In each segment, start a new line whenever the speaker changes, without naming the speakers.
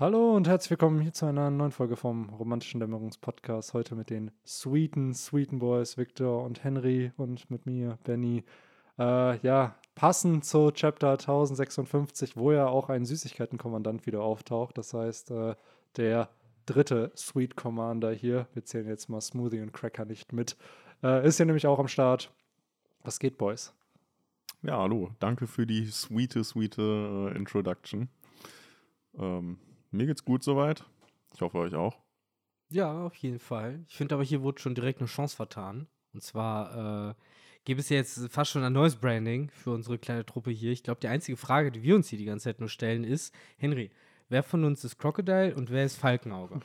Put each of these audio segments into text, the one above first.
Hallo und herzlich willkommen hier zu einer neuen Folge vom Romantischen Dämmerungspodcast. Heute mit den sweeten, sweeten Boys Victor und Henry und mit mir, Benny. Äh, ja, passend zu Chapter 1056, wo ja auch ein Süßigkeitenkommandant wieder auftaucht. Das heißt, äh, der dritte Sweet Commander hier, wir zählen jetzt mal Smoothie und Cracker nicht mit, äh, ist hier nämlich auch am Start. Was geht, Boys?
Ja, hallo. Danke für die sweete, sweete äh, Introduction. Ähm, mir geht's gut soweit. Ich hoffe euch auch.
Ja, auf jeden Fall. Ich finde aber, hier wurde schon direkt eine Chance vertan. Und zwar äh, gibt es jetzt fast schon ein neues Branding für unsere kleine Truppe hier. Ich glaube, die einzige Frage, die wir uns hier die ganze Zeit nur stellen, ist: Henry, wer von uns ist Crocodile und wer ist Falkenauge?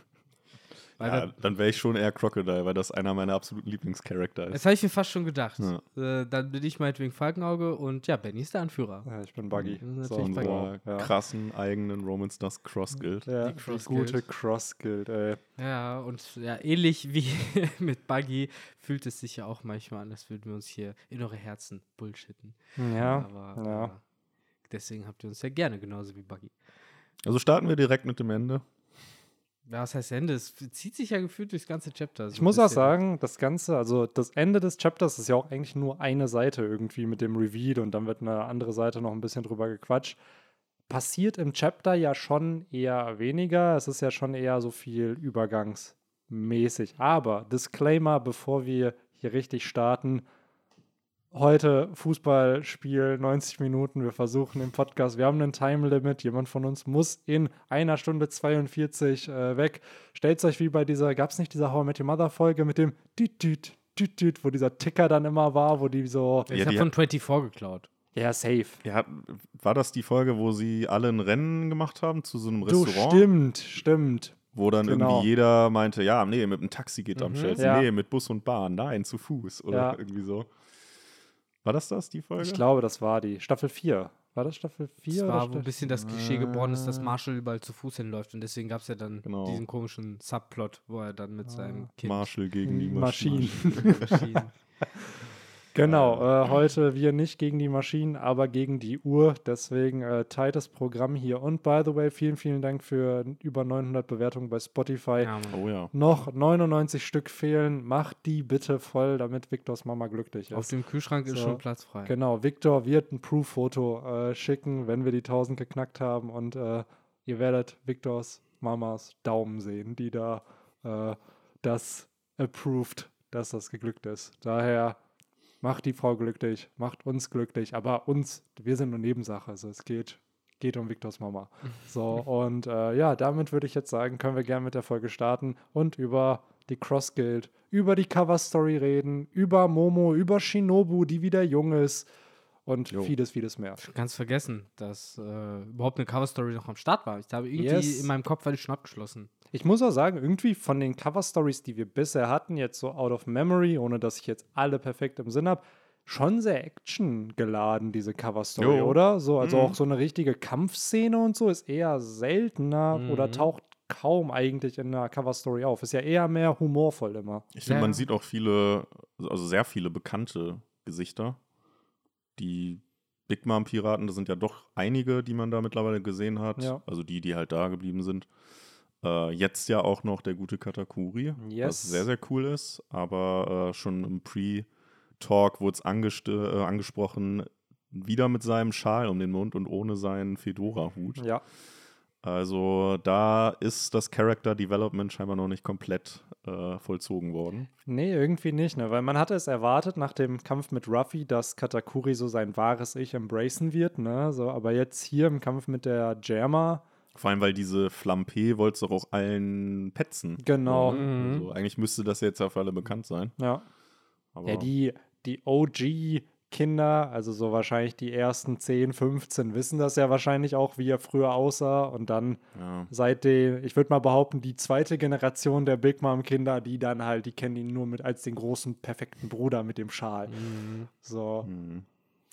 Weil ja, da, dann wäre ich schon eher Crocodile, weil das einer meiner absoluten Lieblingscharakter ist.
Das habe ich mir fast schon gedacht. Ja. Äh, dann bin ich meinetwegen Falkenauge und ja, Benny ist der Anführer.
Ja, ich bin Buggy.
Mhm, so unserer ja. krassen eigenen Romans das Cross Guild.
Ja, die, Cross die gute Cross Guild, ey.
Ja, und ja, ähnlich wie mit Buggy fühlt es sich ja auch manchmal an, als würden wir uns hier in eure Herzen bullshitten.
Ja, Aber ja. Äh,
deswegen habt ihr uns ja gerne, genauso wie Buggy.
Also starten wir direkt mit dem Ende.
Ja, was heißt Ende? Es zieht sich ja gefühlt durchs ganze Chapter.
So ich muss auch sagen, das Ganze, also das Ende des Chapters ist ja auch eigentlich nur eine Seite irgendwie mit dem Reveal und dann wird eine andere Seite noch ein bisschen drüber gequatscht. Passiert im Chapter ja schon eher weniger. Es ist ja schon eher so viel übergangsmäßig. Aber Disclaimer, bevor wir hier richtig starten, heute Fußballspiel, 90 Minuten. Wir versuchen im Podcast, wir haben ein Time Limit. Jemand von uns muss in einer Stunde 42 äh, weg. Stellt euch wie bei dieser, gab es nicht diese How I Met Your Mother Folge mit dem Düt, Düt, Düt, Düt, wo dieser Ticker dann immer war, wo die so.
Ich ja, habe von 24 geklaut.
Ja, safe.
Ja, war das die Folge, wo sie alle ein Rennen gemacht haben zu so einem Restaurant?
Du, stimmt, stimmt.
Wo dann genau. irgendwie jeder meinte, ja, nee, mit dem Taxi geht mhm, am schnellsten, ja. nee, mit Bus und Bahn, nein, zu Fuß oder ja. irgendwie so. War das das, die Folge?
Ich glaube, das war die Staffel 4. War das Staffel 4?
Das war, wo ein bisschen das Klischee geboren ist, dass ah. Marshall überall zu Fuß hinläuft. Und deswegen gab es ja dann genau. diesen komischen Subplot, wo er dann mit ah. seinem Kind.
Marshall gegen die
Maschinen. Maschinen. Maschinen. Genau, äh, heute wir nicht gegen die Maschinen, aber gegen die Uhr. Deswegen äh, tightes Programm hier. Und by the way, vielen, vielen Dank für über 900 Bewertungen bei Spotify.
Ja, oh ja.
Noch 99 Stück fehlen. Macht die bitte voll, damit Victors Mama glücklich ist.
Auf dem Kühlschrank so, ist schon Platz frei.
Genau, Victor wird ein Proof-Foto äh, schicken, wenn wir die 1000 geknackt haben. Und äh, ihr werdet Victors Mamas Daumen sehen, die da äh, das approved, dass das geglückt ist. Daher macht die Frau glücklich, macht uns glücklich, aber uns, wir sind nur Nebensache. Also es geht, geht um Victors Mama. So, und äh, ja, damit würde ich jetzt sagen, können wir gerne mit der Folge starten und über die Cross Guild, über die Cover Story reden, über Momo, über Shinobu, die wieder jung ist und jo. vieles, vieles mehr.
Ganz vergessen, dass äh, überhaupt eine Cover Story noch am Start war. Ich habe irgendwie yes. in meinem Kopf war die schon abgeschlossen.
Ich muss auch sagen, irgendwie von den Cover-Stories, die wir bisher hatten, jetzt so out of memory, ohne dass ich jetzt alle perfekt im Sinn habe, schon sehr actiongeladen, diese Cover-Story, oder? So, also mhm. auch so eine richtige Kampfszene und so ist eher seltener mhm. oder taucht kaum eigentlich in einer Cover-Story auf. Ist ja eher mehr humorvoll immer.
Ich finde, ja. man sieht auch viele, also sehr viele bekannte Gesichter. Die Big Mom Piraten, das sind ja doch einige, die man da mittlerweile gesehen hat. Ja. Also die, die halt da geblieben sind. Äh, jetzt ja auch noch der gute Katakuri, yes. was sehr, sehr cool ist. Aber äh, schon im Pre-Talk wurde es äh, angesprochen, wieder mit seinem Schal um den Mund und ohne seinen Fedora-Hut.
Ja.
Also da ist das Character Development scheinbar noch nicht komplett äh, vollzogen worden.
Nee, irgendwie nicht, ne? Weil man hatte es erwartet nach dem Kampf mit Ruffy, dass Katakuri so sein wahres Ich embracen wird, ne? So, aber jetzt hier im Kampf mit der Jammer
vor allem, weil diese Flampe wolltest du auch allen petzen.
Genau.
Mhm. Also, eigentlich müsste das jetzt ja für alle bekannt sein.
Ja. Aber ja, die, die OG-Kinder, also so wahrscheinlich die ersten 10, 15, wissen das ja wahrscheinlich auch, wie er früher aussah. Und dann ja. seitdem, ich würde mal behaupten, die zweite Generation der Big Mom-Kinder, die dann halt, die kennen ihn nur mit als den großen, perfekten Bruder mit dem Schal. Mhm. So. Mhm.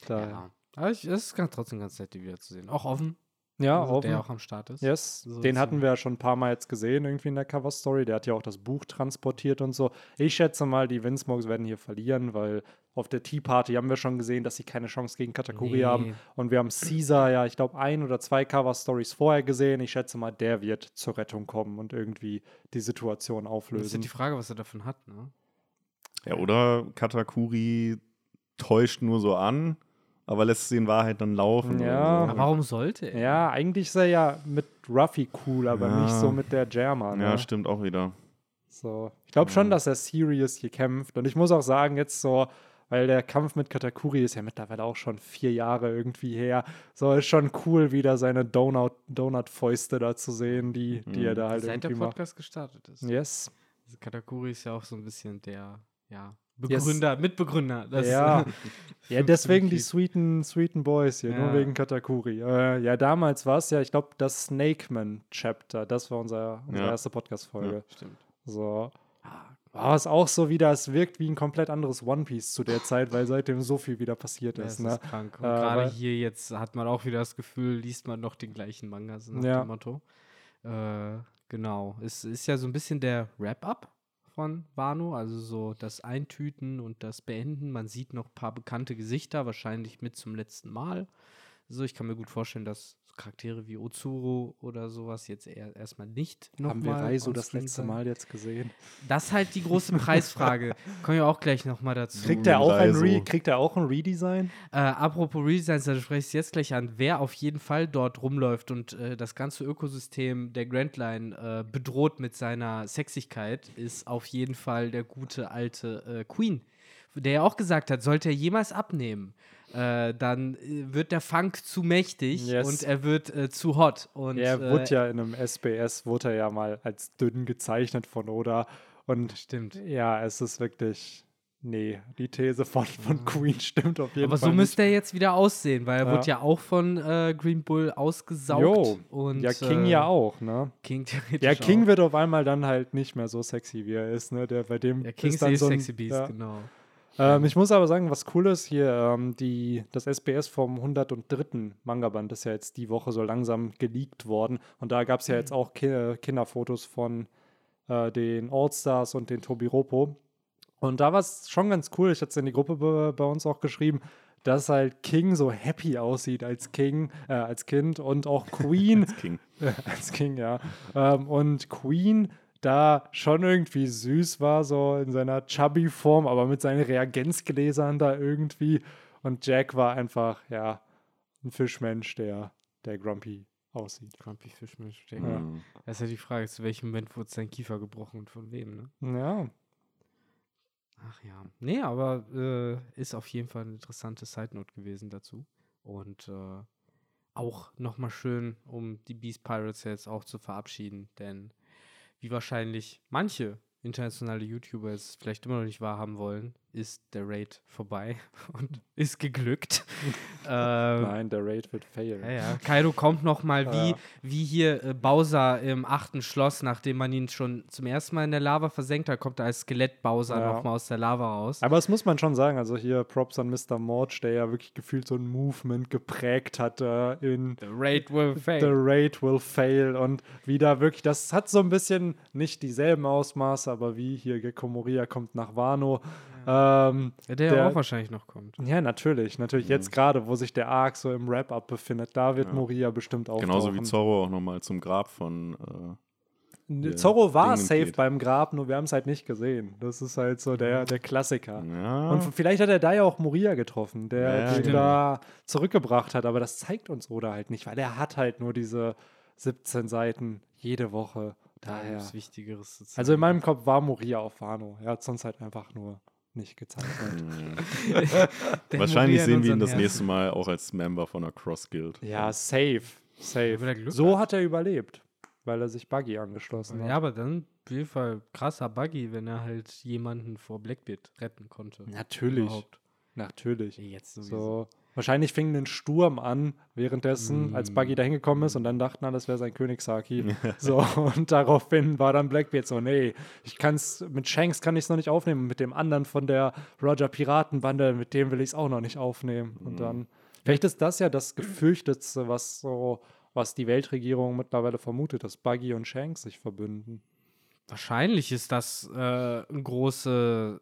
Da. Ja. Aber es ist ganz, trotzdem ganz nett, die wiederzusehen. Auch offen
Ja,
also der auch am Start ist.
Yes,
So
den hatten wir ja schon ein paar Mal jetzt gesehen, irgendwie in der Cover-Story. Der hat ja auch das Buch transportiert und so. Ich schätze mal, die Windsmokes werden hier verlieren, weil auf der Tea Party haben wir schon gesehen, dass sie keine Chance gegen Katakuri
Nee.
haben. Und wir haben Caesar ja, ich glaube, ein oder zwei Cover-Stories vorher gesehen. Ich schätze mal, der wird zur Rettung kommen und irgendwie die Situation
Das ist
auflösen.
die Frage, was er davon hat, ne?
Ja, oder Katakuri täuscht nur so an, aber lässt sie in Wahrheit dann laufen.
Ja.
So.
warum sollte er?
Ja, eigentlich ist er ja mit Ruffy cool, aber
Ja.
nicht so mit der Jammer. Ne?
ja, stimmt auch wieder.
So. Ich glaube schon,
Ja.
dass er serious hier kämpft. Und ich muss auch sagen, jetzt so, weil der Kampf mit Katakuri ist ja mittlerweile auch schon vier Jahre irgendwie her. So ist schon cool, wieder seine Donut- Donut-Fäuste da zu sehen, die, die er
Mhm.
da halt
Seit der
irgendwie macht.
Podcast gestartet ist.
Yes.
Also Katakuri ist ja auch so ein bisschen der, ja, Begründer, Mitbegründer. Das,
Ja. Ja, deswegen die sweeten, sweeten Boys hier, nur
Ja.
wegen Katakuri. Äh, ja, damals war es ja, ich glaube, das Snakeman-Chapter. Das war unser, unsere
Ja.
erste Podcast-Folge.
Stimmt.
So. War es auch so wieder, es wirkt wie ein komplett anderes One Piece zu der Zeit, weil seitdem so viel wieder passiert
Ja,
ist.
es
Ne?
ist krank. Und
Äh,
gerade hier jetzt hat man auch wieder das Gefühl, liest man noch den gleichen Manga, so nach
Ja.
dem Motto. Äh, genau. Es ist ja so ein bisschen der Wrap-up von Wano, also so das Eintüten und das Beenden. Man sieht noch ein paar bekannte Gesichter, wahrscheinlich mit zum letzten Mal. So, ich kann mir gut vorstellen, dass Charaktere wie Ozuro oder sowas jetzt eher erstmal nicht noch
Haben wir Reiso das letzte
sein.
Mal jetzt gesehen?
Das ist halt die große Preisfrage. Kommen wir auch gleich nochmal dazu.
Kriegt er auch ein. Re kriegt er auch ein Redesign?
Äh, apropos Redesigns, da spreche ich es jetzt gleich an. Wer auf jeden Fall dort rumläuft und äh, das ganze Ökosystem der Grand Line äh, bedroht mit seiner Sexigkeit, ist auf jeden Fall der gute alte äh, Queen, der ja auch gesagt hat, sollte er jemals abnehmen, äh, dann äh, wird der Funk zu mächtig
Yes.
und er wird äh, zu hot. Und,
er
äh,
wurde ja in einem SBS, wurde er ja mal als dünn gezeichnet von Oda. Und
Stimmt.
ja, es ist wirklich, nee, die These von, von Queen stimmt auf jeden
Aber
Fall.
so müsste er jetzt wieder aussehen, weil er
Ja.
wurde ja auch von äh, Green Bull ausgesaugt.
Jo,
und,
ja, King
äh,
ja auch, ne?
King
Ja, King
auch.
wird auf einmal dann halt nicht mehr so sexy, wie er ist, ne? Der, bei dem
Ja, King
ist
ist
dann
eh
so ein,
Sexy Beast,
ja.
genau.
Ähm, ich muss aber sagen, was cool ist hier, ähm, die, das SBS vom 103. Manga-Band ist ja jetzt die Woche so langsam geleakt worden. Und da gab es ja jetzt auch Ki Kinderfotos von äh, den All-Stars und den Tobiropo. Und da war es schon ganz cool, ich hatte es in die Gruppe be bei uns auch geschrieben, dass halt King so happy aussieht als King, äh, als Kind und auch Queen
King.
als King, ja. Ähm, und Queen da schon irgendwie süß war, so in seiner Chubby-Form, aber mit seinen Reagenzgläsern da irgendwie. Und Jack war einfach, ja, ein Fischmensch, der, der grumpy aussieht.
Grumpy Fishmensch.
Ja.
Mhm.
Das ist ja die Frage, zu welchem Moment wurde sein Kiefer gebrochen und von wem, ne?
Ja,
Ach ja. Nee, aber äh, ist auf jeden Fall eine interessante Side Note gewesen dazu. Und äh, auch nochmal schön, um die Beast Pirates jetzt auch zu verabschieden, denn wie wahrscheinlich manche internationale YouTuber es vielleicht immer noch nicht wahrhaben wollen, ist der Raid vorbei und ist geglückt. ähm,
nein, der Raid wird fail.
Ja, ja. Kaido kommt noch mal wie,
Ja.
wie hier äh, Bowser im achten Schloss, nachdem man ihn schon zum ersten Mal in der Lava versenkt hat, kommt er als Skelett Bowser
Ja.
noch mal aus der Lava raus.
Aber das muss man schon sagen, also hier Props an Mr. Morge, der ja wirklich gefühlt so ein Movement geprägt hat äh, in
The Raid will
The
fail.
Raid will fail und wieder wirklich, das hat so ein bisschen nicht dieselben Ausmaße, aber wie hier Gecko Moria kommt nach Wano. Ähm,
Ja, der,
der-
auch wahrscheinlich noch kommt.
ja, natürlich, natürlich. Jetzt gerade, wo sich der Arc so im Wrap-Up befindet, da wird
Ja.
Moria bestimmt auch.
Genauso wie Zorro auch nochmal zum Grab von. der
Zorro war
Dingen
safe
geht.
beim Grab, nur wir haben es halt nicht gesehen. Das ist halt so der, der Klassiker.
Äh, ja.
Und vielleicht hat er da ja auch Moria getroffen, der
Ja,
stimmt.
da zurückgebracht hat. Aber das zeigt uns Oda halt nicht, weil er hat halt nur diese 17 Seiten jede Woche. Daher.
Wichtigeres zu
Also in meinem Kopf war Moria auf Wano. Er hat sonst halt einfach nur nicht gezeigt.
Der
Wahrscheinlich sehen wir ihn das
Herzen.
nächste Mal auch als Member von der Cross Guild.
ja, safe. Safe. So
hat.
hat er überlebt, weil er sich Buggy angeschlossen hat.
Ja, aber dann auf jeden Fall krasser Buggy, wenn er halt jemanden vor Blackbeard retten konnte.
Natürlich.
Überhaupt.
Natürlich.
Jetzt sowieso.
So. Wahrscheinlich fing ein Sturm an währenddessen, als
Mm.
Buggy da hingekommen ist und dann dachten alle, das wäre sein Königshaki. so, und daraufhin war dann Blackbeard so, nee, ich kann's, mit Shanks kann ich es noch nicht aufnehmen, mit dem anderen von der Roger Piratenbande, mit dem will ich es auch noch nicht aufnehmen. Und
Mhm.
dann, vielleicht ist das ja das gefürchtetste, was so was die Weltregierung mittlerweile vermutet, dass Buggy und Shanks sich verbünden.
Wahrscheinlich ist das äh, eine große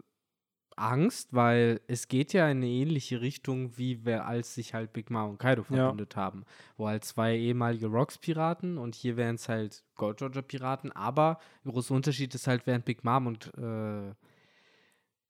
Angst, weil es geht ja in eine ähnliche Richtung, wie wir, als sich halt Big Mom und Kaido verbündet ja. haben. Wo halt zwei ehemalige Rocks-Piraten und hier wären es halt Gold Roger-Piraten, aber der große Unterschied ist halt, während Big Mom und äh,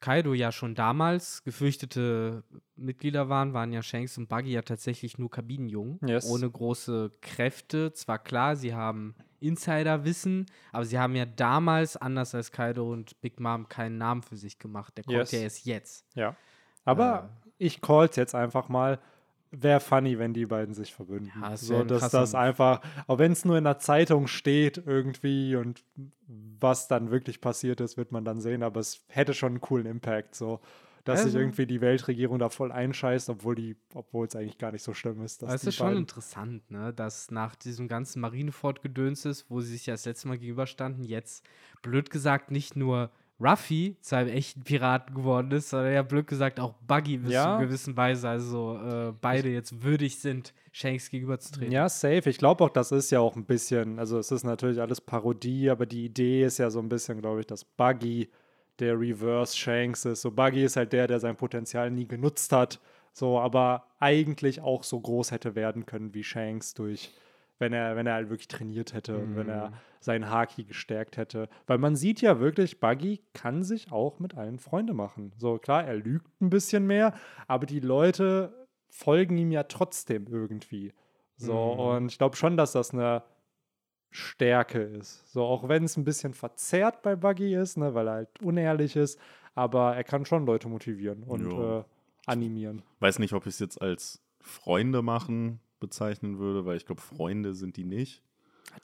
Kaido ja schon damals gefürchtete Mitglieder waren, waren ja Shanks und Buggy ja tatsächlich nur Kabinenjungen, yes. ohne große Kräfte. Zwar klar, sie haben Insiderwissen, aber sie haben ja damals, anders als Kaido und Big Mom, keinen Namen für sich gemacht. Der kommt yes. ja erst jetzt.
Ja. Aber äh, ich call's jetzt einfach mal. Wäre funny, wenn die beiden sich verbünden. Ja, das so, dass das einfach, auch wenn es nur in der Zeitung steht irgendwie und was dann wirklich passiert ist, wird man dann sehen, aber es hätte schon einen coolen Impact. So dass also, sich irgendwie die Weltregierung da voll einscheißt, obwohl die, obwohl es eigentlich gar nicht so schlimm ist.
es ist schon interessant, ne, dass nach diesem ganzen Marineford-Gedöns ist, wo sie sich ja das letzte Mal gegenüberstanden, jetzt blöd gesagt nicht nur Ruffy zu einem echten Piraten geworden ist, sondern ja blöd gesagt auch Buggy bis ja. zu einer gewissen Weise, also äh, beide jetzt würdig sind, Shanks gegenüberzutreten.
Ja, safe. Ich glaube auch, das ist ja auch ein bisschen, also es ist natürlich alles Parodie, aber die Idee ist ja so ein bisschen, glaube ich, dass Buggy der Reverse Shanks ist. So Buggy ist halt der, der sein Potenzial nie genutzt hat, so aber eigentlich auch so groß hätte werden können wie Shanks durch wenn er, wenn er halt wirklich trainiert hätte und wenn er mhm. seinen Haki gestärkt hätte. Weil man sieht ja wirklich, Buggy kann sich auch mit allen Freunde machen. So klar, er lügt ein bisschen mehr, aber die Leute folgen ihm ja trotzdem irgendwie. So, mhm. und ich glaube schon, dass das eine Stärke ist. So, auch wenn es ein bisschen verzerrt bei Buggy ist, ne, weil er halt unehrlich ist, aber er kann schon Leute motivieren und äh, animieren.
Ich weiß nicht, ob ich es jetzt als Freunde machen bezeichnen würde, weil ich glaube, Freunde sind die nicht.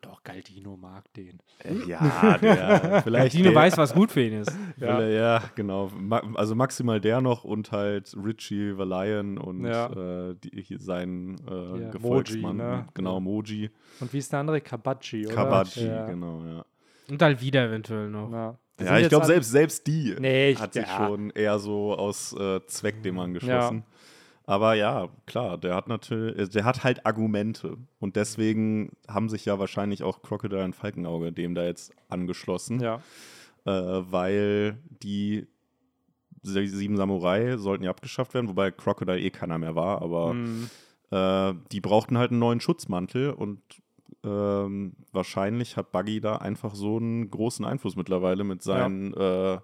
Doch, Galdino mag den.
Äh, ja, der, vielleicht.
Galdino der, weiß, was gut für ihn ist.
Ja, ja genau. Ma also maximal der noch und halt Richie Valiant und ja. äh, die, sein äh, ja, Gefolgsmann. Moji, ne? Genau, Moji.
Und wie ist der andere? Kabachi, oder?
Kabachi, ja. genau, ja.
Und halt wieder eventuell noch.
Ja. Ja, ich glaube, selbst, selbst die nee, hat sich schon eher so aus äh, Zweck dem angeschlossen. Aber ja, klar, der hat natürlich, äh, der hat halt Argumente. Und deswegen haben sich ja wahrscheinlich auch Crocodile und Falkenauge dem da jetzt angeschlossen.
Ja.
Äh, weil die sieben Samurai sollten ja abgeschafft werden, wobei Crocodile eh keiner mehr war, aber mhm. äh, die brauchten halt einen neuen Schutzmantel und ähm, wahrscheinlich hat Buggy da einfach so einen großen Einfluss mittlerweile mit seinen, ja. äh,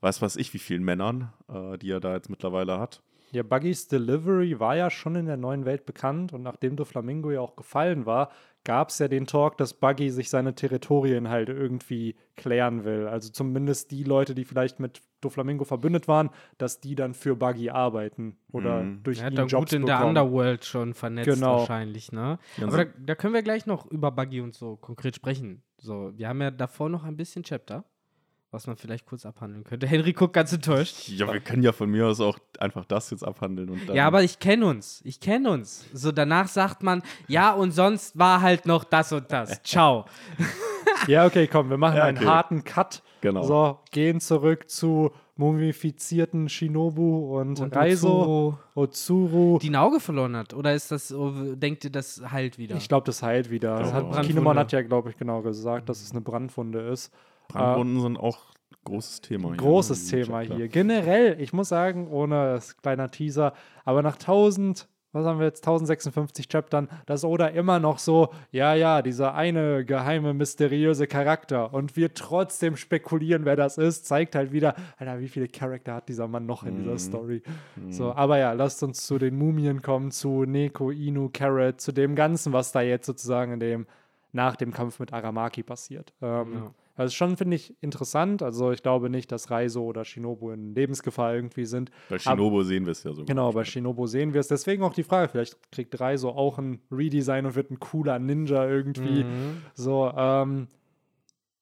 weiß was ich, wie vielen Männern, äh, die er da jetzt mittlerweile hat.
Ja, Buggys Delivery war ja schon in der neuen Welt bekannt und nachdem Doflamingo ja auch gefallen war, gab es ja den Talk, dass Buggy sich seine Territorien halt irgendwie klären will. Also zumindest die Leute, die vielleicht mit Doflamingo verbündet waren, dass die dann für Buggy arbeiten oder mhm. durch
er
ihn
hat Jobs gut in bekommen. der Underworld schon vernetzt genau. wahrscheinlich, ne? Ja, Aber da, da, können wir gleich noch über Buggy und so konkret sprechen. So, wir haben ja davor noch ein bisschen Chapter was man vielleicht kurz abhandeln könnte. Henry guckt ganz enttäuscht.
Ja, wir können ja von mir aus auch einfach das jetzt abhandeln. Und
ja, aber ich kenne uns. Ich kenne uns. So danach sagt man, ja, und sonst war halt noch das und das. Ciao.
ja, okay, komm, wir machen ja, okay. einen harten Cut.
Genau.
So, gehen zurück zu mumifizierten Shinobu und, und Reiso, Otsuru.
Die ein Auge verloren hat. Oder ist das, oh, denkt ihr, das heilt wieder?
Ich glaube, das heilt wieder. Das hat, Kinemon hat ja, glaube ich, genau gesagt, dass es eine Brandwunde ist.
Brandwunden äh, sind auch großes Thema
hier. Großes Thema hier. Generell, ich muss sagen, ohne kleiner Teaser, aber nach 1000, was haben wir jetzt, 1056 Chaptern, dass Oda immer noch so, ja, ja, dieser eine geheime, mysteriöse Charakter und wir trotzdem spekulieren, wer das ist, zeigt halt wieder, Alter, wie viele Charakter hat dieser Mann noch in dieser mhm. Story. Mm. So, aber ja, lasst uns zu den Mumien kommen, zu Neko, Inu, Carrot, zu dem Ganzen, was da jetzt sozusagen in dem, nach dem Kampf mit Aramaki passiert. Ähm, ja. Das ist schon, finde ich, interessant. Also ich glaube nicht, dass Reiso oder Shinobu in Lebensgefahr irgendwie sind.
Bei Shinobu Aber, sehen wir es ja so.
Genau, bei Shinobu sehen wir es. Deswegen auch die Frage, vielleicht kriegt Reiso auch ein Redesign und wird ein cooler Ninja irgendwie. Mhm. So, ähm,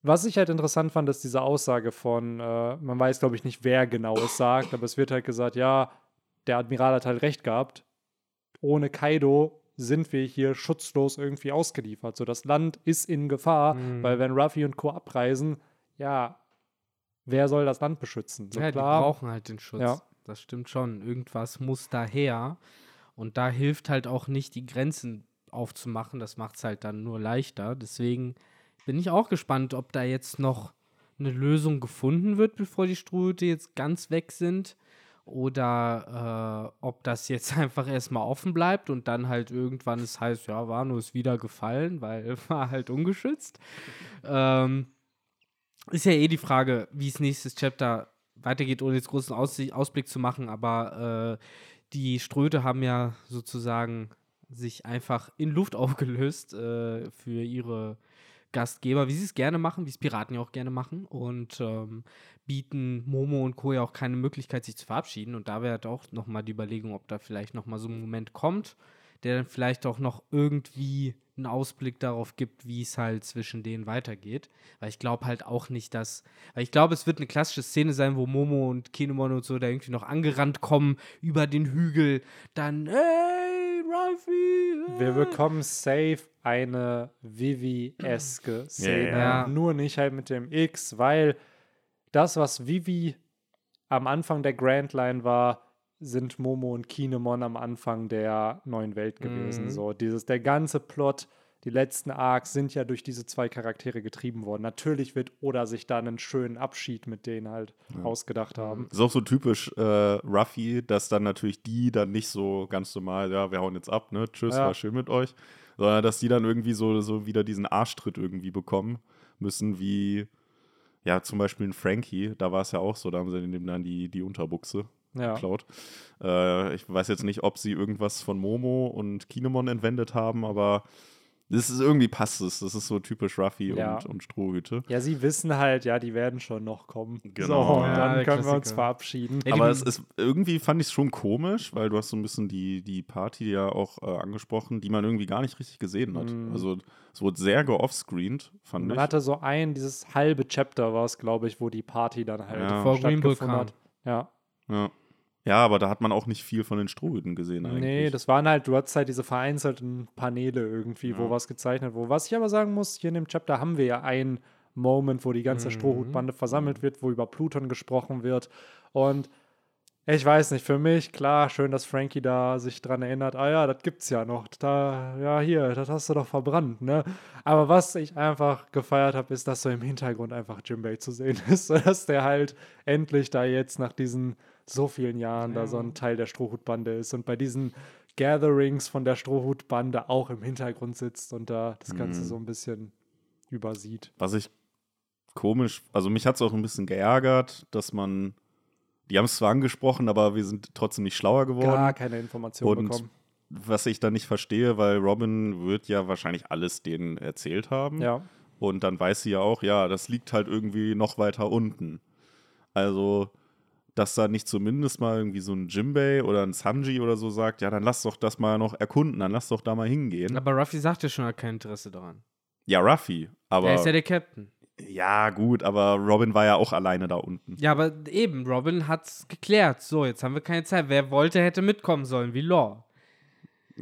was ich halt interessant fand, ist diese Aussage von, äh, man weiß, glaube ich, nicht, wer genau es sagt, aber es wird halt gesagt, ja, der Admiral hat halt recht gehabt. Ohne Kaido sind wir hier schutzlos irgendwie ausgeliefert. So, das Land ist in Gefahr, mhm. weil wenn Ruffy und Co. abreisen, ja, wer soll das Land beschützen?
So, ja, klar, die brauchen halt den Schutz. Ja. Das stimmt schon. Irgendwas muss daher. Und da hilft halt auch nicht, die Grenzen aufzumachen. Das macht es halt dann nur leichter. Deswegen bin ich auch gespannt, ob da jetzt noch eine Lösung gefunden wird, bevor die Strohhüte jetzt ganz weg sind. Oder äh, ob das jetzt einfach erstmal offen bleibt und dann halt irgendwann es heißt, ja, Wano ist wieder gefallen, weil war halt ungeschützt. ähm, ist ja eh die Frage, wie es nächstes Chapter weitergeht, ohne jetzt großen Aus Ausblick zu machen, aber äh, die Ströte haben ja sozusagen sich einfach in Luft aufgelöst äh, für ihre Gastgeber, wie sie es gerne machen, wie es Piraten ja auch gerne machen und ähm, bieten Momo und Co. ja auch keine Möglichkeit, sich zu verabschieden. Und da wäre halt auch nochmal die Überlegung, ob da vielleicht nochmal so ein Moment kommt, der dann vielleicht auch noch irgendwie einen Ausblick darauf gibt, wie es halt zwischen denen weitergeht. Weil ich glaube halt auch nicht, dass. Weil ich glaube, es wird eine klassische Szene sein, wo Momo und Kinemon und so da irgendwie noch angerannt kommen über den Hügel. Dann, hey, Ruffy!
Hey. Wir bekommen safe eine Vivi-eske Szene.
Ja.
Nur nicht halt mit dem X, weil das, was Vivi am Anfang der Grand Line war, sind Momo und Kinemon am Anfang der neuen Welt gewesen.
Mhm.
So, dieses, der ganze Plot, die letzten Arcs sind ja durch diese zwei Charaktere getrieben worden. Natürlich wird Oda sich da einen schönen Abschied mit denen halt
Ja.
ausgedacht haben.
Das ist auch so typisch äh, Ruffy, dass dann natürlich die dann nicht so ganz normal, ja, wir hauen jetzt ab, ne? Tschüss,
Ja.
war schön mit euch. Sondern dass die dann irgendwie so, so wieder diesen Arschtritt irgendwie bekommen müssen, wie ja, zum Beispiel ein Frankie, da war es ja auch so, da haben sie dem dann die, die Unterbuchse
Ja.
geklaut. Äh, ich weiß jetzt nicht, ob sie irgendwas von Momo und Kinemon entwendet haben, aber das ist irgendwie passt es. Das ist so typisch Ruffy
Ja.
und, und Strohhüte.
Ja, sie wissen halt, ja, die werden schon noch kommen.
Genau.
So, und
Ja,
dann können wir uns verabschieden.
Ja,
Aber es ist irgendwie fand ich es schon komisch, weil du hast so ein bisschen die, die Party ja auch äh, angesprochen, die man irgendwie gar nicht richtig gesehen hat.
Mhm.
Also es wurde sehr geoffscreened, fand
Man
ich.
hatte so ein, dieses halbe Chapter war es, glaube ich, wo die Party dann halt
Ja.
Vor Green Bull
stattgefunden hat. Ja.
Ja. Ja, aber da hat man auch nicht viel von den Strohhüten gesehen eigentlich.
Nee, das waren halt, du hattest halt diese vereinzelten Paneele irgendwie, wo
Ja.
was gezeichnet wurde. Was ich aber sagen muss, hier in dem Chapter haben wir ja einen Moment, wo die ganze
Mhm.
Strohhutbande versammelt wird, wo über Pluton gesprochen wird. Und ich weiß nicht, für mich, klar, schön, dass Frankie da sich dran erinnert, ah ja, das gibt's ja noch. Da, ja, hier, das hast du doch verbrannt, ne? Aber was ich einfach gefeiert habe, ist, dass so im Hintergrund einfach Jimbei zu sehen ist, dass der halt endlich da jetzt nach diesen so vielen Jahren da so ein Teil der Strohhutbande ist und bei diesen Gatherings von der Strohhutbande auch im Hintergrund sitzt und da das Ganze
Mhm.
so ein bisschen übersieht.
Was ich komisch, also mich hat es auch ein bisschen geärgert, dass man, die haben es zwar angesprochen, aber wir sind trotzdem nicht schlauer geworden.
Gar keine Informationen
Und
bekommen.
Was ich da nicht verstehe, weil Robin wird ja wahrscheinlich alles denen erzählt haben.
Ja.
Und dann weiß sie ja auch, ja, das liegt halt irgendwie noch weiter unten. Also, dass da nicht zumindest mal irgendwie so ein Jimbei oder ein Sanji oder so sagt, ja, dann lass doch das mal noch erkunden, dann lass doch da mal hingehen.
Aber Ruffy sagt ja schon, er hat kein Interesse daran.
Ja, Ruffy, aber
er ist ja der Captain.
ja, gut, aber Robin war ja auch alleine da unten.
Ja, aber eben, Robin hat's geklärt. So, jetzt haben wir keine Zeit. Wer wollte, hätte mitkommen sollen, wie Law.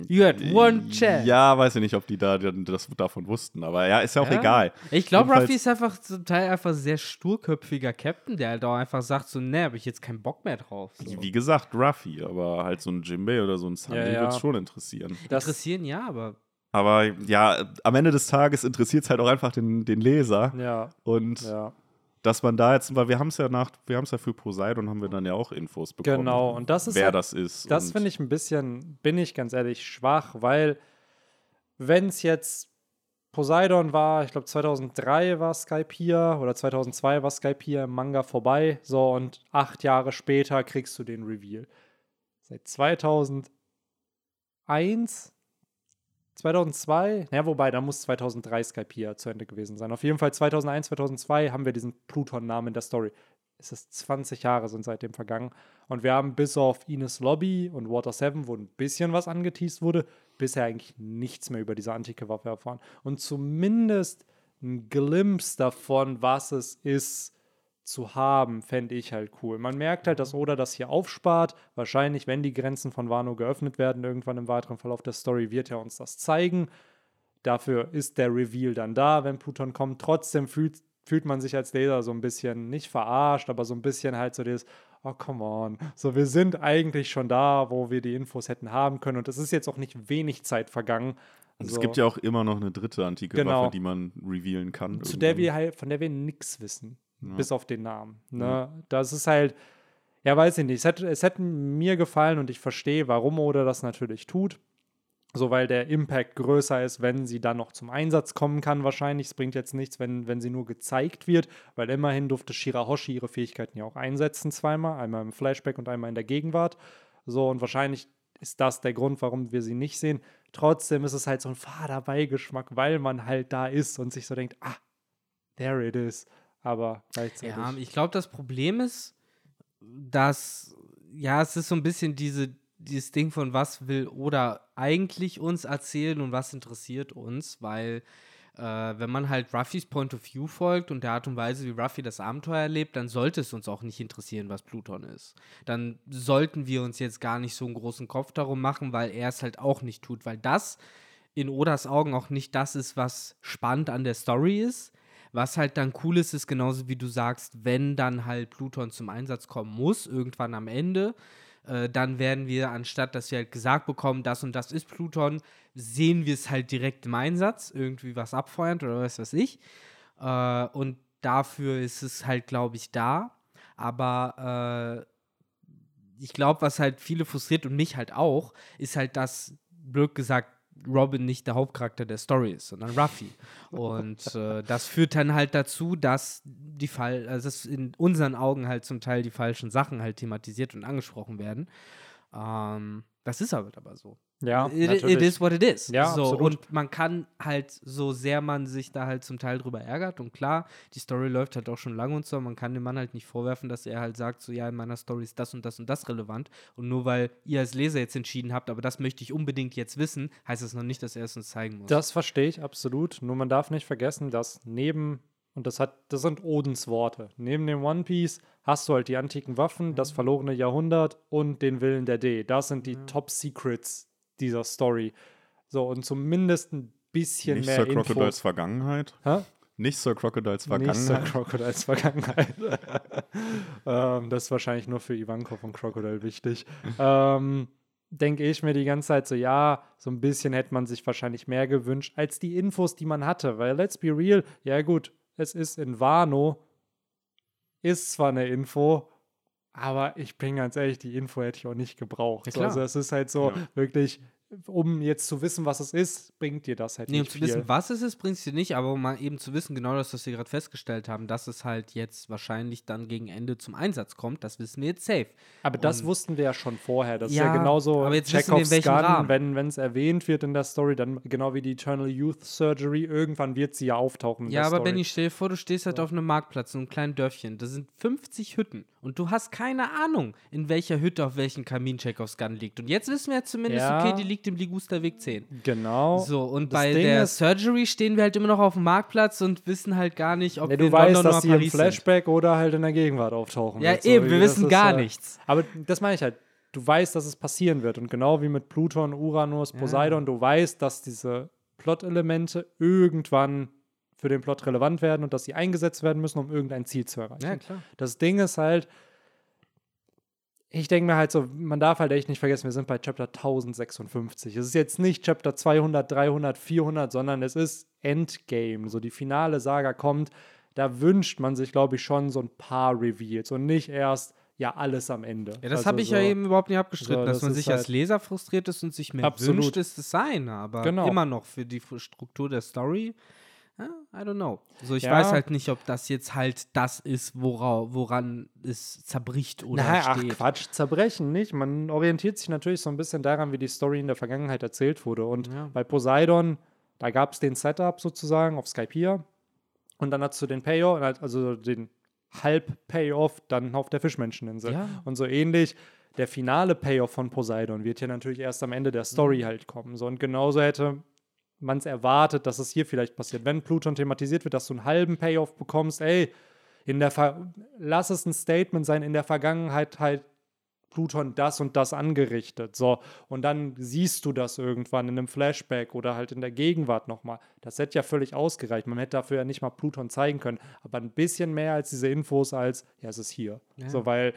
You had one chance.
Ja, weiß ich nicht, ob die da das davon wussten, aber ja, ist ja auch
Ja.
egal.
Ich glaube, Ruffy ist einfach zum Teil einfach sehr sturköpfiger Captain, der halt auch einfach sagt, so, ne, habe ich jetzt keinen Bock mehr drauf. So.
Wie gesagt, Ruffy, aber halt so ein Jimbei oder so ein Sanji
Ja, ja.
wird schon interessieren.
Das,
Interessieren, ja, aber
Aber ja, am Ende des Tages interessiert es halt auch einfach den, den Leser.
ja,
Und
ja.
Dass man da jetzt, weil wir haben es ja nach, wir haben es ja für Poseidon, haben wir dann ja auch Infos bekommen.
Genau, und das ist
wer
halt-
das ist.
Das finde ich ein bisschen, bin ich ganz ehrlich, schwach, weil wenn es jetzt Poseidon war, ich glaube 2003 war Skype hier oder 2002 war Skype hier im Manga vorbei, so und acht Jahre später kriegst du den Reveal. Seit 2001, 2002, ja wobei, da muss 2003 Skype hier zu Ende gewesen sein. Auf jeden Fall 2001, 2002 haben wir diesen Pluton-Namen in der Story. Es ist 20 Jahre sind seitdem vergangen. Und wir haben bis auf Ines Lobby und Water 7, wo ein bisschen was angeteased wurde, bisher eigentlich nichts mehr über diese antike Waffe erfahren. Und zumindest ein Glimpse davon, was es ist, zu haben, fände ich halt cool. Man merkt halt, dass Oda das hier aufspart. Wahrscheinlich, wenn die Grenzen von Wano geöffnet werden, irgendwann im weiteren Verlauf der Story, wird er uns das zeigen. Dafür ist der Reveal dann da, wenn Pluton kommt. Trotzdem fühlt, fühlt man sich als Leser so ein bisschen nicht verarscht, aber so ein bisschen halt so dieses, oh come on. So, wir sind eigentlich schon da, wo wir die Infos hätten haben können. Und es ist jetzt auch nicht wenig Zeit vergangen.
es gibt ja auch immer noch eine dritte antike
genau.
Waffe, die man revealen kann.
Zu der wir halt, von der wir nichts wissen. Ja. Bis auf den Namen. Ne? Ja. Das ist halt, ja, weiß ich nicht. Es hätte, es hätte mir gefallen und ich verstehe, warum Oda das natürlich tut. So, weil der Impact größer ist, wenn sie dann noch zum Einsatz kommen kann, wahrscheinlich. Es bringt jetzt nichts, wenn, wenn sie nur gezeigt wird, weil immerhin durfte Shirahoshi ihre Fähigkeiten ja auch einsetzen, zweimal. Einmal im Flashback und einmal in der Gegenwart. So, und wahrscheinlich ist das der Grund, warum wir sie nicht sehen. Trotzdem ist es halt so ein fader Beigeschmack, weil man halt da ist und sich so denkt, ah, there it is. Aber gleichzeitig.
Ja, ich glaube, das Problem ist, dass, ja, es ist so ein bisschen diese, dieses Ding von was will oder eigentlich uns erzählen und was interessiert uns, weil äh, wenn man halt Ruffys Point of View folgt und der Art und Weise, wie Ruffy das Abenteuer erlebt, dann sollte es uns auch nicht interessieren, was Pluton ist. Dann sollten wir uns jetzt gar nicht so einen großen Kopf darum machen, weil er es halt auch nicht tut, weil das in Odas Augen auch nicht das ist, was spannend an der Story ist. Was halt dann cool ist, ist genauso wie du sagst, wenn dann halt Pluton zum Einsatz kommen muss, irgendwann am Ende, äh, dann werden wir, anstatt dass wir halt gesagt bekommen, das und das ist Pluton, sehen wir es halt direkt im Einsatz, irgendwie was abfeuernd oder was weiß ich. Äh, und dafür ist es halt, glaube ich, da. Aber äh, ich glaube, was halt viele frustriert und mich halt auch, ist halt, dass, blöd gesagt, Robin nicht der Hauptcharakter der Story ist, sondern Ruffy. Und äh, das führt dann halt dazu, dass die Fall, also dass in unseren Augen halt zum Teil die falschen Sachen halt thematisiert und angesprochen werden. Ähm, das ist aber, aber so.
Ja,
it, it is what it is.
Ja,
so, und man kann halt, so sehr man sich da halt zum Teil drüber ärgert, und klar, die Story läuft halt auch schon lange und so, man kann dem Mann halt nicht vorwerfen, dass er halt sagt, so ja, in meiner Story ist das und das und das relevant. Und nur weil ihr als Leser jetzt entschieden habt, aber das möchte ich unbedingt jetzt wissen, heißt das noch nicht, dass er es uns zeigen muss.
Das verstehe ich absolut. Nur man darf nicht vergessen, dass neben und das hat, das sind Odens Worte. Neben dem One Piece hast du halt die antiken Waffen, mhm. das verlorene Jahrhundert und den Willen der D. Das sind die mhm. Top Secrets dieser Story. So, und zumindest ein bisschen
Nicht
mehr
Sir Infos. Crocodiles Vergangenheit.
Hä?
Nicht Sir Crocodiles Vergangenheit.
Nicht Sir Crocodiles Vergangenheit. ähm, das ist wahrscheinlich nur für Ivankov und Crocodile wichtig. ähm, denke ich mir die ganze Zeit so, ja, so ein bisschen hätte man sich wahrscheinlich mehr gewünscht, als die Infos, die man hatte. Weil, let's be real, ja gut, es ist in Wano, ist zwar eine Info, aber ich bin ganz ehrlich, die Info hätte ich auch nicht gebraucht. Ja, so, also es ist halt so ja. wirklich um jetzt zu wissen, was es ist, bringt dir das halt nee, nicht.
Um
zu
viel. wissen, was es ist, bringt es dir nicht, aber um mal eben zu wissen, genau das, was wir gerade festgestellt haben, dass es halt jetzt wahrscheinlich dann gegen Ende zum Einsatz kommt, das wissen wir jetzt safe.
Aber Und das wussten wir ja schon vorher. Das ja, ist ja genauso aber jetzt Chekhovs Gun, Rahmen. wenn es erwähnt wird in der Story, dann genau wie die Eternal Youth Surgery, irgendwann wird sie ja auftauchen.
ja,
aber
Story. Benny, stell dir vor, du stehst halt so. auf einem Marktplatz, in einem kleinen Dörfchen, da sind 50 Hütten und du hast keine Ahnung, in welcher Hütte auf welchem Kamin Chekhovs Gun liegt. Und jetzt wissen wir ja zumindest, ja. okay, die liegt im Ligusterweg 10.
Genau.
So, und das bei Ding der Surgery stehen wir halt immer noch auf dem Marktplatz und wissen halt gar nicht, ob
ja,
wir
du weißt, London dass sie im Flashback sind. oder halt in der Gegenwart auftauchen.
Ja, wird, eben, so. wir wissen gar
äh,
nichts.
Aber das meine ich halt. Du weißt, dass es passieren wird. Und genau wie mit Pluton, Uranus, Poseidon, ja. du weißt, dass diese Plot-Elemente irgendwann für den Plot relevant werden und dass sie eingesetzt werden müssen, um irgendein Ziel zu erreichen.
Ja, klar.
Das Ding ist halt, ich denke mir halt so, man darf halt echt nicht vergessen, wir sind bei Chapter 1056. Es ist jetzt nicht Chapter 200, 300, 400, sondern es ist Endgame. So die finale Saga kommt. Da wünscht man sich, glaube ich, schon so ein paar Reveals und nicht erst ja alles am Ende.
Ja, das also habe ich so, ja eben überhaupt nicht abgestritten, so, dass das man sich halt als Leser frustriert ist und sich mehr absolut. wünscht, ist es sein, aber genau. immer noch für die Struktur der Story I don't know. So, ich ja. weiß halt nicht, ob das jetzt halt das ist, wora, woran es zerbricht oder naja, steht.
Ach Quatsch, zerbrechen nicht. Man orientiert sich natürlich so ein bisschen daran, wie die Story in der Vergangenheit erzählt wurde. Und ja. bei Poseidon, da gab es den Setup sozusagen auf Skype hier. Und dann hast du den Payoff, also den Halb-Payoff dann auf der Fischmenscheninsel. Ja. Und so ähnlich der finale Payoff von Poseidon wird hier natürlich erst am Ende der Story mhm. halt kommen. So, und genauso hätte man es erwartet, dass es hier vielleicht passiert. Wenn Pluton thematisiert wird, dass du einen halben Payoff bekommst, ey, in der Ver lass es ein Statement sein, in der Vergangenheit halt Pluton das und das angerichtet. So, und dann siehst du das irgendwann in einem Flashback oder halt in der Gegenwart nochmal. Das hätte ja völlig ausgereicht. Man hätte dafür ja nicht mal Pluton zeigen können. Aber ein bisschen mehr als diese Infos als, ja, es ist hier. Ja. So, weil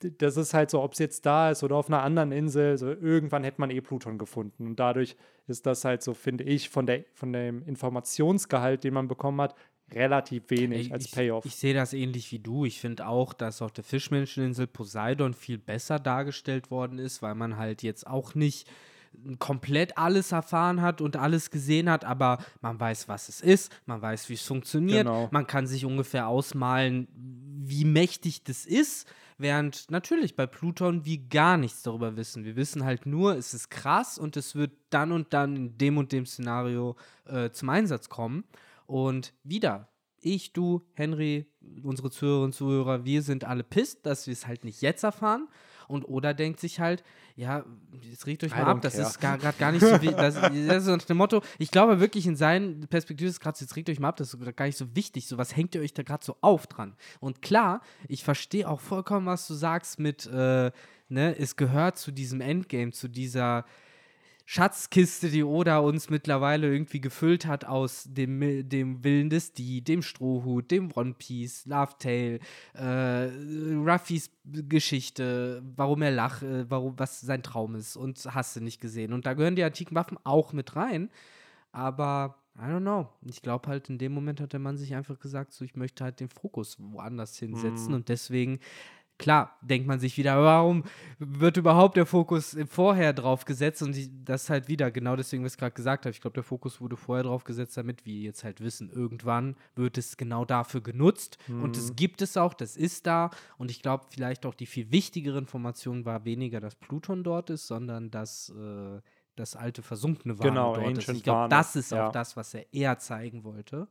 das ist halt so, ob es jetzt da ist oder auf einer anderen Insel, so irgendwann hätte man eh Pluton gefunden. Und dadurch ist das halt so, finde ich, von, der, von dem Informationsgehalt, den man bekommen hat, relativ wenig als Payoff.
Ich, ich sehe das ähnlich wie du. Ich finde auch, dass auf der Fischmenscheninsel Poseidon viel besser dargestellt worden ist, weil man halt jetzt auch nicht komplett alles erfahren hat und alles gesehen hat, aber man weiß, was es ist, man weiß, wie es funktioniert, genau. man kann sich ungefähr ausmalen, wie mächtig das ist, während natürlich bei Pluton wir gar nichts darüber wissen. Wir wissen halt nur, es ist krass und es wird dann und dann in dem und dem Szenario äh, zum Einsatz kommen. Und wieder, ich, du, Henry, unsere Zuhörerinnen und Zuhörer, wir sind alle pisst, dass wir es halt nicht jetzt erfahren. Und Oda denkt sich halt, ja, jetzt regt euch mal ab, das care. ist gerade gar nicht so wie, das, das ist so ein Motto, ich glaube wirklich in seinen Perspektiven ist gerade, jetzt regt euch mal ab, das ist gar nicht so wichtig, so was hängt ihr euch da gerade so auf dran? Und klar, ich verstehe auch vollkommen, was du sagst mit, äh, ne, es gehört zu diesem Endgame, zu dieser, Schatzkiste, die Oda uns mittlerweile irgendwie gefüllt hat aus dem, dem Willen des Die, dem Strohhut, dem One Piece, Love Tale, äh, Ruffys Geschichte, warum er lacht, äh, warum, was sein Traum ist und hast du nicht gesehen. Und da gehören die antiken Waffen auch mit rein. Aber I don't know. Ich glaube halt, in dem Moment hat der Mann sich einfach gesagt, so ich möchte halt den Fokus woanders hinsetzen. Mm. Und deswegen Klar, denkt man sich wieder, warum wird überhaupt der Fokus vorher drauf gesetzt? Und das halt wieder genau deswegen, was ich gerade gesagt habe. Ich glaube, der Fokus wurde vorher drauf gesetzt, damit wir jetzt halt wissen, irgendwann wird es genau dafür genutzt. Mhm. Und es gibt es auch, das ist da. Und ich glaube, vielleicht auch die viel wichtigere Information war weniger, dass Pluton dort ist, sondern dass äh, das alte versunkene
war genau,
dort ist. Ich glaube, das ist ja. auch das, was er eher zeigen wollte.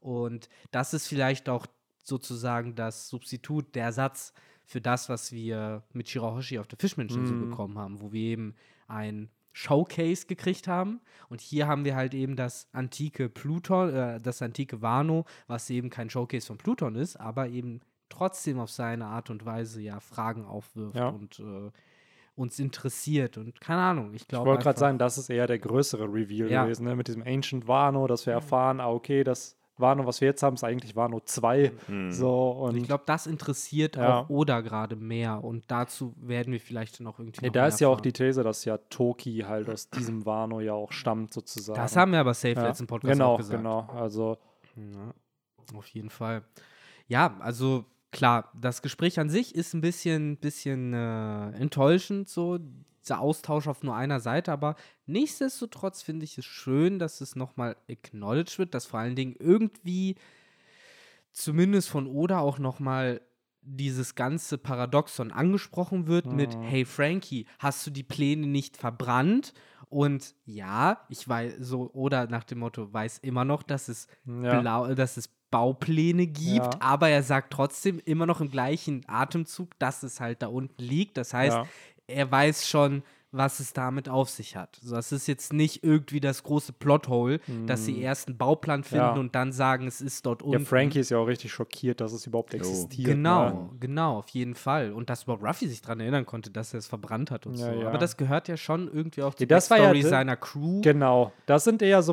Und das ist vielleicht auch sozusagen das Substitut, der Satz, für das, was wir mit Shirahoshi auf der Fischmenscheninsel mm. bekommen haben, wo wir eben ein Showcase gekriegt haben. Und hier haben wir halt eben das antike Pluton, äh, das antike Wano, was eben kein Showcase von Pluton ist, aber eben trotzdem auf seine Art und Weise ja Fragen aufwirft ja. und äh, uns interessiert und keine Ahnung, ich glaube.
Ich wollte gerade sagen, das ist eher der größere Reveal ja. gewesen, ne? mit diesem Ancient Wano, dass wir erfahren, ah, okay, das Wano, was wir jetzt haben, ist eigentlich Wano 2. Mhm. So, und
ich glaube, das interessiert ja. auch Oda gerade mehr. Und dazu werden wir vielleicht noch irgendwie.
Nee, da ist ja auch die These, dass ja Toki halt aus diesem Wano ja auch stammt, sozusagen.
Das haben wir aber safe ja. letzten Podcast
genau,
auch gesagt.
Genau, genau. Also.
Ja, auf jeden Fall. Ja, also klar, das Gespräch an sich ist ein bisschen, bisschen äh, enttäuschend, so dieser Austausch auf nur einer Seite, aber nichtsdestotrotz finde ich es schön, dass es nochmal acknowledged wird, dass vor allen Dingen irgendwie zumindest von Oda auch nochmal dieses ganze Paradoxon angesprochen wird mhm. mit Hey Frankie, hast du die Pläne nicht verbrannt? Und ja, ich weiß so, oder nach dem Motto, weiß immer noch, dass es ja. blau, dass es Baupläne gibt, ja. aber er sagt trotzdem immer noch im gleichen Atemzug, dass es halt da unten liegt. Das heißt, ja er weiß schon, was es damit auf sich hat. Also das ist jetzt nicht irgendwie das große Plothole, mm. dass sie mhm. erst einen Bauplan finden ja. und dann sagen, es ist dort unten.
Ja, Frankie ist ja auch richtig schockiert, dass es überhaupt existiert.
Genau, ne? genau, auf jeden Fall. Und dass überhaupt Ruffy sich daran erinnern konnte, dass er es verbrannt hat und ja, so. Ja. Aber das gehört ja schon irgendwie auch
zur ja, Story
seiner Crew.
Genau, das sind eher so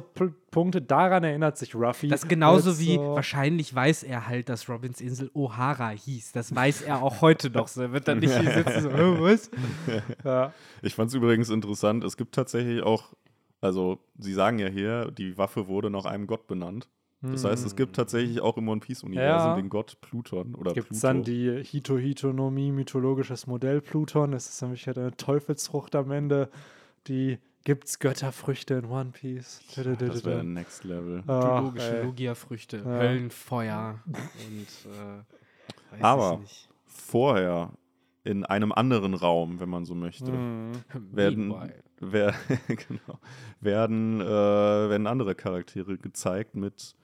Punkte, daran erinnert sich Ruffy.
Das genauso wie, so wahrscheinlich weiß er halt, dass Robins Insel O'Hara hieß. Das weiß er auch heute noch so. Er wird dann nicht hier sitzen so, oh, was?
Ja. Ich fand es übrigens interessant, es gibt tatsächlich auch, also sie sagen ja hier, die Waffe wurde nach einem Gott benannt. Das heißt, es gibt hm. tatsächlich auch im One Piece-Universum ja. den Gott Pluton oder
Gibt es dann die Hito-Hitonomie, mythologisches Modell Pluton? Das ist nämlich eine Teufelsfrucht am Ende, die Gibt's Götterfrüchte in One Piece?
Ja, das wäre Next Level.
Mythologische Logia-Früchte, ja. Höllenfeuer und
äh, Aber vorher in einem anderen Raum, wenn man so möchte, mm. werden, wer, genau, werden, äh, werden andere Charaktere gezeigt mit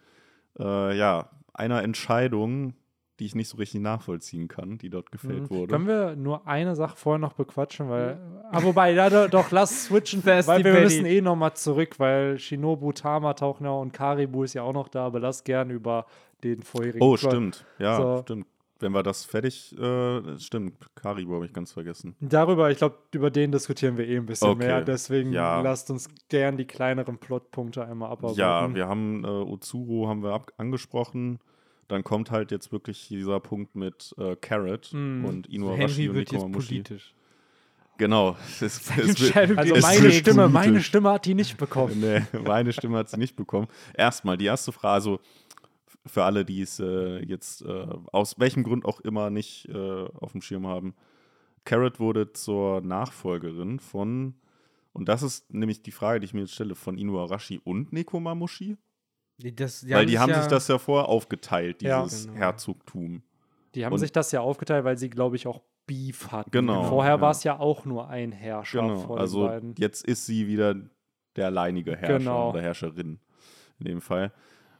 äh, ja, einer Entscheidung, die ich nicht so richtig nachvollziehen kann, die dort gefällt mhm. wurde.
Können wir nur eine Sache vorher noch bequatschen, weil. Ah, wobei, ja, doch, lass switchen, weil wir müssen eh nochmal zurück, weil Shinobu, Tama tauchen ja und Karibu ist ja auch noch da, aber lass gern über den vorherigen.
Oh, Plot. stimmt. Ja, so. stimmt. Wenn wir das fertig, äh, stimmt, Karibu habe ich ganz vergessen.
Darüber, ich glaube, über den diskutieren wir eh ein bisschen okay. mehr. Deswegen ja. lasst uns gern die kleineren Plotpunkte einmal abarbeiten.
Ja, wir haben äh, Ozuro haben wir ab angesprochen dann kommt halt jetzt wirklich dieser Punkt mit äh, Carrot mm. und Inuarashi und Nekomamushi. politisch. Genau.
Es, es, also meine Stimme, meine Stimme hat die nicht bekommen.
nee, meine Stimme hat sie nicht bekommen. Erstmal die erste Frage, also für alle, die es äh, jetzt äh, aus welchem Grund auch immer nicht äh, auf dem Schirm haben. Carrot wurde zur Nachfolgerin von, und das ist nämlich die Frage, die ich mir jetzt stelle, von Inuarashi und Nekomamushi? Das, die weil die haben ja sich das ja vorher aufgeteilt, dieses ja, genau. Herzogtum.
Die haben und sich das ja aufgeteilt, weil sie, glaube ich, auch Beef hatten. Genau. Vorher ja. war es ja auch nur ein Herrscher
genau. vor also beiden. jetzt ist sie wieder der alleinige Herrscher genau. oder Herrscherin in dem Fall.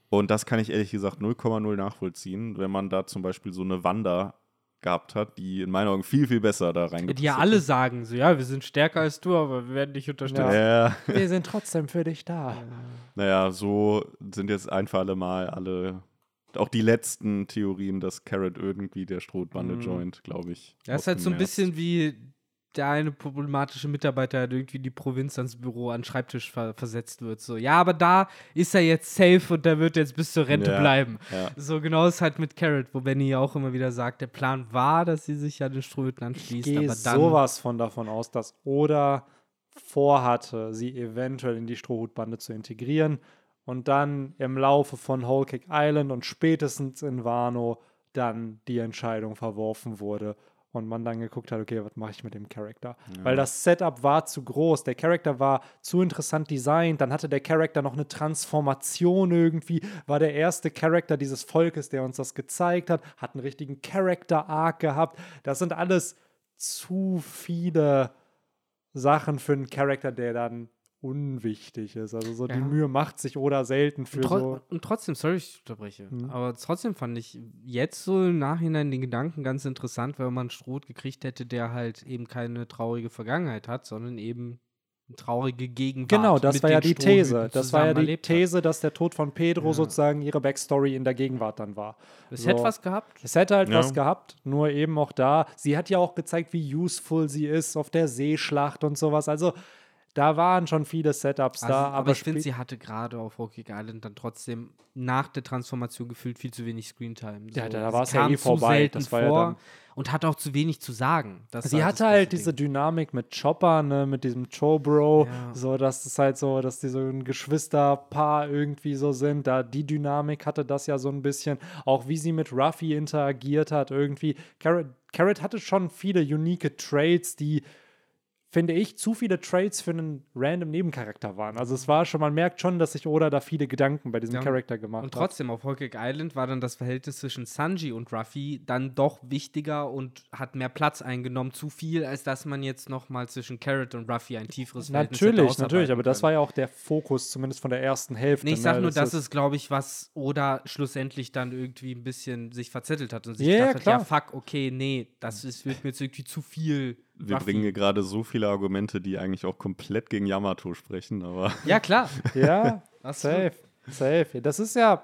Und das kann ich ehrlich gesagt 0,0 nachvollziehen, wenn man da zum Beispiel so eine Wanda gehabt hat, die in meinen Augen viel, viel besser da reingepasst
Die ja alle sagen so, ja, wir sind stärker als du, aber wir werden dich unterstützen.
Ja. Wir sind trotzdem für dich da.
Naja, so sind jetzt ein für alle Mal alle, auch die letzten Theorien, dass Carrot irgendwie der Strohbande mhm. joint, glaube ich.
Das ist halt so ein bisschen wie der eine problematische Mitarbeiter halt irgendwie die Provinz ans Büro an den Schreibtisch ver versetzt wird. So, ja, aber da ist er jetzt safe und der wird jetzt bis zur Rente ja, bleiben. Ja. So genau ist halt mit Carrot, wo Benny ja auch immer wieder sagt, der Plan war, dass sie sich ja den Strohhütten anschließt. Ich gehe
sowas von davon aus, dass Oda vorhatte, sie eventuell in die Strohhutbande zu integrieren und dann im Laufe von Whole Cake Island und spätestens in Wano dann die Entscheidung verworfen wurde und man dann geguckt hat, okay, was mache ich mit dem Charakter? Ja. Weil das Setup war zu groß, der Charakter war zu interessant designt, dann hatte der Charakter noch eine Transformation irgendwie, war der erste Charakter dieses Volkes, der uns das gezeigt hat, hat einen richtigen Character-Arc gehabt. Das sind alles zu viele Sachen für einen Charakter, der dann unwichtig ist. Also so ja. die Mühe macht sich oder selten für
und
so.
Und trotzdem, sorry, ich unterbreche, mhm. aber trotzdem fand ich jetzt so im Nachhinein den Gedanken ganz interessant, wenn man Stroh gekriegt hätte, der halt eben keine traurige Vergangenheit hat, sondern eben eine traurige Gegenwart.
Genau, das war ja die These. Das war ja die These, dass der Tod von Pedro ja. sozusagen ihre Backstory in der Gegenwart dann war.
Es so. hätte was gehabt.
Es hätte halt ja. was gehabt, nur eben auch da. Sie hat ja auch gezeigt, wie useful sie ist auf der Seeschlacht und sowas. Also da waren schon viele Setups also, da.
Aber, aber ich finde, sie hatte gerade auf Rocky Island dann trotzdem nach der Transformation gefühlt viel zu wenig Screentime.
So, ja, da war es ja eh vorbei.
Das war vor ja dann und hat auch zu wenig zu sagen.
Sie hatte halt diese Ding. Dynamik mit Chopper, ne, mit diesem Chobro, ja. so dass es halt so, dass die so ein Geschwisterpaar irgendwie so sind. Da die Dynamik hatte das ja so ein bisschen, auch wie sie mit Ruffy interagiert hat irgendwie. Carrot, Carrot hatte schon viele unique Traits, die finde ich, zu viele Traits für einen random Nebencharakter waren. Also es war schon, man merkt schon, dass sich Oda da viele Gedanken bei diesem ja, Charakter gemacht hat.
Und trotzdem,
hat.
auf Whole Island war dann das Verhältnis zwischen Sanji und Ruffy dann doch wichtiger und hat mehr Platz eingenommen, zu viel, als dass man jetzt noch mal zwischen Carrot und Ruffy ein tieferes
Verhältnis Natürlich, natürlich, aber das war ja auch der Fokus, zumindest von der ersten Hälfte.
Nee, ich sag ne? nur, das, das ist, glaube ich, was Oda schlussendlich dann irgendwie ein bisschen sich verzettelt hat und sich yeah, gedacht hat, ja, fuck, okay, nee, das ist, wird mir jetzt irgendwie zu viel
wir Ruffy. bringen hier gerade so viele Argumente, die eigentlich auch komplett gegen Yamato sprechen, aber.
Ja, klar.
ja, safe. Safe. Das ist ja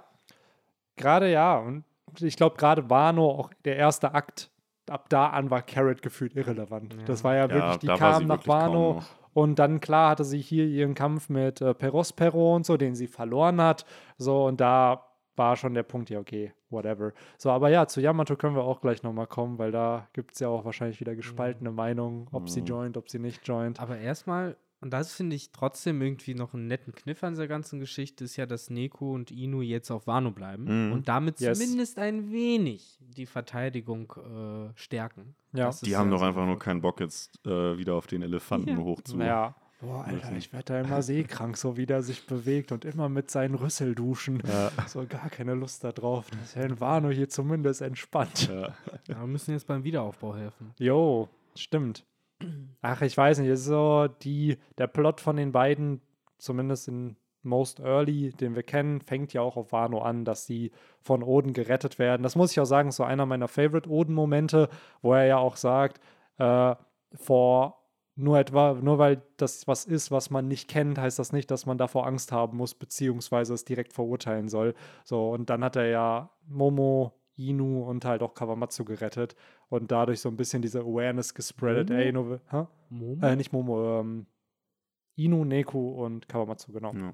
gerade ja, und ich glaube gerade Wano, auch der erste Akt, ab da an war Carrot gefühlt irrelevant. Ja. Das war ja wirklich, die kam nach Wano und dann klar hatte sie hier ihren Kampf mit äh, Perospero und so, den sie verloren hat. So, und da war schon der Punkt, ja, okay, whatever. So, aber ja, zu Yamato können wir auch gleich nochmal kommen, weil da gibt es ja auch wahrscheinlich wieder gespaltene mhm. Meinungen, ob mhm. sie joint, ob sie nicht joint.
Aber erstmal, und das finde ich trotzdem irgendwie noch einen netten Kniff an der ganzen Geschichte, ist ja, dass Neko und Inu jetzt auf Wano bleiben mhm. und damit yes. zumindest ein wenig die Verteidigung äh, stärken.
Ja. Die haben doch einfach nur keinen Bock, jetzt äh, wieder auf den Elefanten ja. hochzu.
Ja. Boah, Alter, ich werde da immer seekrank, so wie der sich bewegt und immer mit seinen Rüssel duschen. Ja. So gar keine Lust darauf. Das ist ja in Wano hier zumindest entspannt.
Ja. ja. wir müssen jetzt beim Wiederaufbau helfen.
Jo, stimmt. Ach, ich weiß nicht, ist so die, der Plot von den beiden, zumindest in Most Early, den wir kennen, fängt ja auch auf Wano an, dass sie von Oden gerettet werden. Das muss ich auch sagen, ist so einer meiner Favorite Oden-Momente, wo er ja auch sagt, äh, vor nur etwa, nur weil das was ist, was man nicht kennt, heißt das nicht, dass man davor Angst haben muss, beziehungsweise es direkt verurteilen soll. So, und dann hat er ja Momo, Inu und halt auch Kawamatsu gerettet und dadurch so ein bisschen diese Awareness gespreadet. Momo? Ey, nur, Momo? Äh, nicht Momo, ähm, Inu, Neku und Kawamatsu, genau. Ja.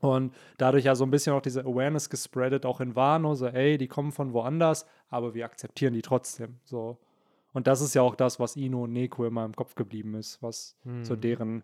Und dadurch ja so ein bisschen auch diese Awareness gespreadet, auch in Wano, so, ey, die kommen von woanders, aber wir akzeptieren die trotzdem. So. Und das ist ja auch das, was Ino und Neko immer im Kopf geblieben ist, was hm. so deren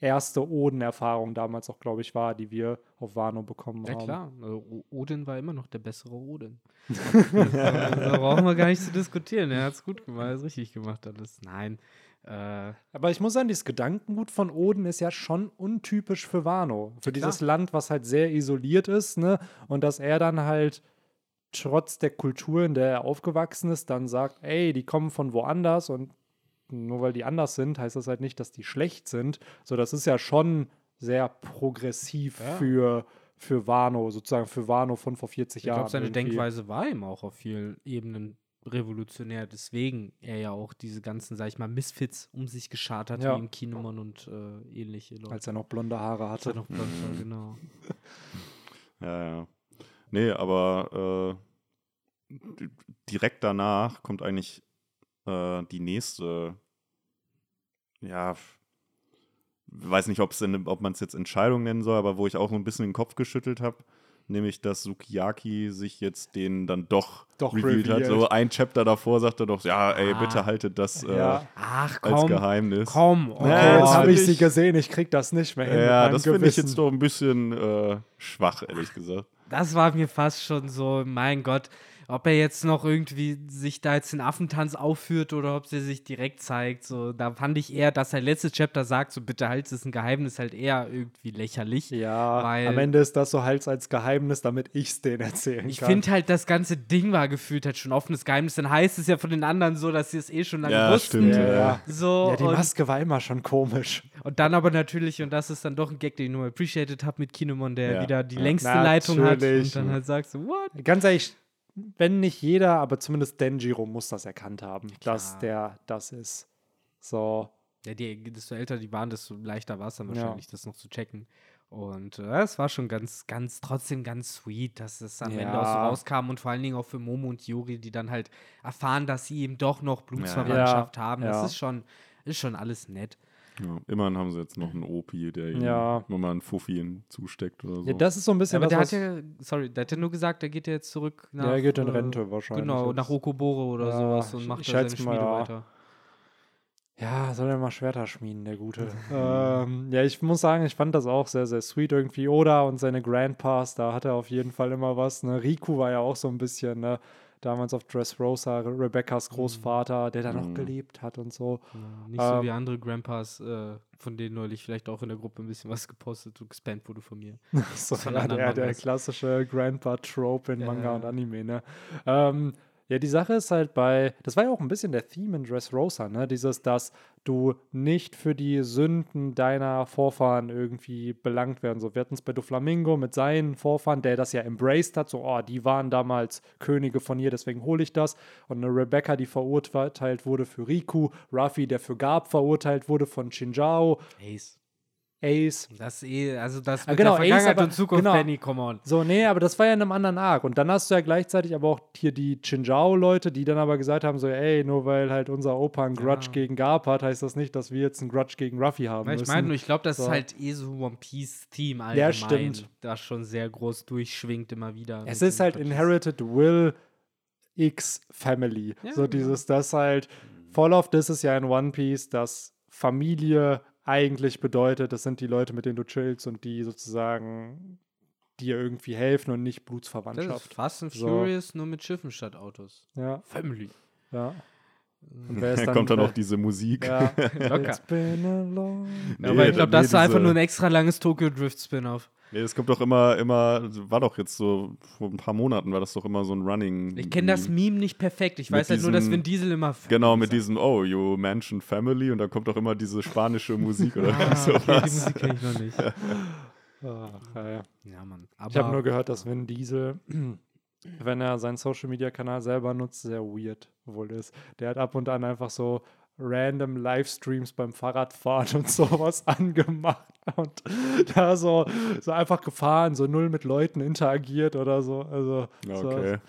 erste Oden-Erfahrung damals auch, glaube ich, war, die wir auf Wano bekommen
ja,
haben.
Ja, klar. Also, Odin war immer noch der bessere Odin. da brauchen wir gar nicht zu diskutieren. Er hat es gut gemacht, er hat es richtig gemacht alles. Nein.
Äh, Aber ich muss sagen, dieses Gedankengut von Oden ist ja schon untypisch für Wano. Für dieses klar. Land, was halt sehr isoliert ist, ne? Und dass er dann halt trotz der Kultur, in der er aufgewachsen ist, dann sagt, ey, die kommen von woanders und nur weil die anders sind, heißt das halt nicht, dass die schlecht sind. So, das ist ja schon sehr progressiv ja. für, für Wano, sozusagen für Wano von vor 40
ich
Jahren. Ich
glaube, seine irgendwie. Denkweise war ihm auch auf vielen Ebenen revolutionär, deswegen er ja auch diese ganzen, sag ich mal, Misfits um sich geschart hat, ja. wie im Kinemon und äh, ähnliche
Leute. Als er noch blonde Haare hatte. Als er noch blond war, genau.
Ja, ja. Nee, aber äh, direkt danach kommt eigentlich äh, die nächste, ja, weiß nicht, in, ob man es jetzt Entscheidung nennen soll, aber wo ich auch so ein bisschen den Kopf geschüttelt habe, nämlich dass Sukiyaki sich jetzt den dann doch,
doch revealed hat.
So ein Chapter davor sagte doch, ja, ey, ah. bitte haltet das äh, ja.
Ach,
komm, als Geheimnis.
Komm,
okay, ja, jetzt habe ich sie gesehen, ich krieg das nicht mehr hin.
Ja, das finde ich jetzt doch ein bisschen äh, schwach, ehrlich gesagt.
Das war mir fast schon so, mein Gott, ob er jetzt noch irgendwie sich da jetzt den Affentanz aufführt oder ob sie sich direkt zeigt. So, da fand ich eher, dass sein letztes Chapter sagt, so bitte halt es ein Geheimnis, halt eher irgendwie lächerlich.
Ja, weil am Ende ist das so halt als Geheimnis, damit ich es denen erzählen
ich
kann.
Ich finde halt, das ganze Ding war gefühlt halt schon offenes Geheimnis. Dann heißt es ja von den anderen so, dass sie es eh schon lange ja, wussten.
Stimmt, ja, ja.
So,
ja, die Maske war immer schon komisch.
Und dann aber natürlich, und das ist dann doch ein Gag, den ich nur appreciated habe mit Kinemon, der ja. wieder die längste Leitung hat und dann halt sagst so, what?
Ganz ehrlich, wenn nicht jeder, aber zumindest Denjiro muss das erkannt haben, Klar. dass der das ist. So.
Ja, die, desto älter die waren, desto leichter war es dann wahrscheinlich, ja. das noch zu checken. Und äh, es war schon ganz, ganz, trotzdem ganz sweet, dass es am ja. Ende auch so rauskam und vor allen Dingen auch für Momo und Yuri, die dann halt erfahren, dass sie eben doch noch Blutsverwandtschaft ja. haben. Das ist schon, ist schon alles nett.
Ja, immerhin haben sie jetzt noch einen Opi, der ihm ja. mal einen Fuffi zusteckt oder so.
Ja, das ist so ein bisschen.
aber das, der hat ja, sorry, der hat ja nur gesagt, der geht ja jetzt zurück
nach. Ja, er geht in äh, Rente wahrscheinlich.
Genau, jetzt. nach Okoboro oder ja, sowas und macht da seine Schmiede mal, weiter.
Ja, soll er mal Schwerter schmieden, der Gute. ähm, ja, ich muss sagen, ich fand das auch sehr, sehr sweet irgendwie. Oda und seine Grandpas, da hat er auf jeden Fall immer was. Ne? Riku war ja auch so ein bisschen, ne? Damals auf Dressrosa, Rebecca's mhm. Großvater, der da noch mhm. gelebt hat und so.
Nicht ähm, so wie andere Grandpas, äh, von denen neulich vielleicht auch in der Gruppe ein bisschen was gepostet und gespannt wurde von mir.
so, ja, der, der klassische Grandpa-Trope in. Manga und Anime, ne? Ähm, ja, die Sache ist halt bei, das war ja auch ein bisschen der Theme in Dressrosa, ne? Dieses, dass du nicht für die Sünden deiner Vorfahren irgendwie belangt werden. So, wir hatten es bei Doflamingo mit seinen Vorfahren, der das ja embraced hat, so, oh, die waren damals Könige von ihr, deswegen hole ich das. Und eine Rebecca, die verurteilt wurde für Riku, Ruffy, der für Garb verurteilt wurde von Chinjao.
Ace.
Ace.
Das eh, also das
ah, mit genau,
der Vergangenheit
Ace,
und Zukunft, genau. Penny, come on.
So, nee, aber das war ja in einem anderen Arc. Und dann hast du ja gleichzeitig aber auch hier die Chinjao-Leute, die dann aber gesagt haben, so, ey, nur weil halt unser Opa einen Grudge ja. gegen Garp hat, heißt das nicht, dass wir jetzt einen Grudge gegen Ruffy haben Weil
ich meine nur, ich glaube, das so. ist halt eh so One Piece-Team allgemein. Ja, stimmt. Das schon sehr groß durchschwingt immer wieder.
Es ist halt Inherited Will X Family. Ja, so dieses, das halt, voll oft ist es ja in One Piece, dass Familie eigentlich bedeutet, das sind die Leute, mit denen du chillst und die sozusagen dir irgendwie helfen und nicht Blutsverwandtschaft. Das ist
Fast and Furious so. nur mit Schiffen statt Autos.
Ja.
Family.
Ja.
Und wer ist dann, kommt dann auch diese Musik.
Ja. Locker. nee, aber ich glaube, das ist einfach nur ein extra langes Tokyo Drift Spin-off.
Nee, es kommt doch immer, immer, war doch jetzt so, vor ein paar Monaten war das doch immer so ein Running.
Ich kenne das Meme nicht perfekt. Ich weiß halt nur, dass Vin Diesel immer.
Genau, mit diesem, oh, you mentioned family und da kommt doch immer diese spanische Musik oder ah, sowas. Okay, die Musik kenne ich noch nicht.
Ach, ja. ja, Mann. Aber ich habe nur gehört, dass Vin Diesel, wenn er seinen Social Media Kanal selber nutzt, sehr weird wohl ist. Der hat ab und an einfach so random Livestreams beim Fahrradfahren und sowas angemacht und da so, so einfach gefahren, so null mit Leuten interagiert oder so. Also
okay. so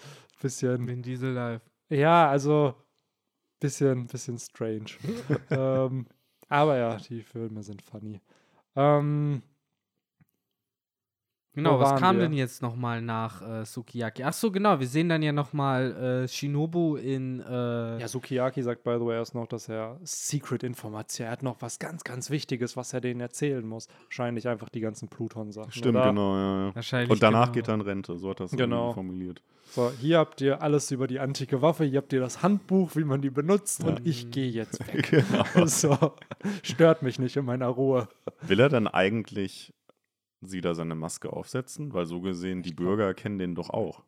bisschen.
Vin Diesel live.
Ja, also bisschen, bisschen strange. ähm, aber ja, die Filme sind funny. Ähm,
Genau, was kam wir? denn jetzt nochmal nach äh, Sukiyaki? Ach so, genau, wir sehen dann ja nochmal äh, Shinobu in. Äh
ja, Sukiyaki sagt, by the way, erst noch, dass er Secret-Information, er hat noch was ganz, ganz Wichtiges, was er denen erzählen muss. Wahrscheinlich einfach die ganzen Pluton-Sachen.
Stimmt, oder? genau, ja, ja. Wahrscheinlich Und danach genau. geht er in Rente, so hat er es genau. formuliert.
So, hier habt ihr alles über die antike Waffe, hier habt ihr das Handbuch, wie man die benutzt, ja. und ich gehe jetzt weg. genau. so, stört mich nicht in meiner Ruhe.
Will er dann eigentlich sie da seine Maske aufsetzen? Weil so gesehen, die Bürger kennen den doch auch.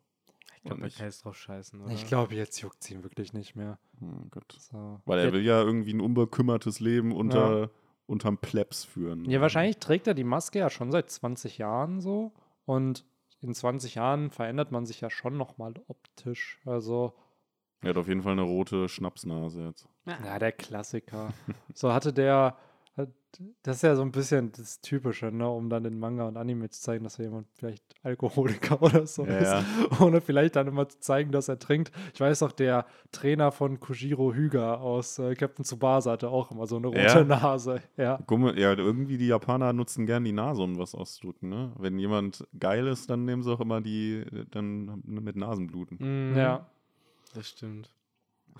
Ich glaube, er kann jetzt drauf scheißen,
oder? Ich glaube, jetzt juckt sie ihn wirklich nicht mehr.
Hm, so. Weil er will ja irgendwie ein unbekümmertes Leben unter, ja. unterm Plebs führen.
Ja, wahrscheinlich trägt er die Maske ja schon seit 20 Jahren so. Und in 20 Jahren verändert man sich ja schon nochmal optisch. Also.
Er hat auf jeden Fall eine rote Schnapsnase jetzt.
Ja, der Klassiker. so hatte der das ist ja so ein bisschen das Typische, ne, um dann in Manga und Anime zu zeigen, dass jemand vielleicht Alkoholiker oder so ja, ist. Ja. Ohne vielleicht dann immer zu zeigen, dass er trinkt. Ich weiß auch, der Trainer von Kujiro Hyga aus äh, Captain Tsubasa hatte auch immer so eine rote ja. Nase. Ja.
Guck ja, irgendwie die Japaner nutzen gern die Nase, um was auszudrücken. Ne? Wenn jemand geil ist, dann nehmen sie auch immer die dann mit Nasenbluten.
Mhm. Ja.
Das stimmt.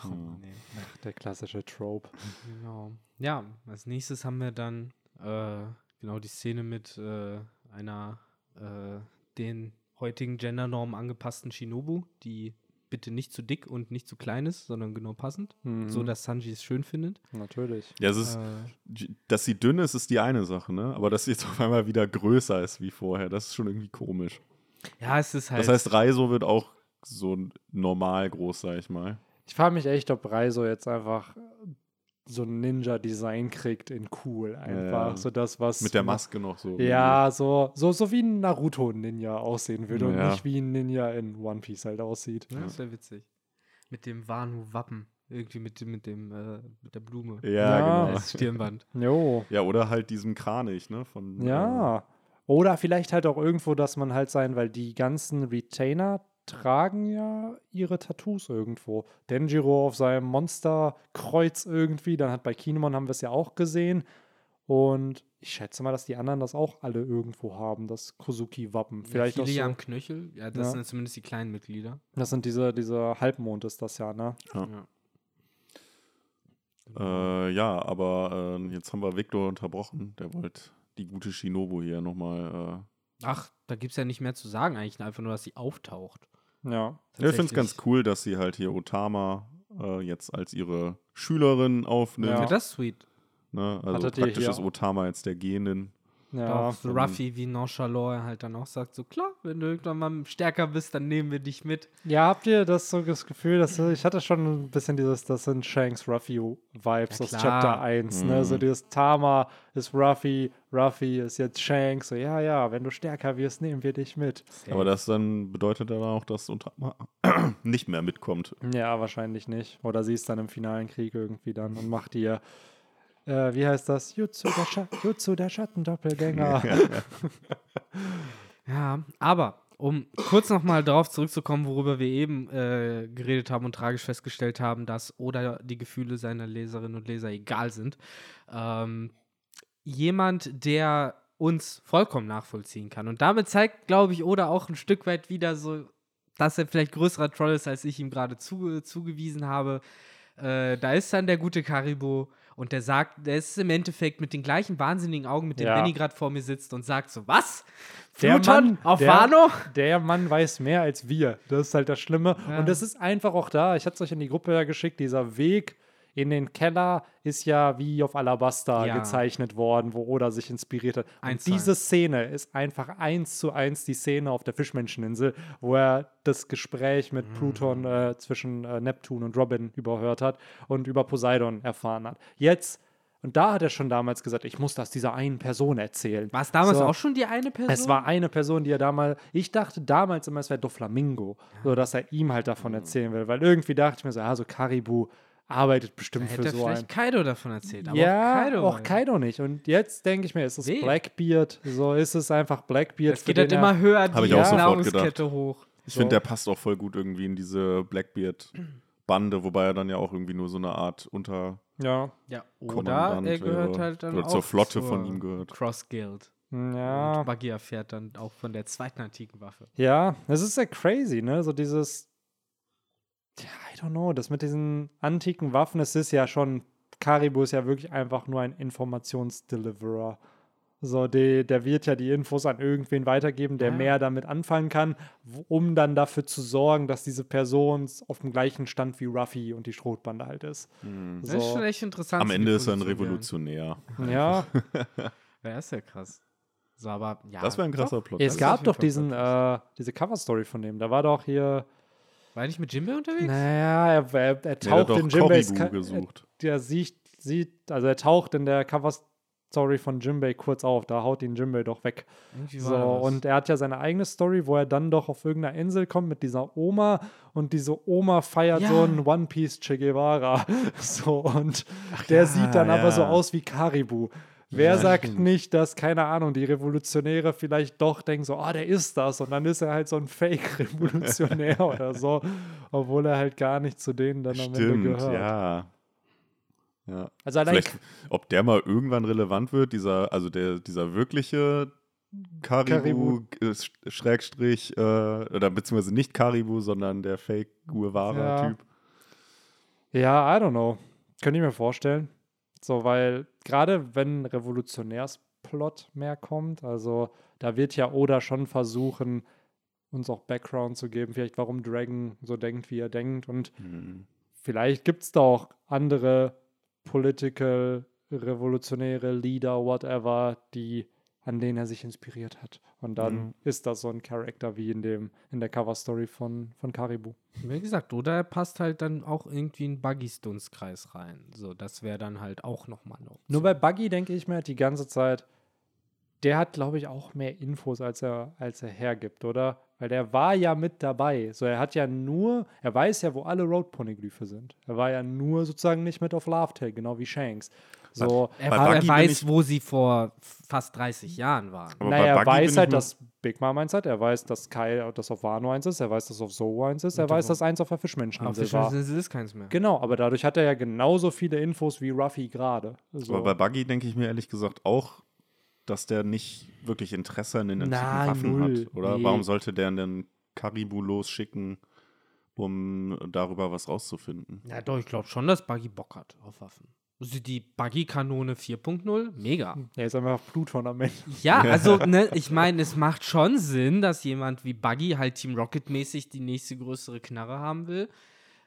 Oh, nee. Ach, der klassische Trope.
Genau. Ja, als nächstes haben wir dann äh, genau die Szene mit äh, einer äh, den heutigen Gendernormen angepassten Shinobu, die bitte nicht zu dick und nicht zu klein ist, sondern genau passend, mhm. so dass Sanji es schön findet.
Natürlich.
Ja, es ist, äh, dass sie dünn ist, ist die eine Sache, ne? Aber dass sie jetzt auf einmal wieder größer ist wie vorher, das ist schon irgendwie komisch.
Ja, es ist halt.
Das heißt, Reiso wird auch so normal groß, sag ich mal.
Ich frage mich echt, ob Reiso jetzt einfach so ein Ninja-Design kriegt in cool einfach. Ja, so das, was.
Mit der Maske noch so.
Ja, so, so, so wie ein Naruto-Ninja aussehen würde ja. und nicht wie ein Ninja in One Piece halt aussieht.
Ja, das wäre witzig. Mit dem Wanu-Wappen. Irgendwie mit dem, mit dem, äh, mit der Blume.
Ja, ja. genau.
Als Stirnband.
jo.
Ja, oder halt diesem Kranich, ne? Von,
ja. Äh, oder vielleicht halt auch irgendwo, dass man halt sein, weil die ganzen Retainer tragen ja ihre Tattoos irgendwo. Denjiro auf seinem Monsterkreuz irgendwie, dann hat bei Kinemon haben wir es ja auch gesehen. Und ich schätze mal, dass die anderen das auch alle irgendwo haben, das Kozuki-Wappen. Vielleicht
ja, viele
so,
am Knöchel, ja, das ja. sind zumindest die kleinen Mitglieder.
Das sind diese, diese Halbmond ist das ja, ne?
Ja. ja. Äh, ja, aber äh, jetzt haben wir Victor unterbrochen. Der wollte die gute Shinobu hier nochmal.
Äh Ach, da gibt es ja nicht mehr zu sagen, eigentlich einfach nur, dass sie auftaucht.
Ja.
Ich finde es ganz cool, dass sie halt hier Otama äh, jetzt als ihre Schülerin aufnimmt. Ja,
das ist sweet.
Ne? Also Hattet praktisch ist Otama jetzt der Gehenden.
Ja, auch so Ruffy wie nonchalant halt dann auch sagt, so klar, wenn du irgendwann mal stärker bist, dann nehmen wir dich mit.
Ja, habt ihr das so das Gefühl, dass ich hatte schon ein bisschen dieses, das sind Shanks Ruffy-Vibes ja, aus Chapter 1, mhm. ne? So mhm. dieses Tama ist Ruffy, Ruffy ist jetzt Shanks, so ja, ja, wenn du stärker wirst, nehmen wir dich mit.
Aber das dann bedeutet dann auch, dass Otama nicht mehr mitkommt.
Ja, wahrscheinlich nicht. Oder sie ist dann im finalen Krieg irgendwie dann und macht ihr äh, wie heißt das? Jutsu der, Scha Jutsu, der Schattendoppelgänger.
ja, aber um kurz nochmal darauf zurückzukommen, worüber wir eben äh, geredet haben und tragisch festgestellt haben, dass oder die Gefühle seiner Leserinnen und Leser egal sind. Ähm, jemand, der uns vollkommen nachvollziehen kann. Und damit zeigt, glaube ich, Oda auch ein Stück weit wieder so, dass er vielleicht größerer Troll ist, als ich ihm gerade zu, zugewiesen habe. Äh, da ist dann der gute Karibo und der sagt, der ist im Endeffekt mit den gleichen wahnsinnigen Augen, mit denen ja. Benny gerade vor mir sitzt und sagt so, was?
Der Mann auf der, Wano? Der Mann weiß mehr als wir. Das ist halt das Schlimme. Ja. Und das ist einfach auch da. Ich hatte es euch in die Gruppe ja geschickt, dieser Weg in den Keller ist ja wie auf Alabaster ja. gezeichnet worden, wo Oda sich inspiriert hat. Und eins diese Szene ist einfach eins zu eins die Szene auf der Fischmenscheninsel, wo er das Gespräch mit mhm. Pluton äh, zwischen äh, Neptun und Robin überhört hat und über Poseidon erfahren hat. Jetzt und da hat er schon damals gesagt, ich muss das dieser einen Person erzählen.
War es damals so, auch schon die eine Person?
Es war eine Person, die er damals, ich dachte damals immer, es wäre Doflamingo, ja. so dass er ihm halt davon mhm. erzählen will, weil irgendwie dachte ich mir so, ja, so Karibu, arbeitet bestimmt
für
so
ein. Kaido davon erzählt,
aber ja, auch Kaido, auch Kaido nicht. Und jetzt denke ich mir, ist es nee. Blackbeard, so ist es einfach Blackbeard.
Es geht halt immer höher
die Nahrungskette hoch. Ich so. finde, der passt auch voll gut irgendwie in diese Blackbeard-Bande, wobei er dann ja auch irgendwie nur so eine Art unter.
Ja.
Ja, oder er gehört wäre. halt dann
oder
auch
zur Flotte zur von ihm gehört.
Cross Guild.
Ja.
Und Buggy erfährt dann auch von der zweiten antiken Waffe.
Ja, das ist ja crazy, ne? So dieses, ja, I don't know, das mit diesen antiken Waffen, es ist ja schon, Karibu ist ja wirklich einfach nur ein Informationsdeliverer. So, die, der wird ja die Infos an irgendwen weitergeben, der
Ja.
mehr damit anfangen kann, um dann dafür zu sorgen, dass diese Person auf dem gleichen Stand wie Ruffy und die Schrotbande halt ist.
Das ist schon
So,
echt interessant.
Am Ende ist er ein Revolutionär.
ja,
Ja, ist ja krass. So, aber ja.
Das wäre ein krasser
doch.
Plot.
es gab doch diesen, äh, diese Cover-Story von dem. Da war doch hier,
War er nicht mit Jimbe unterwegs?
naja, er, er, er
Nee,
taucht
doch
in Jinbeis
Koribu
Ka-
gesucht.
der sieht, sieht, also er taucht in der Cover-Story von Jimbei kurz auf, da haut ihn Jimbei doch weg. So, und er hat ja seine eigene Story, wo er dann doch auf irgendeiner Insel kommt mit dieser Oma und diese Oma feiert
Ja.
so einen One Piece Che Guevara. So, und der sieht dann aber so
ja.
aus wie Karibu. Wer
Ja,
sagt
stimmt.
nicht, dass, keine Ahnung, die Revolutionäre vielleicht doch denken so, ah, der ist das und dann ist er halt so ein Fake-Revolutionär oder so, obwohl er halt gar nicht zu denen dann am Ende
Stimmt,
gehört.
ja. Ja.
Also allein
Vielleicht, ob der mal irgendwann relevant wird, dieser, also der, dieser wirkliche Karibu, äh, Sch- Schrägstrich, äh, oder beziehungsweise nicht Karibu, sondern der Fake Guevara-Typ.
Ja, I don't know. Könnte ich mir vorstellen. So, weil gerade wenn Revolutionärsplot mehr kommt, also da wird ja Oda schon versuchen, uns auch Background zu geben, vielleicht warum Dragon so denkt, wie er denkt. Und
Hm.
vielleicht gibt es da auch andere Political, revolutionäre Leader, whatever, die an denen er sich inspiriert hat. Und dann
Mhm.
ist das so ein Charakter wie in dem in der Cover-Story von, von Karibu.
Wie gesagt, oder er passt halt dann auch irgendwie in Buggys Dunstkreis rein. So, das wäre dann halt auch nochmal eine Option.
Nur bei Buggy denke ich mir halt die ganze Zeit, der hat, glaube ich, auch mehr Infos, als er, als er hergibt, oder? Weil der war ja mit dabei. So, er hat ja nur, er weiß ja, wo alle Road-Poneglyphe sind. Er war ja nur sozusagen nicht mit auf Love Tale, genau wie Shanks. So,
er, war, er weiß,
ich-
wo sie vor fast 30 Jahren waren.
Aber
naja, er weiß halt, dass Big Mom eins hat, er weiß, dass Kai das auf Wano eins ist, er weiß, dass auf Zoro eins ist, er weiß,
auf-
dass eins auf der
Auf
Fischmenscheninsel
Fischmenschen
war.
ist es keins mehr.
Genau, aber dadurch hat er ja genauso viele Infos wie Ruffy gerade. So.
Aber bei Buggy denke ich mir ehrlich gesagt auch, dass der nicht wirklich Interesse an den antiken
Nein,
Waffen
null.
hat. Oder
Nee.
warum sollte der einen Karibu losschicken, um darüber was rauszufinden?
Ja, doch, ich glaube schon, dass Buggy Bock hat auf Waffen. Also die Buggy-Kanone 4.0, mega.
er ist einfach Pluton am Ende.
Ja, also, ne, ich meine, es macht schon Sinn, dass jemand wie Buggy halt Team Rocket-mäßig die nächste größere Knarre haben will.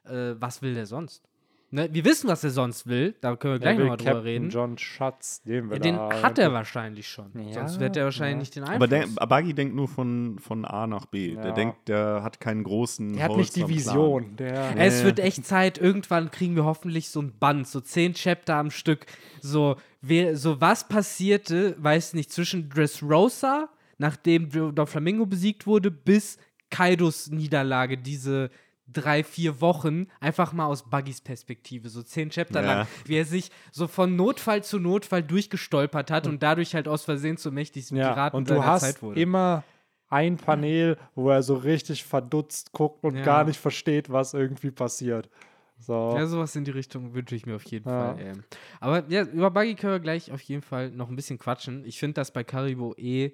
Äh, was will der sonst? Ne, wir wissen, was er sonst will, da können wir gleich
Er
nochmal drüber
Captain
reden.
John Schatz, den will
Ja, den
er
hat er
haben.
wahrscheinlich schon.
Ja,
Sonst wird er wahrscheinlich
ja.
nicht den
Aber
Einfluss.
der, Buggy denkt nur von, von A nach B.
Ja.
Der denkt, der hat keinen großen.
Der hat nicht die. Vision. Der,
Es wird echt Zeit, irgendwann kriegen wir hoffentlich so ein Band, so zehn Chapter am Stück. So, wer, so was passierte, weiß nicht, zwischen Dressrosa, nachdem Dr. Flamingo besiegt wurde, bis Kaidos Niederlage, diese drei, vier Wochen, einfach mal aus Buggys Perspektive, so zehn Chapter
Ja.
lang, wie er sich so von Notfall zu Notfall durchgestolpert hat und dadurch halt aus Versehen zum mächtigsten
ja,
Piraten
und du hast
Zeit wurde.
immer ein Panel, wo er so richtig verdutzt guckt und
Ja.
gar nicht versteht, was irgendwie passiert. So.
Ja, sowas in die Richtung wünsche ich mir auf jeden
Ja.
Fall. Ähm. Aber ja, über Buggy können wir gleich auf jeden Fall noch ein bisschen quatschen. Ich finde das bei Karibo eh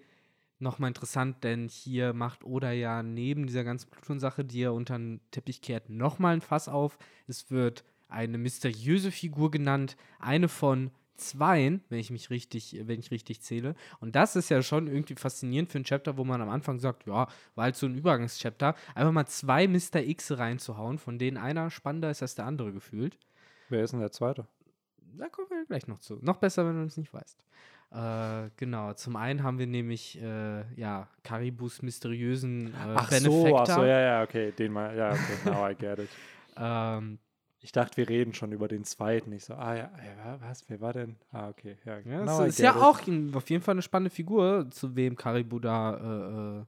nochmal interessant, denn hier macht Oda ja neben dieser ganzen Pluton-Sache, die er unter den Teppich kehrt, nochmal ein Fass auf. Es wird eine mysteriöse Figur genannt, eine von zweien, wenn ich mich richtig, wenn ich richtig zähle. Und das ist ja schon irgendwie faszinierend für ein Chapter, wo man am Anfang sagt, ja, war halt so ein Übergangschapter, einfach mal zwei Mr. X reinzuhauen, von denen einer spannender ist als der andere gefühlt.
Wer ist denn der Zweite?
Da kommen wir gleich noch zu. Noch besser, wenn du es nicht weißt. Äh, genau, zum einen haben wir nämlich, äh, ja, Karibus mysteriösen äh,
Ach so, ach so, ja, ja, okay, den mal, ja, okay, now I get it.
ähm,
Ich dachte, wir reden schon über den Zweiten. Ich so, ah ja, ja, was, wer war denn? Ah, okay, ja.
Ja,
I
es ist ja
it.
auch auf jeden Fall eine spannende Figur, zu wem Karibu da äh, äh,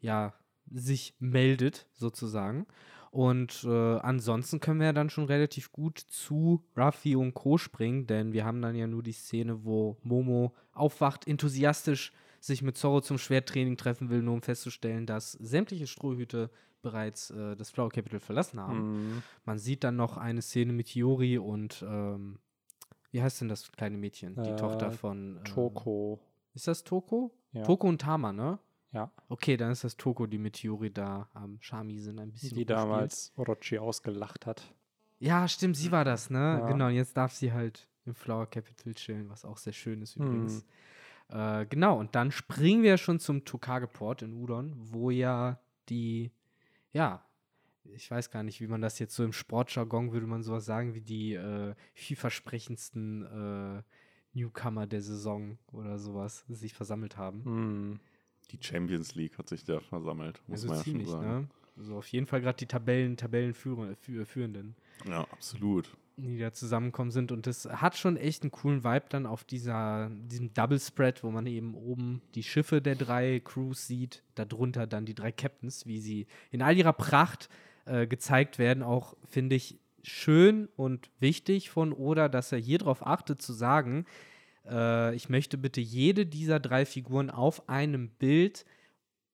ja, sich meldet, sozusagen. Und äh, ansonsten können wir ja dann schon relativ gut zu Ruffy und Co. springen, denn wir haben dann ja nur die Szene, wo Momo aufwacht, enthusiastisch sich mit Zorro zum Schwerttraining treffen will, nur um festzustellen, dass sämtliche Strohhüte bereits äh, das Flower Capital verlassen haben.
Mhm.
Man sieht dann noch eine Szene mit Yori und wie heißt denn das kleine Mädchen? Die
Äh,
Tochter von ähm,
Toko.
Ist das Toko?
Ja.
Toko und Tama, ne?
Ja.
Okay, dann ist das Toko, die mit Yuri da am Shami sind, ein bisschen.
Die
rumspielt.
damals Orochi ausgelacht hat.
Ja, stimmt, sie war das, ne?
Ja.
Genau, und jetzt darf sie halt im Flower Capital chillen, was auch sehr schön ist
Mhm.
übrigens. Äh, genau, und dann springen wir schon zum Tokage-Port in Udon, wo ja die, ja, ich weiß gar nicht, wie man das jetzt so im Sportjargon würde man sowas sagen, wie die äh, vielversprechendsten äh, Newcomer der Saison oder sowas sich versammelt haben.
Hm.
Die Champions League hat sich da versammelt, muss
Also
man ja
ziemlich,
schon sagen.
ne? Also auf jeden Fall gerade die Tabellen, Tabellenführenden.
Ja, absolut.
die da zusammenkommen sind. Und das hat schon echt einen coolen Vibe dann auf dieser, diesem Double Spread, wo man eben oben die Schiffe der drei Crews sieht, darunter dann die drei Captains, wie sie in all ihrer Pracht äh, gezeigt werden. Auch finde ich schön und wichtig von Oda, dass er hier darauf achtet zu sagen, äh, ich möchte bitte jede dieser drei Figuren auf einem Bild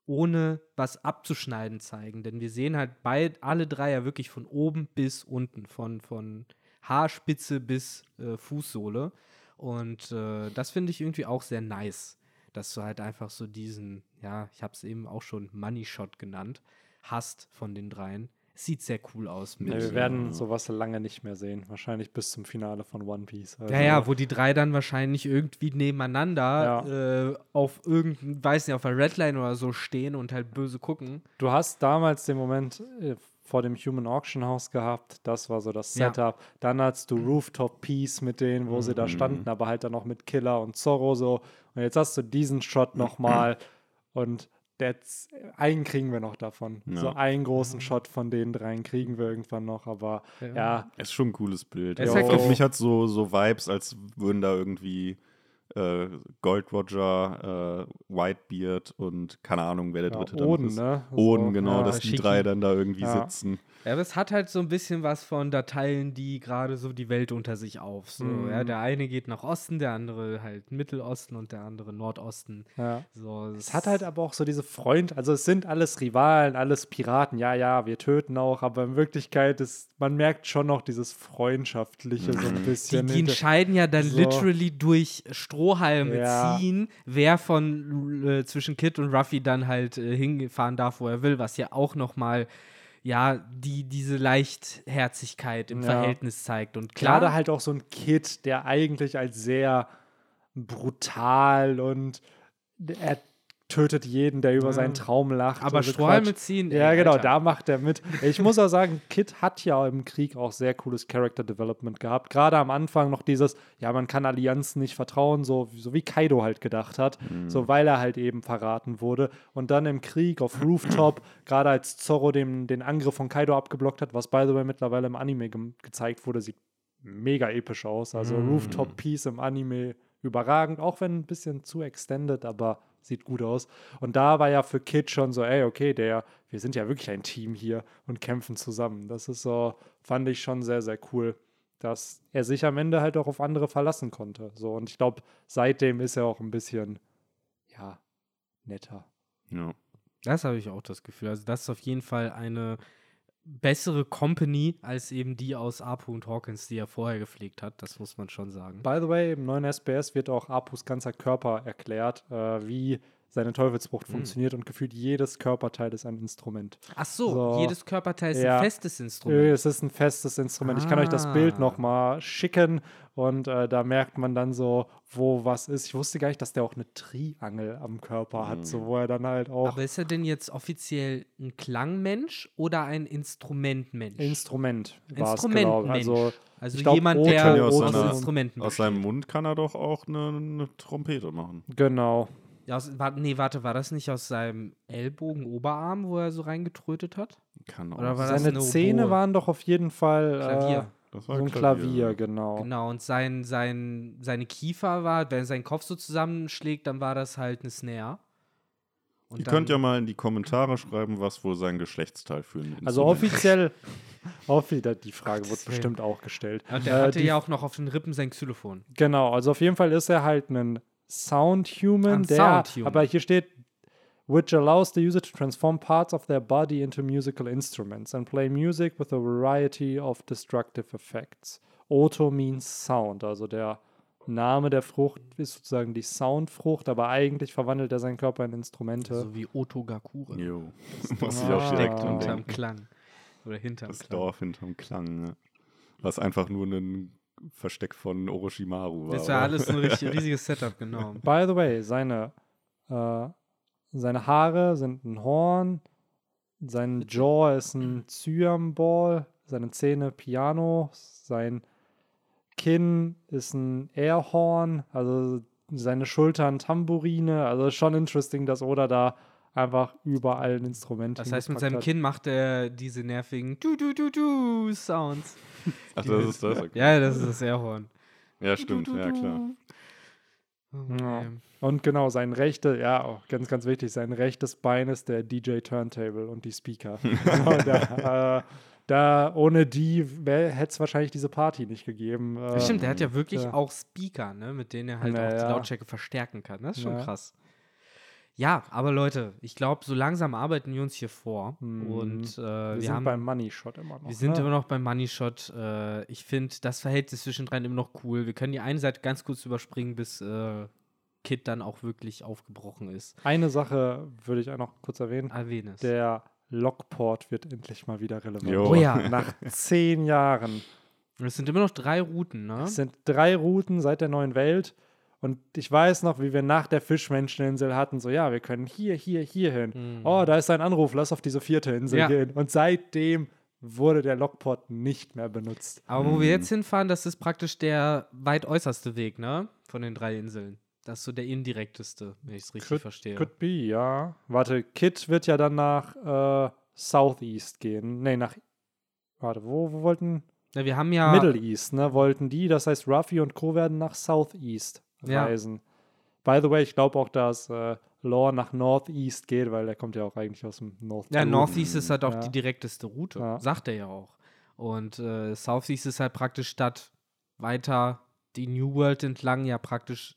ohne was abzuschneiden zeigen. Denn wir sehen halt bei, alle drei ja wirklich von oben bis unten, von, von Haarspitze bis äh, Fußsohle. Und äh, das finde ich irgendwie auch sehr nice, dass du halt einfach so diesen, ja, ich habe es eben auch schon Money Shot genannt, hast von den dreien. Sieht sehr cool aus. Mit,
Ja, wir
Ja.
werden sowas lange nicht mehr sehen. Wahrscheinlich bis zum Finale von One Piece. Also,
Ja, ja, wo die drei dann wahrscheinlich irgendwie nebeneinander äh, auf irgendein, weiß nicht, auf der Redline oder so stehen und halt böse gucken.
Du hast damals den Moment äh, vor dem Human Auction House gehabt. Das war so das
Ja.
Setup. Dann hast du Rooftop Peace mit denen, wo sie da standen, aber halt dann noch mit Killer und Zorro so. Und jetzt hast du diesen Shot nochmal und that's, einen kriegen wir noch davon.
Ja.
So einen großen Shot von den dreien kriegen wir irgendwann noch, aber ja,
Es ist schon ein cooles Bild. Ja,
halt
auf
auch-
mich hat so, so Vibes, als würden da irgendwie äh, Gold Roger, äh, Whitebeard und keine Ahnung, wer der
ja
dritte dann
Oden,
ist.
ne?
Oden,
So,
genau,
ja,
dass die drei dann da irgendwie
Ja.
sitzen.
Ja, aber es hat halt so ein bisschen was von, da teilen die gerade so die Welt unter sich auf. So,
Mhm.
ja, der eine geht nach Osten, der andere halt Mittelosten und der andere Nordosten.
Ja.
So,
Es hat halt aber auch so diese Freund, also es sind alles Rivalen, alles Piraten, ja, ja, wir töten auch, aber in Wirklichkeit ist, man merkt schon noch dieses Freundschaftliche so ein
die,
bisschen.
die
hinter-
entscheiden ja dann
so.
literally durch Strohhalme
Ja.
ziehen, wer von äh, zwischen Kid und Ruffy dann halt äh, hinfahren darf, wo er will, was ja auch noch mal ja, die, diese Leichtherzigkeit im
Ja.
Verhältnis zeigt. Und klar,
Gerade halt auch so ein Kid, der eigentlich als sehr brutal und er tötet jeden, der über
Ja.
seinen Traum lacht.
aber
Quatsch.
ziehen.
Ja,
ey,
genau,
Alter.
da macht er mit. Ich muss auch sagen, Kid hat ja im Krieg auch sehr cooles Character Development gehabt. Gerade am Anfang noch dieses, ja, man kann Allianzen nicht vertrauen, so, so wie Kaido halt gedacht hat, so weil er halt eben verraten wurde. Und dann im Krieg auf Rooftop, gerade als Zorro den, den Angriff von Kaido abgeblockt hat, was by the way mittlerweile im Anime ge gezeigt wurde, sieht mega episch aus. Also
Mhm.
Rooftop Piece im Anime überragend, auch wenn ein bisschen zu extended, aber sieht gut aus. Und da war ja für Kid schon so, ey, okay, der, wir sind ja wirklich ein Team hier und kämpfen zusammen. Das ist so, fand ich schon sehr, sehr cool, dass er sich am Ende halt auch auf andere verlassen konnte. So, und ich glaube, seitdem ist er auch ein bisschen, ja, netter.
Ja.
Das habe ich auch das Gefühl. Also, das ist auf jeden Fall eine bessere Company als eben die aus Apu und Hawkins, die er vorher gepflegt hat. Das muss man schon sagen.
By the way, im neuen SPS wird auch Apus ganzer Körper erklärt, äh, wie seine Teufelsfrucht
Hm.
funktioniert und gefühlt jedes Körperteil ist ein Instrument.
Ach so,
So.
jedes Körperteil ist
Ja.
ein festes Instrument.
Es ist ein festes Instrument. Ich kann euch das Bild
Ah.
nochmal schicken und äh, da merkt man dann so, wo was ist. Ich wusste gar nicht, dass der auch eine Triangel am Körper hat, so wo er dann halt auch
Aber ist er denn jetzt offiziell ein Klangmensch oder ein Instrumentmensch?
Instrument.
Instrumentmensch.
Also,
also
ich glaub,
jemand, der
ja aus
aus
seiner-
Instrumenten
Aus seinem Mund kann er doch auch eine, eine Trompete machen.
genau.
Ja, aus, war, nee, warte, war das nicht aus seinem Ellbogen, Oberarm, wo er so reingetrötet hat?
Kann auch.
Oder war das
Seine
eine
Zähne
Oboe?
waren doch auf jeden Fall
Klavier.
Äh,
das
so ein Klavier, genau.
Genau, und sein, sein, seine Kiefer war, wenn sein Kopf so zusammenschlägt, dann war das halt eine Snare. Und
Ihr
dann-
könnt ja mal in die Kommentare schreiben, was wohl sein Geschlechtsteil für ein
Also
ist.
offiziell, offiziell, die Frage wird bestimmt auch gestellt.
Und der
Äh,
hatte
die
ja auch noch auf den Rippen sein Xylophon.
Genau, also auf jeden Fall ist er halt ein Sound-Human,
Ein
der,
Sound-Human.
aber hier steht, which allows the user to transform parts of their body into musical instruments and play music with a variety of destructive effects. Auto means sound, also der Name der Frucht ist sozusagen die Soundfrucht, aber eigentlich verwandelt er seinen Körper in Instrumente.
So wie Otogakure.
Jo.
Das
Muss
Dorf
ich auch dran
hinterm. Klang. Oder hinterm
Das
Klang.
Dorf hinterm Klang. Ne? Was einfach nur ein Versteck von Orochimaru war.
Das war alles ein richtig, riesiges Setup, genau.
By the way, seine, äh, seine Haare sind ein Horn, sein Jaw ist ein Cyan-Ball, seine Zähne Piano, sein Kinn ist ein Airhorn, also seine Schultern Tambourine. Also schon interesting, dass Oda da einfach überall ein Instrument
Das heißt, mit seinem
hat.
Kinn macht er diese nervigen Du-Du-Du-Du-Sounds.
Ach, das ist das. Okay.
Ja, das ist das Airhorn.
Ja, stimmt. Ja, klar.
Oh,
Ja.
okay.
Und genau, sein rechte, ja, auch ganz, ganz wichtig, sein rechtes Bein ist der DJ Turntable und die Speaker. so, da, äh, da, ohne die hätte es wahrscheinlich diese Party nicht gegeben. Äh,
Das stimmt, der hat ja wirklich
ja.
auch Speaker, ne, mit denen er halt auch
Naja.
die Lautstärke verstärken kann. Das ist schon
Ja.
krass. Ja, aber Leute, ich glaube, so langsam arbeiten wir uns hier vor.
Mhm.
Und äh,
wir,
wir,
sind
haben,
beim Money Shot immer noch.
wir sind
ne?
immer noch beim Money Shot. Äh, ich finde das Verhältnis zwischendrin immer noch cool. Wir können die eine Seite ganz kurz überspringen, bis äh, Kid dann auch wirklich aufgebrochen ist.
Eine Sache würde ich auch noch kurz erwähnen.
Erwähne es.
Der Lockport wird endlich mal wieder relevant.
Jo.
Oh ja.
Nach zehn Jahren.
Es sind immer noch drei Routen, ne?
Es sind drei Routen seit der neuen Welt. Und ich weiß noch, wie wir nach der Fischmenscheninsel hatten, so, ja, wir können hier, hier, hier hin.
Mhm.
Oh, da ist ein Anruf, lass auf diese vierte Insel
Ja.
gehen. Und seitdem wurde der Lockport nicht mehr benutzt.
Aber wo wir
Mhm.
jetzt hinfahren, das ist praktisch der weit äußerste Weg, ne? Von den drei Inseln. Das ist so der indirekteste, wenn ich es richtig
Could-
verstehe.
Could be, ja. Warte, Kit wird ja dann nach äh, Southeast gehen. Nee, nach. Warte, wo, wo wollten.
Ja, wir haben ja.
Middle East, ne? Wollten die. Das heißt, Ruffy und Co. werden nach Southeast
Ja.
reisen. By the way, ich glaube auch, dass äh, Lore nach Northeast geht, weil der kommt ja auch eigentlich aus dem North.
Ja. Northeast ist halt auch
Ja.
die direkteste Route,
Ja.
sagt er ja auch. Und äh, Southeast ist halt praktisch statt weiter die New World entlang ja praktisch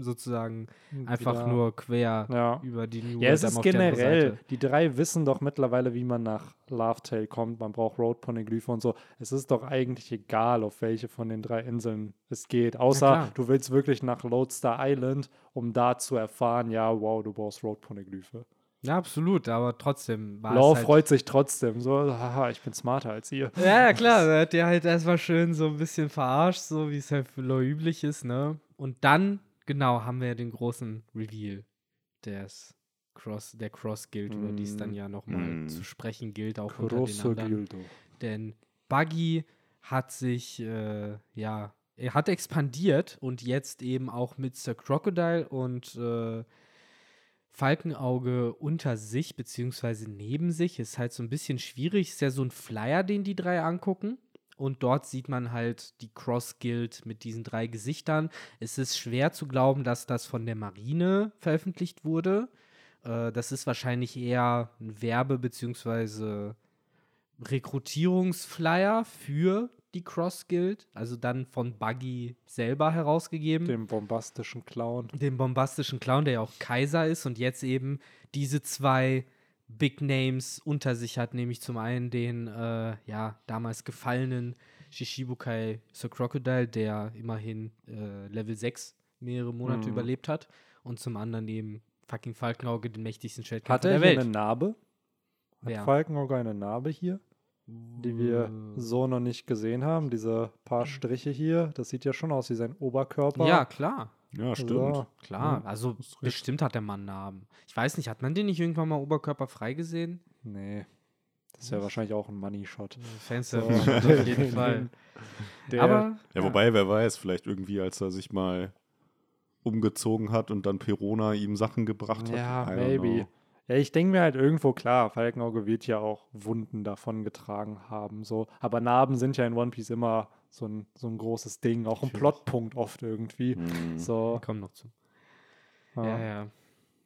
sozusagen einfach
Wieder-
nur quer
Ja.
über die New
Ja, es ist generell, die drei wissen doch mittlerweile, wie man nach Laughtail kommt. Man braucht Road Poneglyphe und so. Es ist doch eigentlich egal, auf welche von den drei Inseln es geht. Außer du willst wirklich nach Lodestar Island, um da zu erfahren, ja, wow, du brauchst Road Poneglyphe.
Ja, absolut, aber trotzdem war
Law
es halt
freut sich trotzdem. So, haha, ich bin smarter als ihr.
Ja, klar, da hat der halt erstmal schön so ein bisschen verarscht, so wie es halt für Law üblich ist, ne? Und dann, genau, haben wir den großen Reveal des Cross, der Cross Guild, über die es dann
Mm.
ja nochmal
Mm.
zu sprechen gilt, auch unter den anderen. Denn Buggy hat sich, äh, ja, er hat expandiert und jetzt eben auch mit Sir Crocodile und äh, Falkenauge unter sich, beziehungsweise neben sich. Ist halt so ein bisschen schwierig. Ist ja so ein Flyer, den die drei angucken. Und dort sieht man halt die Cross Guild mit diesen drei Gesichtern. Es ist schwer zu glauben, dass das von der Marine veröffentlicht wurde. Äh, das ist wahrscheinlich eher ein Werbe- beziehungsweise Rekrutierungsflyer für die Cross Guild, also dann von Buggy selber herausgegeben
Dem bombastischen Clown.
dem bombastischen Clown, der ja auch Kaiser ist und jetzt eben diese zwei Big Names unter sich hat, nämlich zum einen den äh, ja damals gefallenen Shishibukai Sir Crocodile, der immerhin äh, Level 6 mehrere Monate
Mhm.
überlebt hat und zum anderen eben fucking Falkenauge, den mächtigsten
Hat
Schildkämpfer
er
der Welt.
eine Narbe? Hat
Wer?
Falkenauge eine Narbe hier? die wir
Äh,
so noch nicht gesehen haben. Diese paar Striche hier, das sieht ja schon aus wie sein Oberkörper.
Ja, klar.
Ja, stimmt.
So.
Klar,
Ja,
also bestimmt hat der Mann Namen. Ich weiß nicht, hat man den nicht irgendwann mal oberkörperfrei gesehen?
Nee. Das ist ja wahrscheinlich auch ein Money Shot.
Fans
So.
auf jeden Fall.
Der,
Aber
Ja, wobei, wer weiß, vielleicht irgendwie, als er sich mal umgezogen hat und dann Perona ihm Sachen gebracht hat.
Ja, maybe.
know.
Ja, ich denke mir halt irgendwo klar, Falkenauge wird ja auch Wunden davon getragen haben. So. Aber Narben sind ja in One Piece immer so ein, so ein großes Ding, auch ein
Natürlich.
Plotpunkt oft irgendwie.
Hm.
So,
kommen noch zu.
ja.
Ja, ja.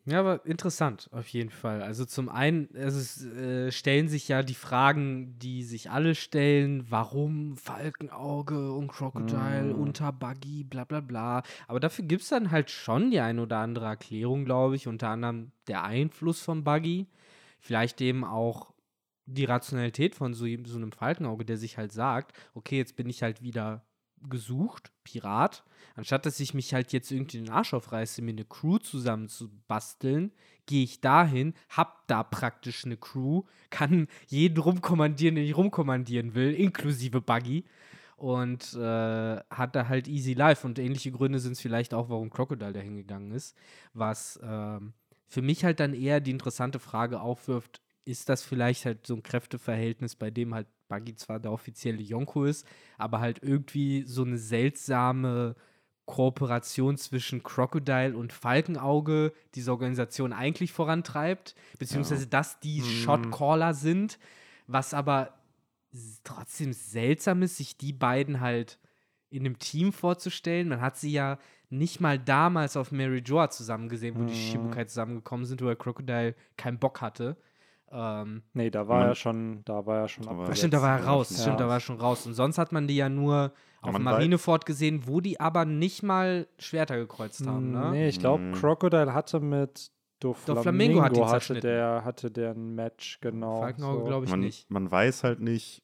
Ja, aber interessant auf jeden Fall. Also zum einen, also es äh, stellen sich ja die Fragen, die sich alle stellen, warum Falkenauge und Crocodile
Mm.
unter Buggy, bla bla bla. Aber dafür gibt es dann halt schon die ein oder andere Erklärung, glaube ich, unter anderem der Einfluss von Buggy. Vielleicht eben auch die Rationalität von so, so einem Falkenauge, der sich halt sagt, okay, jetzt bin ich halt wieder gesucht, Pirat. Anstatt dass ich mich halt jetzt irgendwie den Arsch aufreiße, mir eine Crew zusammenzubasteln, gehe ich dahin, hab da praktisch eine Crew, kann jeden rumkommandieren, den ich rumkommandieren will, inklusive Buggy. Und äh, hat da halt easy life. Und ähnliche Gründe sind es vielleicht auch, warum Crocodile da hingegangen ist. Was äh, für mich halt dann eher die interessante Frage aufwirft, ist das vielleicht halt so ein Kräfteverhältnis, bei dem halt Buggy zwar der offizielle Yonko ist, aber halt irgendwie so eine seltsame Kooperation zwischen Crocodile und Falkenauge diese Organisation eigentlich vorantreibt, beziehungsweise ja. dass die mhm. Shotcaller sind, was aber trotzdem seltsam ist, sich die beiden halt in einem Team vorzustellen. Man hat sie ja nicht mal damals auf Mary Joa zusammen gesehen, wo mhm. die Shibukai zusammengekommen sind, wo der Crocodile keinen Bock hatte.
Ähm, nee, da war er schon, da war er schon
abgesetzt. Stimmt, da war er raus. Ja. Stimmt, da war er schon raus. Und sonst hat man die ja nur auf Marineford gesehen, wo die aber nicht mal Schwerter gekreuzt haben, ne?
Nee, ich glaube, mhm. Crocodile hatte mit Doflamingo, Doflamingo hat hatte der, hatte der ein Match, genau.
Falkenauge so. glaube ich
man,
nicht.
Man weiß halt nicht,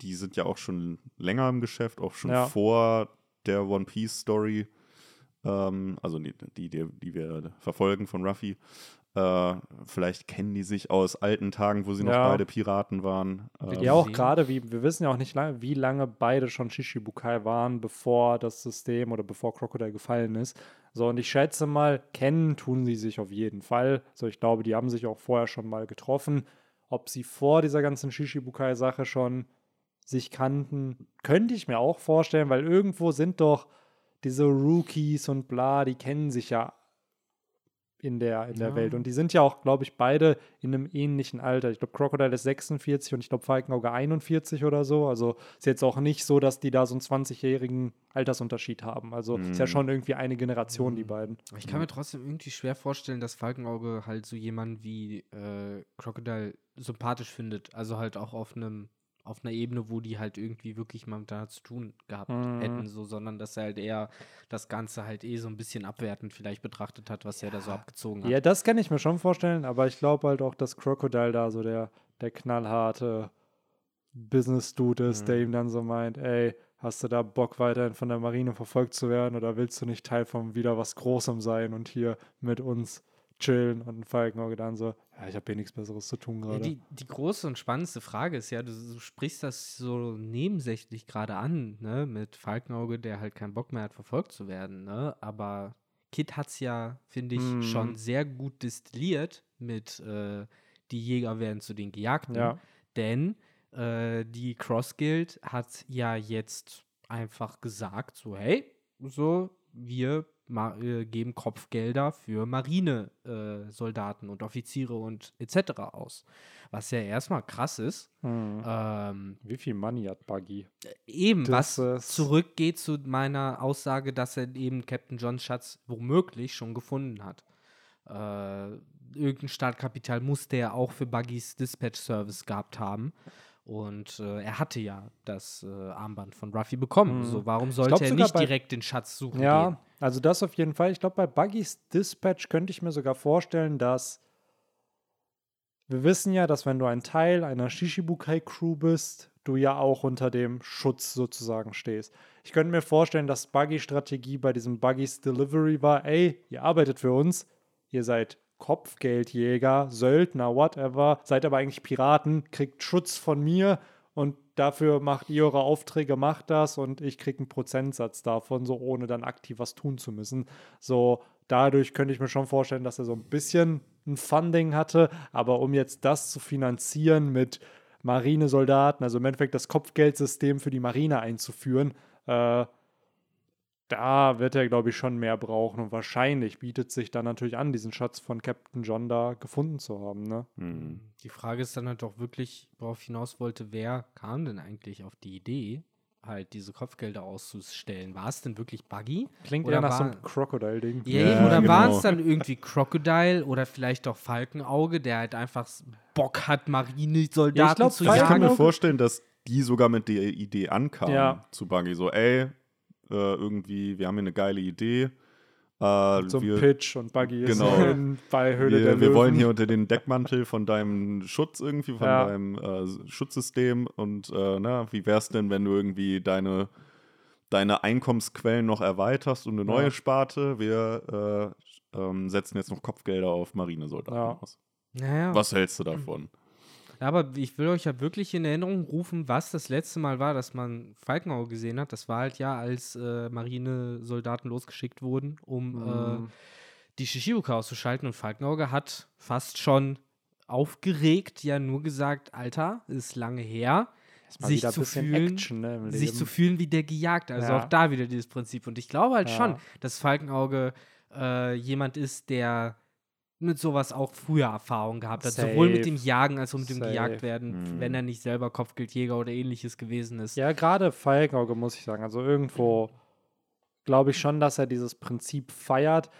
die sind ja auch schon länger im Geschäft, auch schon ja. vor der One Piece Story, ähm, also die, die, die wir verfolgen von Ruffy. Äh, vielleicht kennen die sich aus alten Tagen, wo sie ja. noch beide Piraten waren.
Ähm, ja, auch gerade, wie wir wissen ja auch nicht, lang, wie lange beide schon Shishibukai waren, bevor das System oder bevor Crocodile gefallen ist. So, und ich schätze mal, kennen tun sie sich auf jeden Fall. So, ich glaube, die haben sich auch vorher schon mal getroffen. Ob sie vor dieser ganzen Shishibukai-Sache schon sich kannten, könnte ich mir auch vorstellen, weil irgendwo sind doch diese Rookies und bla, die kennen sich ja in der, in der ja. Welt. Und die sind ja auch, glaube ich, beide in einem ähnlichen Alter. Ich glaube, Crocodile ist 46 und ich glaube, Falkenauge 41 oder so. Also ist jetzt auch nicht so, dass die da so einen 20-jährigen Altersunterschied haben. Also mhm. ist ja schon irgendwie eine Generation, mhm. die beiden.
Ich kann mir trotzdem irgendwie schwer vorstellen, dass Falkenauge halt so jemanden wie äh, Crocodile sympathisch findet. Also halt auch auf einem auf einer Ebene, wo die halt irgendwie wirklich mal da zu tun gehabt mhm. hätten, so, sondern dass er halt eher das Ganze halt eh so ein bisschen abwertend vielleicht betrachtet hat, was ja. er da so abgezogen hat.
Ja, das kann ich mir schon vorstellen, aber ich glaube halt auch, dass Crocodile da so der, der knallharte Business-Dude ist, mhm. der ihm dann so meint, ey, hast du da Bock weiterhin von der Marine verfolgt zu werden oder willst du nicht Teil von wieder was Großem sein und hier mit uns chillen und ein Falkenauge dann so, ja, ich habe hier nichts Besseres zu tun gerade.
Die, die große und spannendste Frage ist ja, du, du sprichst das so nebensächlich gerade an, ne, mit Falkenauge, der halt keinen Bock mehr hat, verfolgt zu werden, ne, aber Kit hat es ja, finde ich, mm. schon sehr gut destilliert mit äh, die Jäger werden zu den Gejagten, ja. denn äh, die Cross Guild hat ja jetzt einfach gesagt, so, hey, so, wir geben Kopfgelder für Marinesoldaten äh, und Offiziere und etc. aus. Was ja erstmal krass ist.
Hm. Ähm, Wie viel Money hat Buggy?
Eben, das was zurückgeht zu meiner Aussage, dass er eben Captain John Schatz womöglich schon gefunden hat. Äh, irgendein Startkapital muss der auch für Buggys Dispatch Service gehabt haben. Und äh, er hatte ja das äh, Armband von Ruffy bekommen. Mhm. So, warum sollte er nicht direkt den Schatz suchen ja, gehen?
also das auf jeden Fall. Ich glaube, bei Buggys Dispatch könnte ich mir sogar vorstellen, dass wir wissen ja, dass wenn du ein Teil einer Shishibukai-Crew bist, du ja auch unter dem Schutz sozusagen stehst. Ich könnte mir vorstellen, dass Buggy-Strategie bei diesem Buggys Delivery war, ey, ihr arbeitet für uns, ihr seid Kopfgeldjäger, Söldner, whatever, seid aber eigentlich Piraten, kriegt Schutz von mir und dafür macht ihr eure Aufträge, macht das und ich kriege einen Prozentsatz davon, so ohne dann aktiv was tun zu müssen. So, dadurch könnte ich mir schon vorstellen, dass er so ein bisschen ein Funding hatte, aber um jetzt das zu finanzieren mit Marinesoldaten, also im Endeffekt das Kopfgeldsystem für die Marine einzuführen, äh, da wird er, glaube ich, schon mehr brauchen und wahrscheinlich bietet sich dann natürlich an, diesen Schatz von Captain John da gefunden zu haben. Ne?
Mhm. Die Frage ist dann halt doch wirklich, worauf ich hinaus wollte, wer kam denn eigentlich auf die Idee, halt diese Kopfgelder auszustellen? War es denn wirklich Buggy?
Klingt oder ja nach so einem Crocodile-Ding.
Ja, ja, oder genau. war es dann irgendwie Crocodile oder vielleicht auch Falkenauge, der halt einfach Bock hat, Marinesoldaten ja, glaub, zu jagen?
Ich kann mir vorstellen, dass die sogar mit der Idee ankamen ja. zu Buggy. So, ey, äh, irgendwie, wir haben hier eine geile Idee.
Äh, so ein Pitch und Buggy
genau,
ist bei Höhle
wir,
der
Wir wollen hier unter den Deckmantel von deinem Schutz irgendwie, von ja. deinem äh, Schutzsystem und äh, na, wie wär's denn, wenn du irgendwie deine deine Einkommensquellen noch erweiterst und eine neue ja. Sparte. Wir äh, ähm, setzen jetzt noch Kopfgelder auf Marinesoldaten ja. aus. Naja. Was hältst du davon?
Aber ich will euch ja wirklich in Erinnerung rufen, was das letzte Mal war, dass man Falkenauge gesehen hat. Das war halt ja, als äh, Marinesoldaten losgeschickt wurden, um äh, mhm. äh, die Shishibuka auszuschalten. Und Falkenauge hat fast schon aufgeregt ja nur gesagt, Alter, ist lange her. Sich zu, fühlen, Action, ne, sich zu fühlen wie der Gejagte. Also ja. auch da wieder dieses Prinzip. Und ich glaube halt ja. schon, dass Falkenauge äh, jemand ist, der mit sowas auch früher Erfahrung gehabt hat. Safe. Sowohl mit dem Jagen als auch mit dem Safe. Gejagtwerden, mhm. wenn er nicht selber Kopfgeldjäger oder ähnliches gewesen ist.
Ja, gerade Falkenauge muss ich sagen. Also irgendwo glaube ich schon, dass er dieses Prinzip feiert.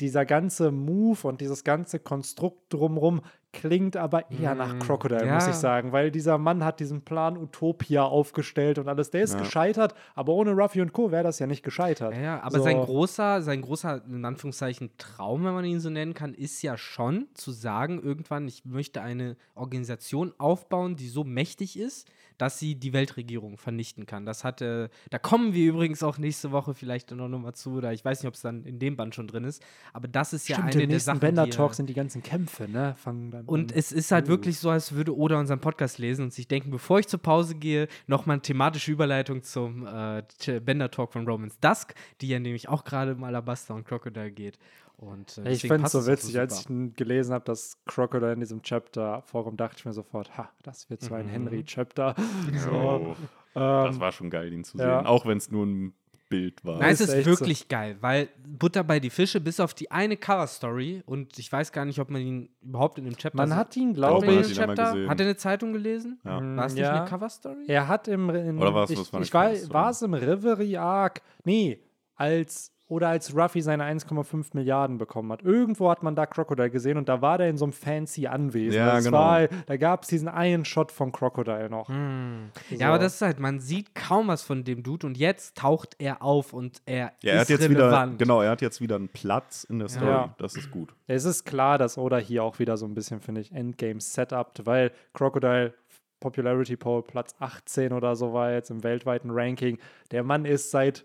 Dieser ganze Move und dieses ganze Konstrukt drumherum klingt aber eher nach mm, Crocodile, ja. muss ich sagen, weil dieser Mann hat diesen Plan Utopia aufgestellt und alles. Der ist ja. gescheitert, aber ohne Ruffy und Co. wäre das ja nicht gescheitert.
Ja, ja aber so. sein großer, sein großer, in Anführungszeichen, Traum, wenn man ihn so nennen kann, ist ja schon zu sagen, irgendwann, ich möchte eine Organisation aufbauen, die so mächtig ist, dass sie die Weltregierung vernichten kann. Das hatte, da kommen wir übrigens auch nächste Woche vielleicht noch mal zu, oder ich weiß nicht, ob es dann in dem Band schon drin ist, aber das ist Stimmt, ja eine der Sachen,
Bender Talk sind die ganzen Kämpfe, ne?
Fangen dann und an. es ist halt uh. wirklich so, als würde Oda unseren Podcast lesen und sich denken, bevor ich zur Pause gehe, nochmal eine thematische Überleitung zum äh, Bender Talk von Romans Dusk, die ja nämlich auch gerade um Alabaster und Crocodile geht. Und,
äh, ich finde es so witzig, so als ich gelesen habe, dass Crocodile in diesem Chapter vorkommt, dachte ich mir sofort, ha, das wird so ein mhm. Henry-Chapter. So,
ähm, das war schon geil, ihn zu ja. sehen, auch wenn es nur ein Bild war.
Nein, es ist, ist wirklich so. geil, weil Butter bei die Fische, bis auf die eine Cover-Story, und ich weiß gar nicht, ob man ihn überhaupt in dem Chapter.
Man hat ihn, glaube ich,
Chapter, hat er eine Zeitung gelesen? Ja. War es nicht ja. eine Cover-Story?
Er hat im. In,
Oder war es
ich, ich war es im Reverie Arc? Nee, als oder als Ruffy seine 1,5 Milliarden bekommen hat. Irgendwo hat man da Crocodile gesehen und da war der in so einem fancy Anwesen. Ja, das genau. War, da gab es diesen einen Shot von Crocodile noch.
Hm. So. Ja, aber das ist halt, man sieht kaum was von dem Dude und jetzt taucht er auf und er
ja, er ist hat jetzt relevant. Wieder, genau, er hat jetzt wieder einen Platz in der Story. Ja. Das ist gut.
Es ist klar, dass Oda hier auch wieder so ein bisschen, finde ich, Endgame setupt, weil Crocodile Popularity Poll Platz 18 oder so war jetzt im weltweiten Ranking. Der Mann ist seit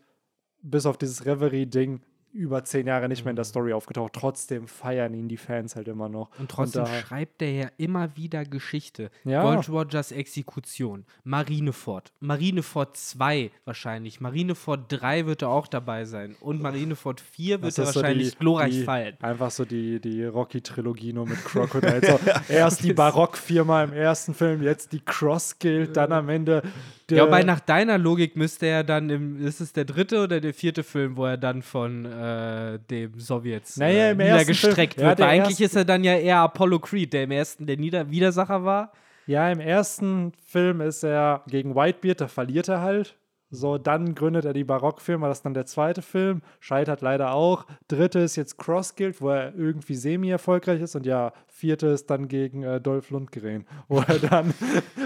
bis auf dieses Reverie-Ding über zehn Jahre nicht mehr in der mhm. Story aufgetaucht. Trotzdem feiern ihn die Fans halt immer noch.
Und trotzdem und schreibt er ja immer wieder Geschichte. Ja. Gold Rogers Exekution, Marineford, Marineford 2 wahrscheinlich, Marineford 3 wird er auch dabei sein und Marineford 4 wird er wahrscheinlich so die, glorreich
die,
fallen.
Einfach so die, die Rocky-Trilogie nur mit Crocodile. so, erst die Barock-Firma im ersten Film, jetzt die Cross-Guild, dann am Ende
ja, wobei nach deiner Logik müsste er dann im, ist es der dritte oder der vierte Film, wo er dann von äh, dem Sowjets
naja,
äh, niedergestreckt wird? Ja, eigentlich ist er dann ja eher Apollo Creed, der im ersten der Nieder Widersacher war.
Ja, im ersten Film ist er gegen Whitebeard, da verliert er halt. So, dann gründet er die Barockfirma, das ist dann der zweite Film, scheitert leider auch. Dritte ist jetzt Cross Guild, wo er irgendwie semi-erfolgreich ist und ja, vierte ist dann gegen äh, Dolph Lundgren, wo er dann,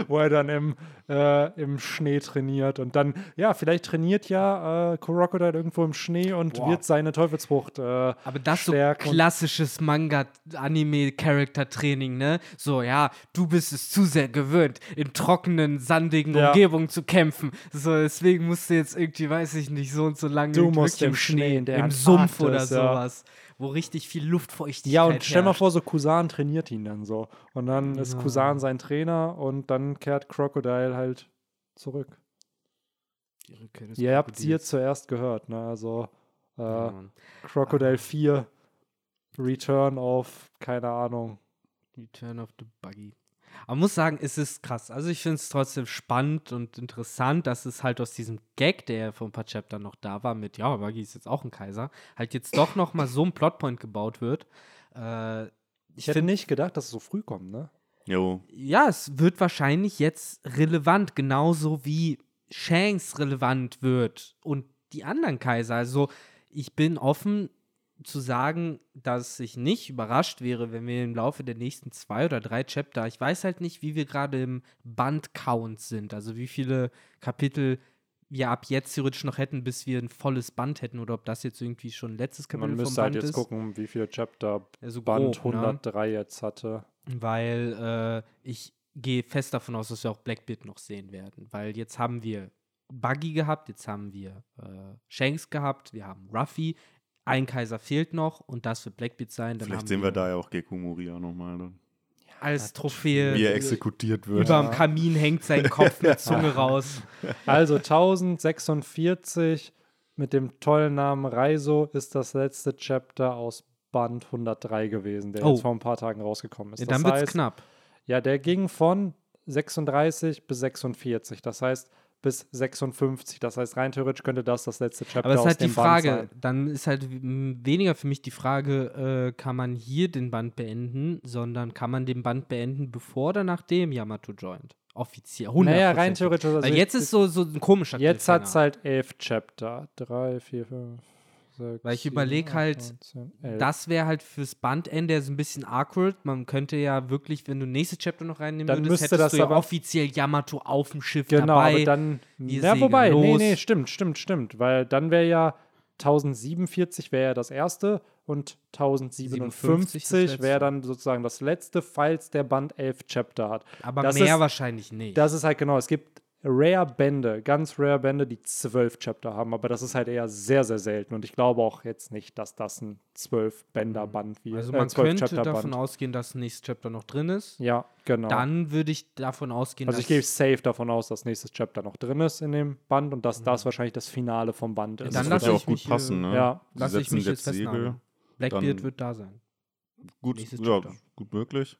wo er dann im, äh, im Schnee trainiert und dann, ja, vielleicht trainiert ja äh, Crocodile irgendwo im Schnee und Boah. wird seine Teufelsfrucht äh,
Aber das so klassisches Manga-Anime-Character-Training, ne? So, ja, du bist es zu sehr gewöhnt, in trockenen, sandigen ja. Umgebungen zu kämpfen. So, deswegen musst du jetzt irgendwie, weiß ich nicht, so und so lange
du musst im Schnee, in
im Sumpf oder sowas. Ja wo richtig viel Luftfeuchtigkeit
Ja, und stell mal vor, so Kusan trainiert ihn dann so. Und dann ja. ist Kusan sein Trainer und dann kehrt Crocodile halt zurück. Die Rückkehr des Ihr habt es hier zuerst gehört, ne? Also äh, ja, Crocodile 4, Return of, keine Ahnung.
Return of the Buggy. Aber man muss sagen, es ist krass. Also ich finde es trotzdem spannend und interessant, dass es halt aus diesem Gag, der vor ein paar Chaptern noch da war, mit, ja, Buggy ist jetzt auch ein Kaiser, halt jetzt doch noch mal so ein Plotpoint gebaut wird. Äh,
ich hätte nicht gedacht, dass es so früh kommt, ne?
Jo.
Ja, es wird wahrscheinlich jetzt relevant, genauso wie Shanks relevant wird und die anderen Kaiser. Also ich bin offen, zu sagen, dass ich nicht überrascht wäre, wenn wir im Laufe der nächsten zwei oder drei Chapter, ich weiß halt nicht, wie wir gerade im Band-Count sind, also wie viele Kapitel wir ab jetzt theoretisch noch hätten, bis wir ein volles Band hätten oder ob das jetzt irgendwie schon letztes Kapitel
Man müsste halt jetzt ist. gucken, wie viele Chapter also Band grob, 103 ne? jetzt hatte.
Weil äh, ich gehe fest davon aus, dass wir auch Blackbeard noch sehen werden, weil jetzt haben wir Buggy gehabt, jetzt haben wir äh, Shanks gehabt, wir haben Ruffy, ein Kaiser fehlt noch und das wird Blackbeard sein. Dann
Vielleicht sehen wir da ja auch Gecko Moria nochmal. Dann.
Als Trophäe.
Wie er exekutiert wird.
Über dem Kamin hängt sein Kopf mit Zunge raus.
Also 1046 mit dem tollen Namen Reiso ist das letzte Chapter aus Band 103 gewesen, der
Oh.
jetzt vor ein paar Tagen rausgekommen ist.
Ja, dann wird's
heißt,
knapp.
Ja, der ging von 36 bis 46. Das heißt bis 56. Das heißt, rein theoretisch könnte das das letzte Chapter
Aber es ist halt die Frage, dann ist halt weniger für mich die Frage, äh, kann man hier den Band beenden, sondern kann man den Band beenden, bevor oder nachdem Yamato joint? Offiziell. 100%.
Naja, rein theoretisch. Also
Weil jetzt ist so, so ein komischer
Jetzt hat es halt elf Chapter. Drei, vier, fünf, sechs.
Weil ich
sieben,
überleg
acht,
halt,
neun, zehn, elf.
Das wäre halt fürs Bandende so ein bisschen awkward. Man könnte ja wirklich, wenn du nächstes Chapter noch reinnehmen
Dann
würdest,
müsste
hättest
das
du ja offiziell Yamato auf dem Schiff
Genau,
dabei.
aber dann. Ja, wobei, nee,
los.
nee, stimmt, stimmt, stimmt. Weil dann wäre ja 1047 wäre ja das erste und
57 das
1057
letzte.
wäre dann sozusagen das letzte, falls der Band 11 Chapter hat.
aber
das
mehr
ist-
wahrscheinlich nicht.
Das ist halt genau, es gibt rare Bände, ganz rare Bände, die zwölf Chapter haben, aber das ist halt eher sehr, sehr selten und ich glaube auch jetzt nicht, dass das ein zwölf Bänder Band wird.
also
äh,
man
zwölf
könnte
Chapter
davon
Band.
ausgehen, dass nächstes Chapter noch drin ist.
Ja, genau.
Dann würde ich davon ausgehen,
also ich gehe safe davon aus, dass nächstes Chapter noch drin ist in dem Band und dass das wahrscheinlich das Finale vom Band
Ja,
ist.
dann
das wird ja
ich
auch gut
mich, äh,
passen, ne?
ja,
Sie
lass ich mich
jetzt Segel.
festnageln. Blackbeard wird da sein.
Gut, ja, gut möglich.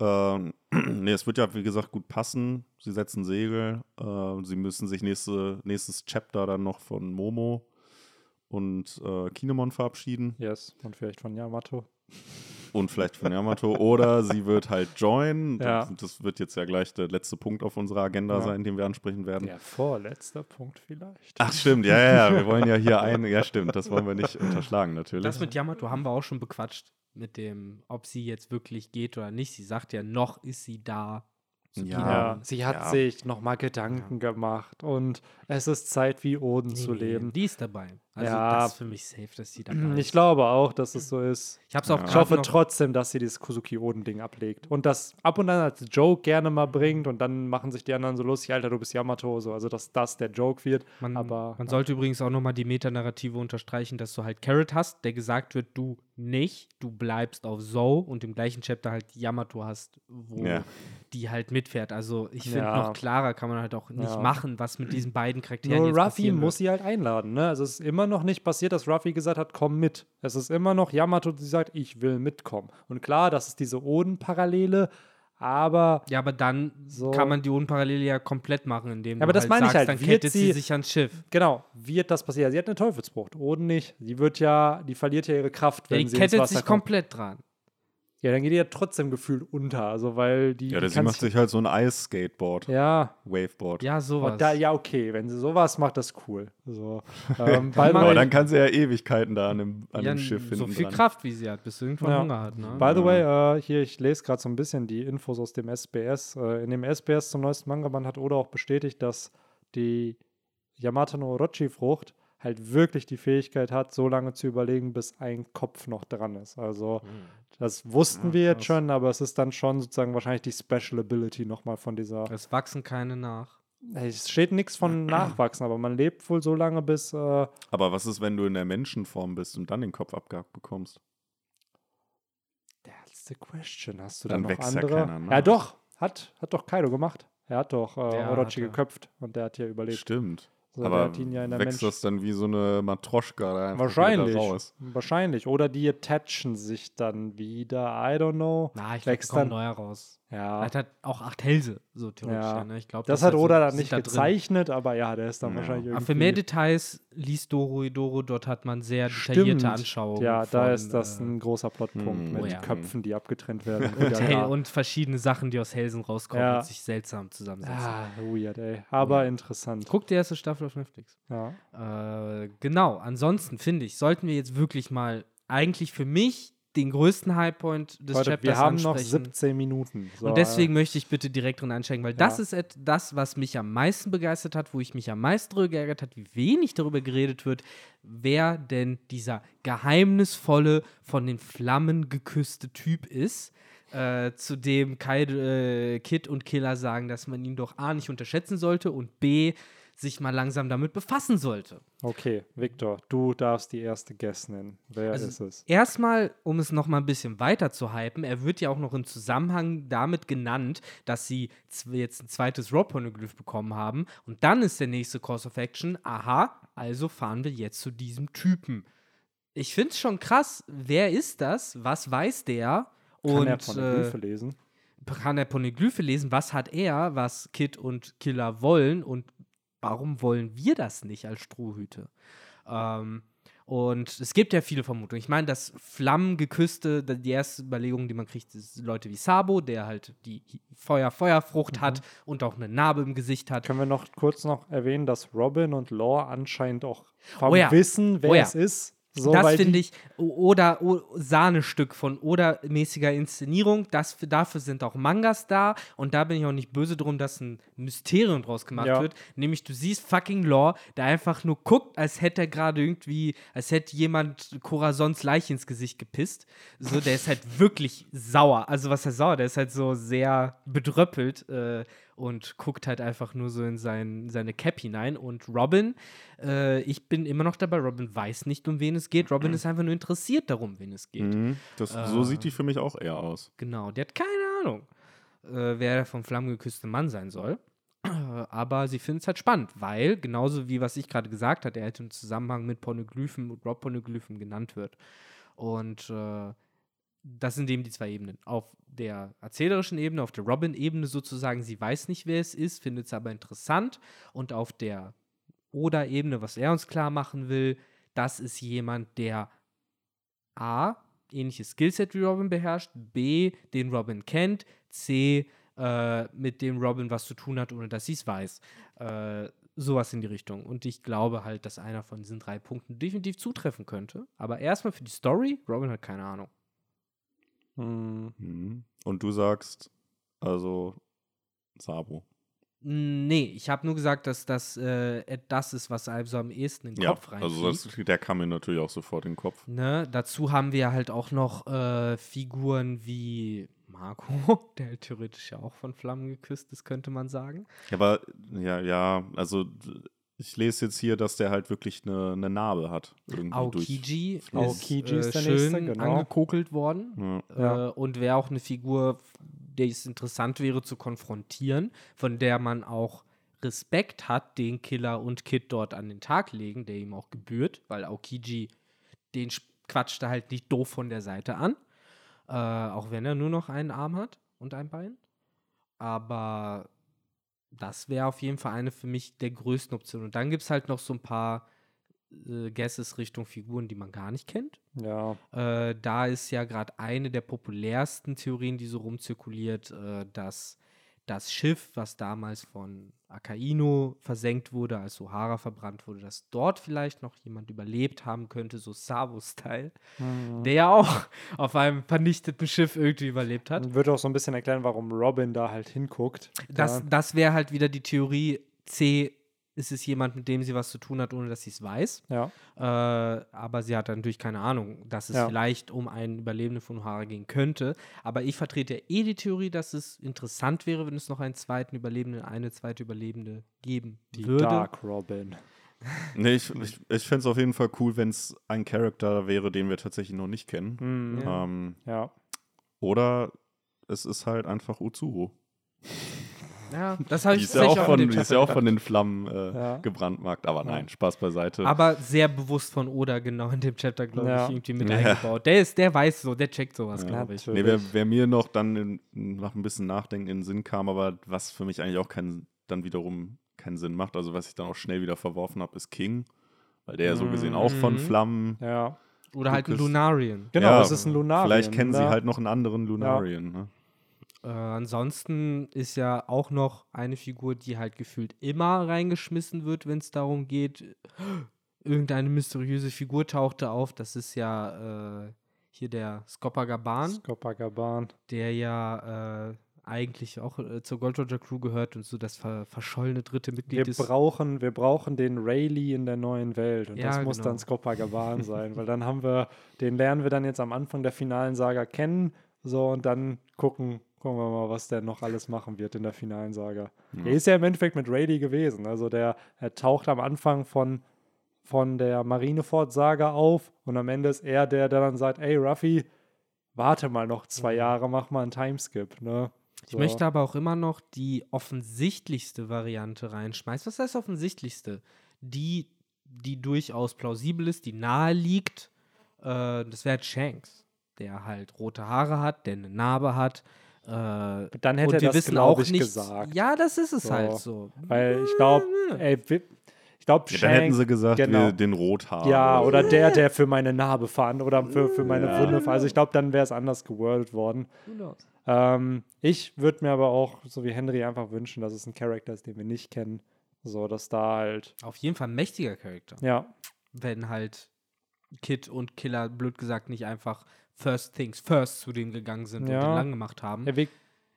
Ähm, nee, es wird ja, wie gesagt, gut passen. Sie setzen Segel. Äh, sie müssen sich nächste, nächstes Chapter dann noch von Momo und äh, Kinemon verabschieden.
Yes, und vielleicht von Yamato.
Und vielleicht von Yamato. Oder sie wird halt joinen.
Ja.
Das, das wird jetzt ja gleich der letzte Punkt auf unserer Agenda
Ja.
sein, den wir ansprechen werden.
Der vorletzte Punkt vielleicht.
Ach, stimmt, ja, ja, ja. Wir wollen ja hier ein. Ja, stimmt, das wollen wir nicht unterschlagen, natürlich.
Das mit Yamato haben wir auch schon bequatscht. Mit dem, ob sie jetzt wirklich geht oder nicht. Sie sagt ja, noch ist sie da.
Ja.
Ja, sie hat
Ja.
sich nochmal Gedanken gemacht und es ist Zeit, wie Oden
Nee,
zu
nee,
leben.
Die ist dabei. Also
Ja.
das ist für mich safe, dass sie dabei ist.
Ich glaube auch, dass es so ist.
Ich habe es auch
Ja.
Ich hoffe trotzdem, dass sie dieses Kuzuki-Oden-Ding ablegt. Und das ab und an als Joke gerne mal bringt und dann machen sich die anderen so lustig, Alter, du bist Yamato. So. Also, dass das der Joke wird.
Man,
aber
man
ja.
sollte übrigens auch nochmal die Metanarrative unterstreichen, dass du halt Carrot hast, der gesagt wird, du nicht, du bleibst auf Zoe und im gleichen Chapter halt Yamato hast, wo
Ja.
die halt mitfährt. Also ich finde,
Ja.
noch klarer kann man halt auch nicht
Ja.
machen, was mit diesen beiden Charakteren
Nur
jetzt
Ruffy
passieren
muss sie halt einladen. Ne? Also, es ist immer noch nicht passiert, dass Ruffy gesagt hat, komm mit. Es ist immer noch Yamato, die sagt, ich will mitkommen. Und klar, das ist diese Oden-Parallele, aber
Ja, aber dann
So.
kann man die Unparallele ja komplett machen, indem
Ja, aber
du
das
halt
meine ich
sagst,
halt.
dann
Wird
kettet sie
sie-
sich ans Schiff.
genau, wird das passieren? Sie hat eine Teufelsbrucht, Oden nicht. Sie wird ja, die verliert ja ihre Kraft,
Ja,
wenn
die
sie
kettet sich
kommt.
komplett dran.
Ja, dann geht die ja trotzdem gefühlt unter, also weil die,
ja,
die
das sie macht sich halt so ein Eis-Skateboard,
ja,
Waveboard.
Ja, sowas.
da, ja, okay, wenn sie sowas macht, das ist cool. So, ähm,
Aber dann kann sie ja Ewigkeiten da an dem, an
ja,
dem Schiff
so
hinten
viel
dran.
Kraft, wie sie hat, bis sie irgendwann
Ja.
Hunger hat. Ne?
by the way, äh, hier, ich lese gerade so ein bisschen die Infos aus dem SBS. Äh, in dem SBS zum neuesten Manga-Band hat Oda auch bestätigt, dass die Yamato no Orochi-Frucht halt wirklich die Fähigkeit hat, so lange zu überlegen, bis ein Kopf noch dran ist. Also das wussten
Ja,
wir jetzt schon, aber es ist dann schon sozusagen wahrscheinlich die Special Ability nochmal von dieser.
Es wachsen keine nach.
Es steht nichts von Nachwachsen, aber man lebt wohl so lange, bis. Äh,
Aber was ist, wenn du in der Menschenform bist und dann den Kopf abgehackt bekommst?
that's the question. Hast du
Dann
dann noch
wächst ja
andere?
keiner nach.
ja, doch. Hat, hat doch Kaido gemacht. Er hat doch äh,
Ja,
Orochi
hat er.
geköpft und der hat hier überlebt.
Stimmt.
So, der
Aber
hat ihn ja in der
wächst
Mensch
das dann wie so eine Matroschka da einfach
Wahrscheinlich.
raus?
Wahrscheinlich. Oder die attachen sich dann wieder. I don't know.
Na, ich glaube,
Wächst
kommt
dann-
neuer raus. Er
Ja.
hat halt auch acht Hälse, so theoretisch.
Ja.
Ja. Ne? Ich glaub,
Das
ist
hat Oda
so-
dann
sind
nicht
da
gezeichnet, aber ja, der ist dann
Ja.
wahrscheinlich
Aber
irgendwie.
für mehr Details liest Doro Idoro, dort hat man sehr
Stimmt.
detaillierte Anschauungen.
Ja,
von,
da ist das
äh,
ein großer Plotpunkt
Hm.
mit
Oh ja.
Köpfen, die abgetrennt werden.
und,
Ja, ja.
und verschiedene Sachen, die aus Hälsen rauskommen
Ja.
und sich seltsam zusammensetzen.
Ah, weird, ey. Aber
Ja.
interessant.
Guck die erste Staffel auf Netflix.
Ja.
Äh, genau, ansonsten finde ich, sollten wir jetzt wirklich mal eigentlich für mich den größten Highpoint des
Leute,
Chapters
wir haben noch
ansprechen.
17 Minuten. So,
Und deswegen möchte ich bitte direkt drin einsteigen, weil das
Ja.
ist et- das, was mich am meisten begeistert hat, wo ich mich am meisten darüber geärgert hat, wie wenig darüber geredet wird, wer denn dieser geheimnisvolle, von den Flammen geküsste Typ ist. Äh, zu dem Kai, äh, Kid und Killer sagen, dass man ihn doch A nicht unterschätzen sollte und B sich mal langsam damit befassen sollte.
Okay, Victor, du darfst die erste Guess nennen. Wer
Also
ist es?
Erstmal, um es noch mal ein bisschen weiter zu hypen, er wird ja auch noch im Zusammenhang damit genannt, dass sie jetzt ein zweites Rob-Poneglyph bekommen haben. Und dann ist der nächste Course of Action, aha, also fahren wir jetzt zu diesem Typen. Ich finde es schon krass, wer ist das? Was weiß der?
Kann
Und
er der
äh,
lesen?
kann er Poneglyphe lesen? Was hat er, was Kid und Killer wollen? Und warum wollen wir das nicht als Strohhüte? Ähm, und es gibt ja viele Vermutungen. Ich meine, das Flammengeküsste, die erste Überlegung, die man kriegt, ist Leute wie Sabo, der halt die Feuer-Feuerfrucht hat und auch eine Narbe im Gesicht hat.
Können wir noch kurz noch erwähnen, dass Robin und Law anscheinend auch
Oh ja.
Wissen, wer
Oh ja.
es ist. So,
das finde ich, oder o, Sahnestück von oder-mäßiger Inszenierung. Das, dafür sind auch Mangas da. Und da bin ich auch nicht böse drum, dass ein Mysterium draus gemacht
Ja.
wird. Nämlich, du siehst fucking Law, der einfach nur guckt, als hätte er gerade irgendwie, als hätte jemand Corazons Leiche ins Gesicht gepisst. So, der ist halt wirklich sauer. Also, was heißt sauer? Der ist halt so sehr bedröppelt. Äh, und guckt halt einfach nur so in sein, seine Cap hinein. Und Robin, äh, ich bin immer noch dabei, Robin weiß nicht, um wen es geht. Robin ist einfach nur interessiert darum, wen es geht.
Mhm. Das, so sieht die für mich auch eher aus.
Genau, der hat keine Ahnung, äh, wer der vom Flammen geküsste Mann sein soll. Äh, Aber sie findet es halt spannend, weil, genauso wie was ich gerade gesagt habe, er halt im Zusammenhang mit Pornoglyphen und Rob-Pornoglyphen genannt wird. Und äh, das sind eben die zwei Ebenen. Auf der erzählerischen Ebene, auf der Robin-Ebene sozusagen, sie weiß nicht, wer es ist, findet es aber interessant. Und auf der Oder-Ebene, was er uns klar machen will, das ist jemand, der A, ähnliches Skillset wie Robin beherrscht, B, den Robin kennt, C, äh, mit dem Robin was zu tun hat, ohne dass sie es weiß. Äh, sowas in die Richtung. Und ich glaube halt, dass einer von diesen drei Punkten definitiv zutreffen könnte. Aber erstmal für die Story, Robin hat keine Ahnung.
Hm,
Mhm. Und du sagst, also Sabo.
Nee, ich habe nur gesagt, dass das äh, das ist, was einem so am ehesten in den
Ja,
Kopf reinfliegt.
also das, der kam mir natürlich auch sofort in den Kopf.
Ne, dazu haben wir halt auch noch äh, Figuren wie Marco, der theoretisch ja auch von Flammen geküsst ist, könnte man sagen.
Aber ja, ja, also ich lese jetzt hier, dass der halt wirklich eine, eine Narbe hat. Irgendwie
Aokiji ist,
Aokiji
äh,
ist der
schön
nächste, genau.
angekokelt worden.
Ja.
Äh, und wäre auch eine Figur, der es interessant wäre zu konfrontieren, von der man auch Respekt hat, den Killer und Kid dort an den Tag legen, der ihm auch gebührt, weil Aokiji den sch- quatscht er halt nicht doof von der Seite an. Äh, auch wenn er nur noch einen Arm hat und ein Bein. Aber das wäre auf jeden Fall eine für mich der größten Optionen. Und dann gibt es halt noch so ein paar äh, Guesses Richtung Figuren, die man gar nicht kennt.
ja,
Äh, da ist ja gerade eine der populärsten Theorien, die so rumzirkuliert, äh, dass das Schiff, was damals von Akaino versenkt wurde, als O'Hara verbrannt wurde, dass dort vielleicht noch jemand überlebt haben könnte, so Sabo-Style,
Mhm.
der ja auch auf einem vernichteten Schiff irgendwie überlebt hat.
Und würde auch so ein bisschen erklären, warum Robin da halt hinguckt.
Das,
Da-
das wäre halt wieder die Theorie, C ist es jemand, mit dem sie was zu tun hat, ohne dass sie es weiß.
ja,
Äh, aber sie hat dann natürlich keine Ahnung, dass es
Ja.
vielleicht um einen Überlebenden von O'Hara gehen könnte. Aber ich vertrete ja eh die Theorie, dass es interessant wäre, wenn es noch einen zweiten Überlebenden, eine zweite Überlebende geben
die
würde.
Dark Robin.
Nee, ich, ich, ich fände es auf jeden Fall cool, wenn es ein Charakter wäre, den wir tatsächlich noch nicht kennen.
Mhm.
Ja.
Ähm,
Ja.
oder es ist halt einfach Utsuro.
Ja, das habe
Die
ich
ist, ja auch
tatsächlich
von, die ist ja auch von den Flammen äh,
Ja.
gebrandmarkt. Aber
Ja.
nein, Spaß beiseite.
Aber sehr bewusst von Oda genau in dem Chapter, glaube
Ja.
ich, irgendwie mit
Ja.
eingebaut. Der ist, der weiß so, der checkt sowas,
Ja,
glaube ich.
Nee, wer, wer mir noch dann in, nach ein bisschen Nachdenken in den Sinn kam, aber was für mich eigentlich auch keinen, dann wiederum keinen Sinn macht, also was ich dann auch schnell wieder verworfen habe, ist King. Weil der ja so gesehen auch von
Mhm.
Flammen.
Ja.
Oder halt ein Lunarian.
Genau,
Ja,
es ist ein Lunarian.
Vielleicht kennen sie halt noch einen anderen Lunarian. Ne?
Äh, ansonsten ist ja auch noch eine Figur, die halt gefühlt immer reingeschmissen wird, wenn es darum geht, irgendeine mysteriöse Figur tauchte auf. Das ist ja äh, hier der Skopagaban,
Skopagaban.
der ja äh, eigentlich auch äh, zur Gold Roger Crew gehört und so das ver verschollene dritte Mitglied
Wir
ist.
brauchen, wir brauchen den Rayleigh in der neuen Welt. Und
Ja,
das muss
genau.
dann Skopagaban sein, weil dann haben wir, den lernen wir dann jetzt am Anfang der finalen Saga kennen. So, und dann gucken, Gucken wir mal, was der noch alles machen wird in der finalen Saga. Ja. Er ist ja im Endeffekt mit Rady gewesen. Also der er taucht am Anfang von, von der Marineford-Saga auf und am Ende ist er der, der dann sagt, ey Ruffy, warte mal noch zwei mhm. Jahre, mach mal einen Timeskip. Ne?
Ich möchte aber auch immer noch die offensichtlichste Variante reinschmeißen. Was heißt offensichtlichste? Die, die durchaus plausibel ist, die nahe liegt. Äh, das wäre Shanks, der halt rote Haare hat, der eine Narbe hat,
äh, Dann hätte er das, glaube ich, nicht, gesagt.
Ja, das ist es so. halt so.
Weil ich glaube, ey, ich glaube,
ja, dann hätten sie gesagt, genau. den Rothaar.
Ja, oder der, der für meine Narbe fand oder für, für meine ja. Wunde. Also ich glaube, dann wäre es anders gewordet worden. Ähm, ich würde mir aber auch, so wie Henry, einfach wünschen, dass es ein Charakter ist, den wir nicht kennen. So, dass da halt.
Auf jeden Fall ein mächtiger Charakter.
Ja.
Wenn halt Kid und Killer, blöd gesagt, nicht einfach First Things First zu denen gegangen sind ja. und den lang gemacht haben. Ja,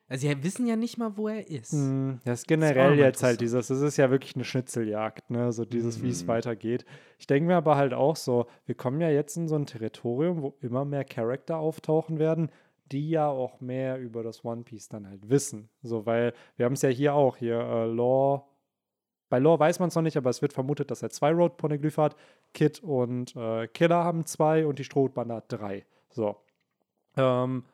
also sie wissen ja nicht mal, wo er ist.
Mm, das ist generell das ist jetzt halt dieses, das ist ja wirklich eine Schnitzeljagd, ne? So dieses, mm. wie es mhm. weitergeht. Ich denke mir aber halt auch so, wir kommen ja jetzt in so ein Territorium, wo immer mehr Charakter auftauchen werden, die ja auch mehr über das One Piece dann halt wissen. So, weil wir haben es ja hier auch, hier äh, Law. Bei Law weiß man es noch nicht, aber es wird vermutet, dass er zwei Road-Poneglyphe hat. Kid und äh, Killer haben zwei und die Strohbande hat drei. So. Ähm,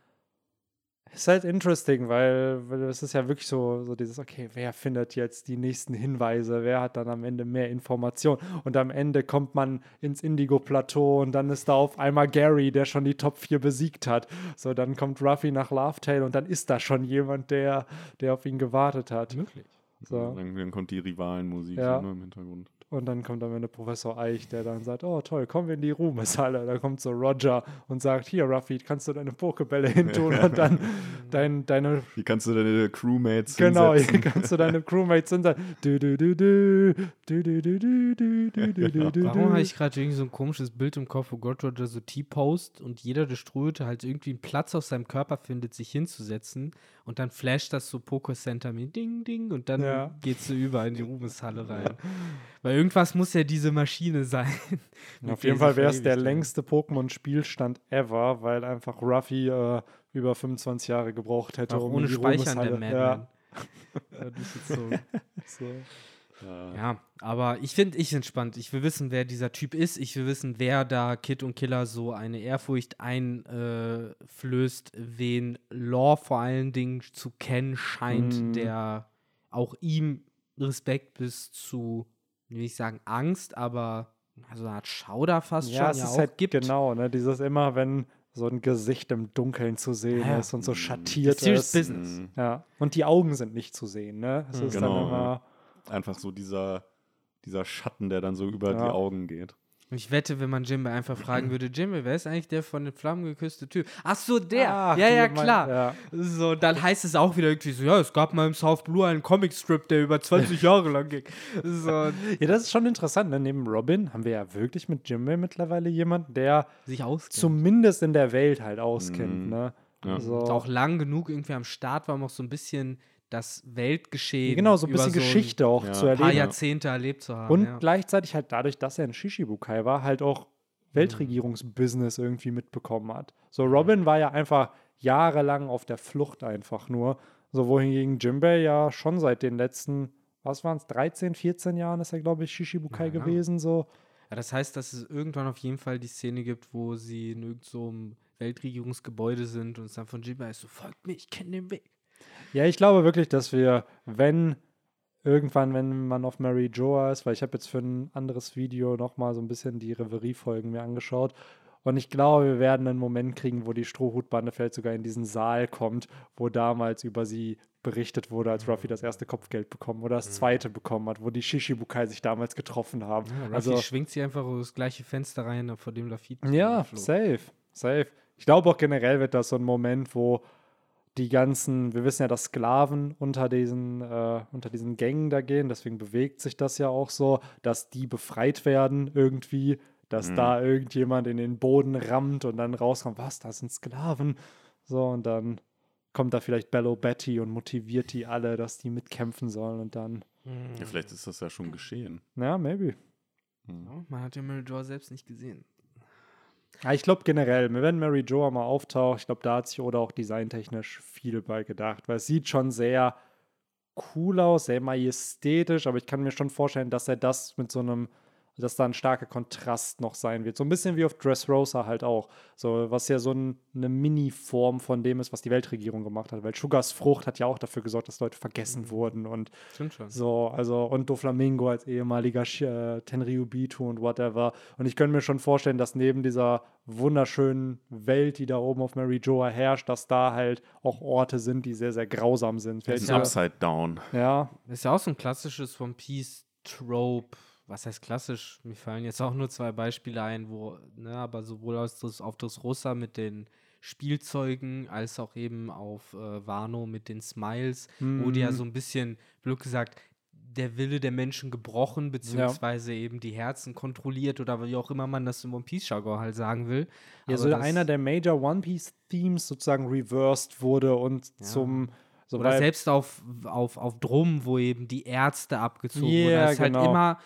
ist halt interesting, weil, weil es ist ja wirklich so, so dieses, okay, wer findet jetzt die nächsten Hinweise, wer hat dann am Ende mehr Informationen und am Ende kommt man ins Indigo-Plateau und dann ist da auf einmal Gary, der schon die Top 4 besiegt hat. So, dann kommt Ruffy nach Laughtail und dann ist da schon jemand, der, der auf ihn gewartet hat.
Wirklich? So. Dann, dann kommt die Rivalenmusik ja. im Hintergrund.
Und dann kommt am Ende Professor Eich, der dann sagt, oh toll, kommen wir in die Ruhmeshalle. Da kommt so Roger und sagt, hier Ruffy, kannst du deine Pokebälle hintun und dann dein, deine...
Hier kannst du deine Crewmates
Genau, hier kannst du deine Crewmates hinsetzen. Du, du, du, du,
du, du, du, du, du, du, du, du, Warum habe ich gerade irgendwie so ein komisches Bild im Kopf, wo Gott Roger so T-Post und jeder der Ströte halt irgendwie einen Platz auf seinem Körper findet, sich hinzusetzen und dann flasht das so Poké Center mit Ding, Ding und dann ja. geht sie über in die Ruhmeshalle rein. Weil irgendwas muss ja diese Maschine sein.
Auf jeden Fall wäre es der längste Pokémon-Spielstand ever, weil einfach Ruffy äh, über 25 Jahre gebraucht hätte,
Auch um ohne Speichern der Madman. Ja. ja, das ist so. so. Ja. ja, aber ich finde ich entspannt. Ich will wissen, wer dieser Typ ist. Ich will wissen, wer da Kid und Killer so eine Ehrfurcht einflößt, äh, wen Law vor allen Dingen zu kennen scheint, mm. der auch ihm Respekt bis zu will ich sagen Angst, aber also eine Art Schauder fast ja, schon es ja ist auch halt gibt.
Genau, ne, dieses immer, wenn so ein Gesicht im Dunkeln zu sehen ja. ist und so schattiert ist.
Business.
Ja. Und die Augen sind nicht zu sehen, ne? Es ist genau. dann immer
einfach so dieser, dieser Schatten, der dann so über ja. die Augen geht.
Ich wette, wenn man Jimbe einfach fragen würde, Jimbe, wer ist eigentlich der von den Flammen geküsste Typ? Ach so, der. Ach, ja, ja, klar. Mein, ja. So, dann heißt es auch wieder irgendwie so, ja, es gab mal im South Blue einen Comicstrip, der über 20 Jahre lang ging. So.
Ja, das ist schon interessant. Ne? Neben Robin haben wir ja wirklich mit Jimbe mittlerweile jemanden, der
sich auskennt.
zumindest in der Welt halt auskennt. Mhm. Ne?
Ja. Also, auch lang genug irgendwie am Start war, um auch so ein bisschen das Weltgeschehen.
Genau, so ein bisschen so Geschichte auch ja. zu erleben. Ein
paar Jahrzehnte erlebt zu haben.
Und ja. gleichzeitig halt dadurch, dass er ein Shishibukai war, halt auch Weltregierungsbusiness irgendwie mitbekommen hat. So, Robin war ja einfach jahrelang auf der Flucht einfach nur. So, wohingegen Jimbei ja schon seit den letzten, was waren es, 13, 14 Jahren ist er, glaube ich, Shishibukai ja. gewesen. So.
Ja, das heißt, dass es irgendwann auf jeden Fall die Szene gibt, wo sie in irgendeinem so Weltregierungsgebäude sind und es dann von Jimbei ist so, folgt mir, ich kenne den Weg.
Ja, ich glaube wirklich, dass wir, wenn irgendwann, wenn man auf Mary Joa ist, weil ich habe jetzt für ein anderes Video nochmal so ein bisschen die Reverie-Folgen mir angeschaut. Und ich glaube, wir werden einen Moment kriegen, wo die Strohhutbande vielleicht sogar in diesen Saal kommt, wo damals über sie berichtet wurde, als Ruffy das erste Kopfgeld bekommen oder das mhm. zweite bekommen hat, wo die Shishibukai sich damals getroffen haben. Ja,
Ruffy also schwingt sie einfach das gleiche Fenster rein, vor dem Lafitte.
Ja, safe, safe. Ich glaube auch generell wird das so ein Moment, wo die ganzen, wir wissen ja, dass Sklaven unter diesen, äh, unter diesen Gängen da gehen, deswegen bewegt sich das ja auch so, dass die befreit werden irgendwie, dass mhm. da irgendjemand in den Boden rammt und dann rauskommt, was, das sind Sklaven. So, und dann kommt da vielleicht Bello Betty und motiviert die alle, dass die mitkämpfen sollen und dann.
Ja, vielleicht ist das ja schon geschehen.
Ja, maybe.
Mhm. man hat ja Meldor selbst nicht gesehen.
Ja, ich glaube generell, wenn Mary Jo mal auftaucht, ich glaube, da hat sich Oda auch designtechnisch viel bei gedacht, weil es sieht schon sehr cool aus, sehr majestätisch, aber ich kann mir schon vorstellen, dass er das mit so einem dass da ein starker Kontrast noch sein wird. So ein bisschen wie auf Dressrosa halt auch. So, was ja so ein, eine Mini-Form von dem ist, was die Weltregierung gemacht hat. Weil Sugars Frucht hat ja auch dafür gesorgt, dass Leute vergessen mhm. wurden. Und
Stimmt schon.
so, also, und Doflamingo als ehemaliger äh, Tenryubitu und whatever. Und ich könnte mir schon vorstellen, dass neben dieser wunderschönen Welt, die da oben auf Mary Joa herrscht, dass da halt auch Orte sind, die sehr, sehr grausam sind.
Vielleicht Upside Down.
Ja.
Das ist ja auch so ein klassisches One Piece Trope was heißt klassisch? Mir fallen jetzt auch nur zwei Beispiele ein, wo, ne, aber sowohl aus das, auf das Rossa mit den Spielzeugen als auch eben auf äh, Wano mit den Smiles, mhm. wo die ja so ein bisschen, blöd gesagt, der Wille der Menschen gebrochen, beziehungsweise ja. eben die Herzen kontrolliert oder wie auch immer man das im One Piece-Jargon halt sagen will.
Ja, so einer der Major One Piece-Themes sozusagen reversed wurde und ja. zum
so Oder selbst auf, auf, auf Drum, wo eben die Ärzte abgezogen yeah, wurden. Das ist halt genau. halt immer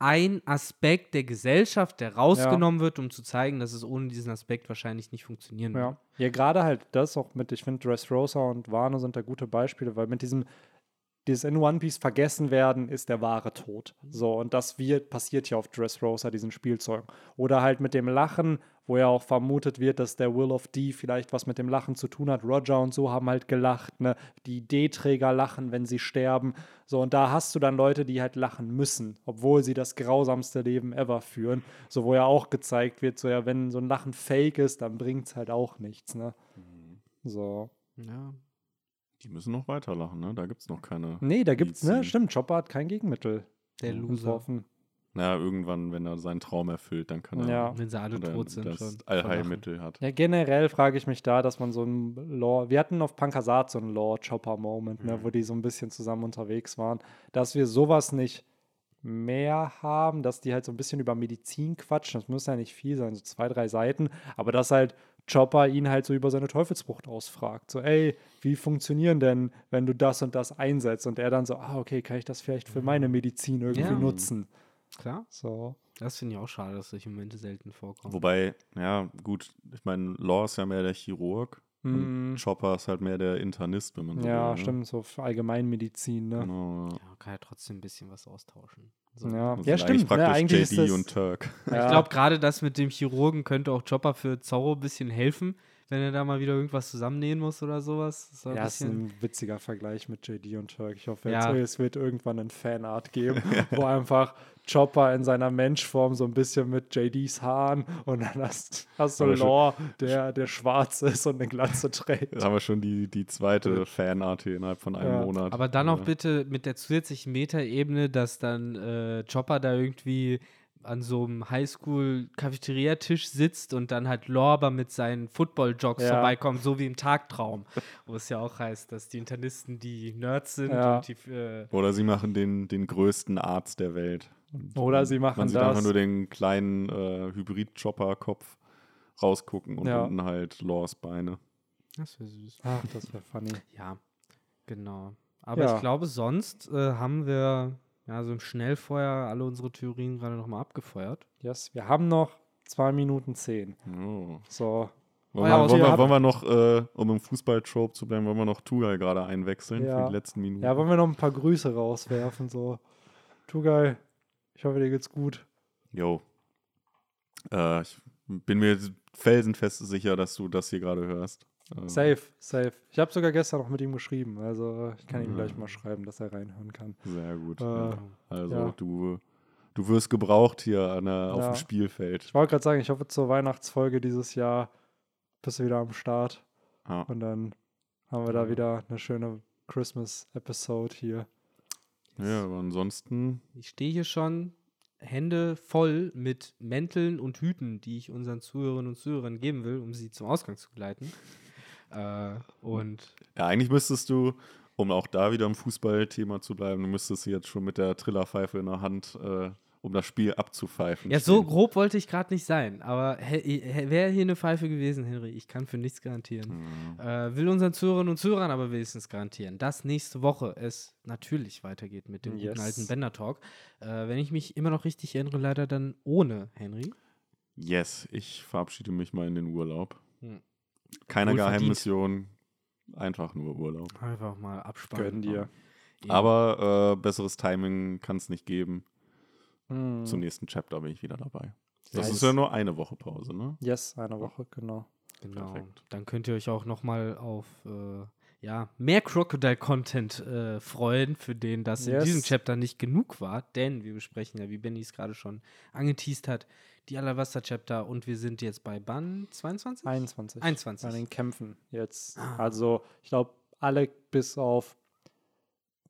ein Aspekt der Gesellschaft, der rausgenommen ja. wird, um zu zeigen, dass es ohne diesen Aspekt wahrscheinlich nicht funktionieren
ja. wird. Ja, gerade halt das auch mit, ich finde, Dressrosa und Wano sind da gute Beispiele, weil mit diesem dieses in One Piece vergessen werden, ist der wahre Tod. So, und das wird, passiert ja auf Dressrosa, diesen Spielzeugen. Oder halt mit dem Lachen, wo ja auch vermutet wird, dass der Will of D vielleicht was mit dem Lachen zu tun hat. Roger und so haben halt gelacht, ne? Die D-Träger lachen, wenn sie sterben. So, und da hast du dann Leute, die halt lachen müssen, obwohl sie das grausamste Leben ever führen. So, wo ja auch gezeigt wird, so ja, wenn so ein Lachen fake ist, dann bringt es halt auch nichts, ne? Mhm. So.
Ja,
die müssen noch weiterlachen, ne? Da gibt es noch keine.
Nee, da gibt's, ne? Stimmt, Chopper hat kein Gegenmittel.
Der Loser.
Naja, irgendwann, wenn er seinen Traum erfüllt, dann kann er.
Ja.
Wenn sie alle tot sind.
Das schon Allheilmittel hat.
Ja, generell frage ich mich da, dass man so ein Lore. Wir hatten auf Pankasat so einen Lore-Chopper-Moment, ne, mhm. wo die so ein bisschen zusammen unterwegs waren. Dass wir sowas nicht mehr haben, dass die halt so ein bisschen über Medizin quatschen. Das muss ja nicht viel sein, so zwei, drei Seiten. Aber dass halt Chopper ihn halt so über seine Teufelsfrucht ausfragt. So, ey, wie funktionieren denn, wenn du das und das einsetzt? Und er dann so, ah, okay, kann ich das vielleicht für meine Medizin irgendwie ja. nutzen?
Klar.
So.
Das finde ich auch schade, dass solche Momente selten vorkommen.
Wobei, ja, gut, ich meine, Law ist ja mehr der Chirurg. Mm. Chopper ist halt mehr der Internist, wenn man so
Ja,
will, ne?
stimmt, so für Allgemeinmedizin, ne?
Genau.
Ja, kann ja trotzdem ein bisschen was austauschen.
So. Ja, ja stimmt. Ne,
eigentlich JD und Turk.
Ja. Ich glaube, gerade das mit dem Chirurgen könnte auch Chopper für Zorro ein bisschen helfen, wenn er da mal wieder irgendwas zusammennähen muss oder sowas.
Das ja, ist ein witziger Vergleich mit JD und Turk. Ich hoffe, ja. es wird irgendwann ein Fanart geben, wo einfach Chopper in seiner Menschform so ein bisschen mit JDs Haaren und dann hast, hast du Law, der, der schwarz ist und eine Glatze trägt.
Da haben wir schon die, die zweite Fanart hier innerhalb von einem ja. Monat.
Aber dann auch bitte mit der zusätzlichen Metaebene, dass dann äh, Chopper da irgendwie an so einem Highschool-Cafeteria-Tisch sitzt und dann halt Lorber mit seinen Football-Jogs ja. vorbeikommt, so wie im Tagtraum. Wo es ja auch heißt, dass die Internisten die Nerds sind.
Ja.
Die, äh
Oder sie machen den, den größten Arzt der Welt.
Und Oder sie machen man
sieht
das.
einfach nur den kleinen äh, Hybrid-Chopper-Kopf rausgucken und ja. unten halt Lors Beine.
Das wäre süß.
Ach, das wäre funny.
Ja, genau. Aber ja. ich glaube, sonst äh, haben wir ja, so im Schnellfeuer alle unsere Theorien gerade nochmal abgefeuert.
Yes, wir haben noch zwei Minuten zehn.
Oh.
So.
Wollen, wir, wollen, wir, wollen wir noch, äh, um im Fußball-Trope zu bleiben, wollen wir noch Tugai gerade einwechseln ja. für die letzten Minuten?
Ja, wollen wir noch ein paar Grüße rauswerfen, so. Tugai, ich hoffe, dir geht's gut.
Jo. Äh, ich bin mir felsenfest sicher, dass du das hier gerade hörst.
Ähm. Safe, safe. Ich habe sogar gestern noch mit ihm geschrieben. Also ich kann ihm gleich mal schreiben, dass er reinhören kann.
Sehr gut. Äh, ja. Also ja. du, du wirst gebraucht hier an der, auf dem Spielfeld.
Ich wollte gerade sagen, ich hoffe zur Weihnachtsfolge dieses Jahr bist du wieder am Start. Und dann haben wir da wieder eine schöne Christmas-Episode hier.
Ja, aber ansonsten.
Ich stehe hier schon Hände voll mit Mänteln und Hüten, die ich unseren Zuhörerinnen und Zuhörern geben will, um sie zum Ausgang zu geleiten. Äh, und
ja, eigentlich müsstest du, um auch da wieder im Fußballthema zu bleiben, du müsstest jetzt schon mit der Trillerpfeife in der Hand äh, um das Spiel abzupfeifen.
Ja, so grob wollte ich gerade nicht sein, aber wäre hier eine Pfeife gewesen, Henry, ich kann für nichts garantieren. Mhm. Äh, will unseren Zuhörerinnen und Zuhörern aber wenigstens garantieren, dass nächste Woche es natürlich weitergeht mit dem yes. guten alten Bender Talk. Äh, wenn ich mich immer noch richtig erinnere, leider dann ohne Henry.
Yes, ich verabschiede mich mal in den Urlaub. Hm. Keine Geheimmission, einfach nur Urlaub.
Einfach mal abspannen.
Gönn dir.
Aber äh, besseres Timing kann es nicht geben. Hm. Zum nächsten Chapter bin ich wieder dabei. Das yes. ist ja nur eine Woche Pause, ne?
Yes, eine Woche, genau.
Genau. Perfekt. Dann könnt ihr euch auch noch mal auf äh, ja, mehr Crocodile-Content äh, freuen, für den das yes. in diesem Chapter nicht genug war. Denn wir besprechen ja, wie Benny es gerade schon angeteased hat, die Alabaster-Chapter und wir sind jetzt bei Band 22?
21.
21.
Bei den Kämpfen jetzt. Ah. Also, ich glaube, alle bis auf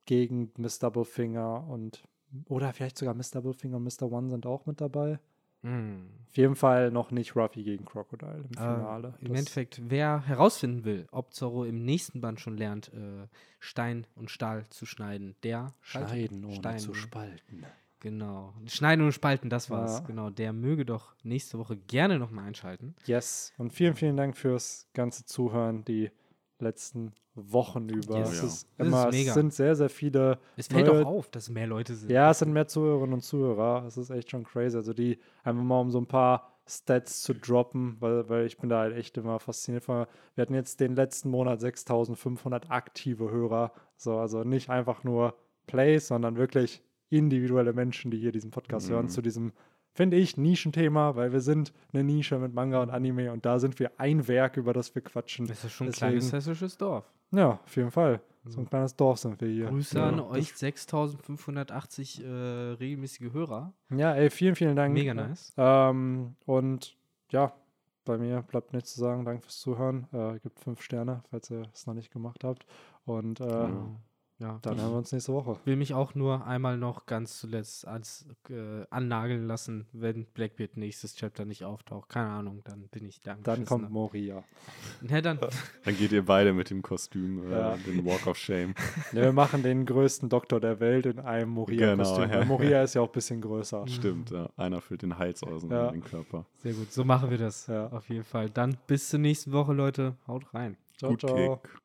gegen Mr. Bullfinger und oder vielleicht sogar Mr. Bullfinger und Mr. One sind auch mit dabei. Mm. Auf jeden Fall noch nicht Ruffy gegen Crocodile im ah, Finale.
Äh, Im Endeffekt, wer herausfinden will, ob Zorro im nächsten Band schon lernt, äh, Stein und Stahl zu schneiden, der
schneiden ohne Stein, zu spalten.
Genau. Schneiden und spalten, das war's. Ja. Genau. Der möge doch nächste Woche gerne nochmal einschalten.
Yes. Und vielen, vielen Dank fürs ganze Zuhören. Die letzten Wochen über. Yes. Es, ist immer, ist es sind sehr, sehr viele.
Es fällt neue, auch auf, dass mehr Leute sind.
Ja, es sind mehr Zuhörerinnen und Zuhörer. Es ist echt schon crazy. Also die einfach mal um so ein paar Stats zu droppen, weil, weil ich bin da halt echt immer fasziniert von. Wir hatten jetzt den letzten Monat 6500 aktive Hörer. So, also nicht einfach nur Plays, sondern wirklich individuelle Menschen, die hier diesen Podcast mhm. hören, zu diesem finde ich, Nischenthema, weil wir sind eine Nische mit Manga und Anime und da sind wir ein Werk, über das wir quatschen.
Das ist schon ein kleines hessisches Dorf.
Ja, auf jeden Fall. So ein kleines Dorf sind wir hier.
Grüße ja. an euch 6580 äh, regelmäßige Hörer.
Ja, ey, vielen, vielen Dank.
Mega nice.
Ähm, und ja, bei mir bleibt nichts zu sagen. Danke fürs Zuhören. Äh, gibt fünf Sterne, falls ihr es noch nicht gemacht habt. Und äh, genau. Ja, dann hören wir uns nächste Woche.
Will mich auch nur einmal noch ganz zuletzt als äh, annageln lassen, wenn Blackbeard nächstes Chapter nicht auftaucht. Keine Ahnung, dann bin ich
dankbar. Dann kommt Moria.
Ja, dann.
dann geht ihr beide mit dem Kostüm, äh, ja. den Walk of Shame.
Ja, wir machen den größten Doktor der Welt in einem Moria-Kostüm. Genau, ja. Moria ist ja auch ein bisschen größer.
Stimmt, ja. Einer füllt den Hals aus und den Körper.
Sehr gut, so machen wir das. Ja. Auf jeden Fall. Dann bis zur nächsten Woche, Leute. Haut rein.
Ciao, Gut ciao. Kick.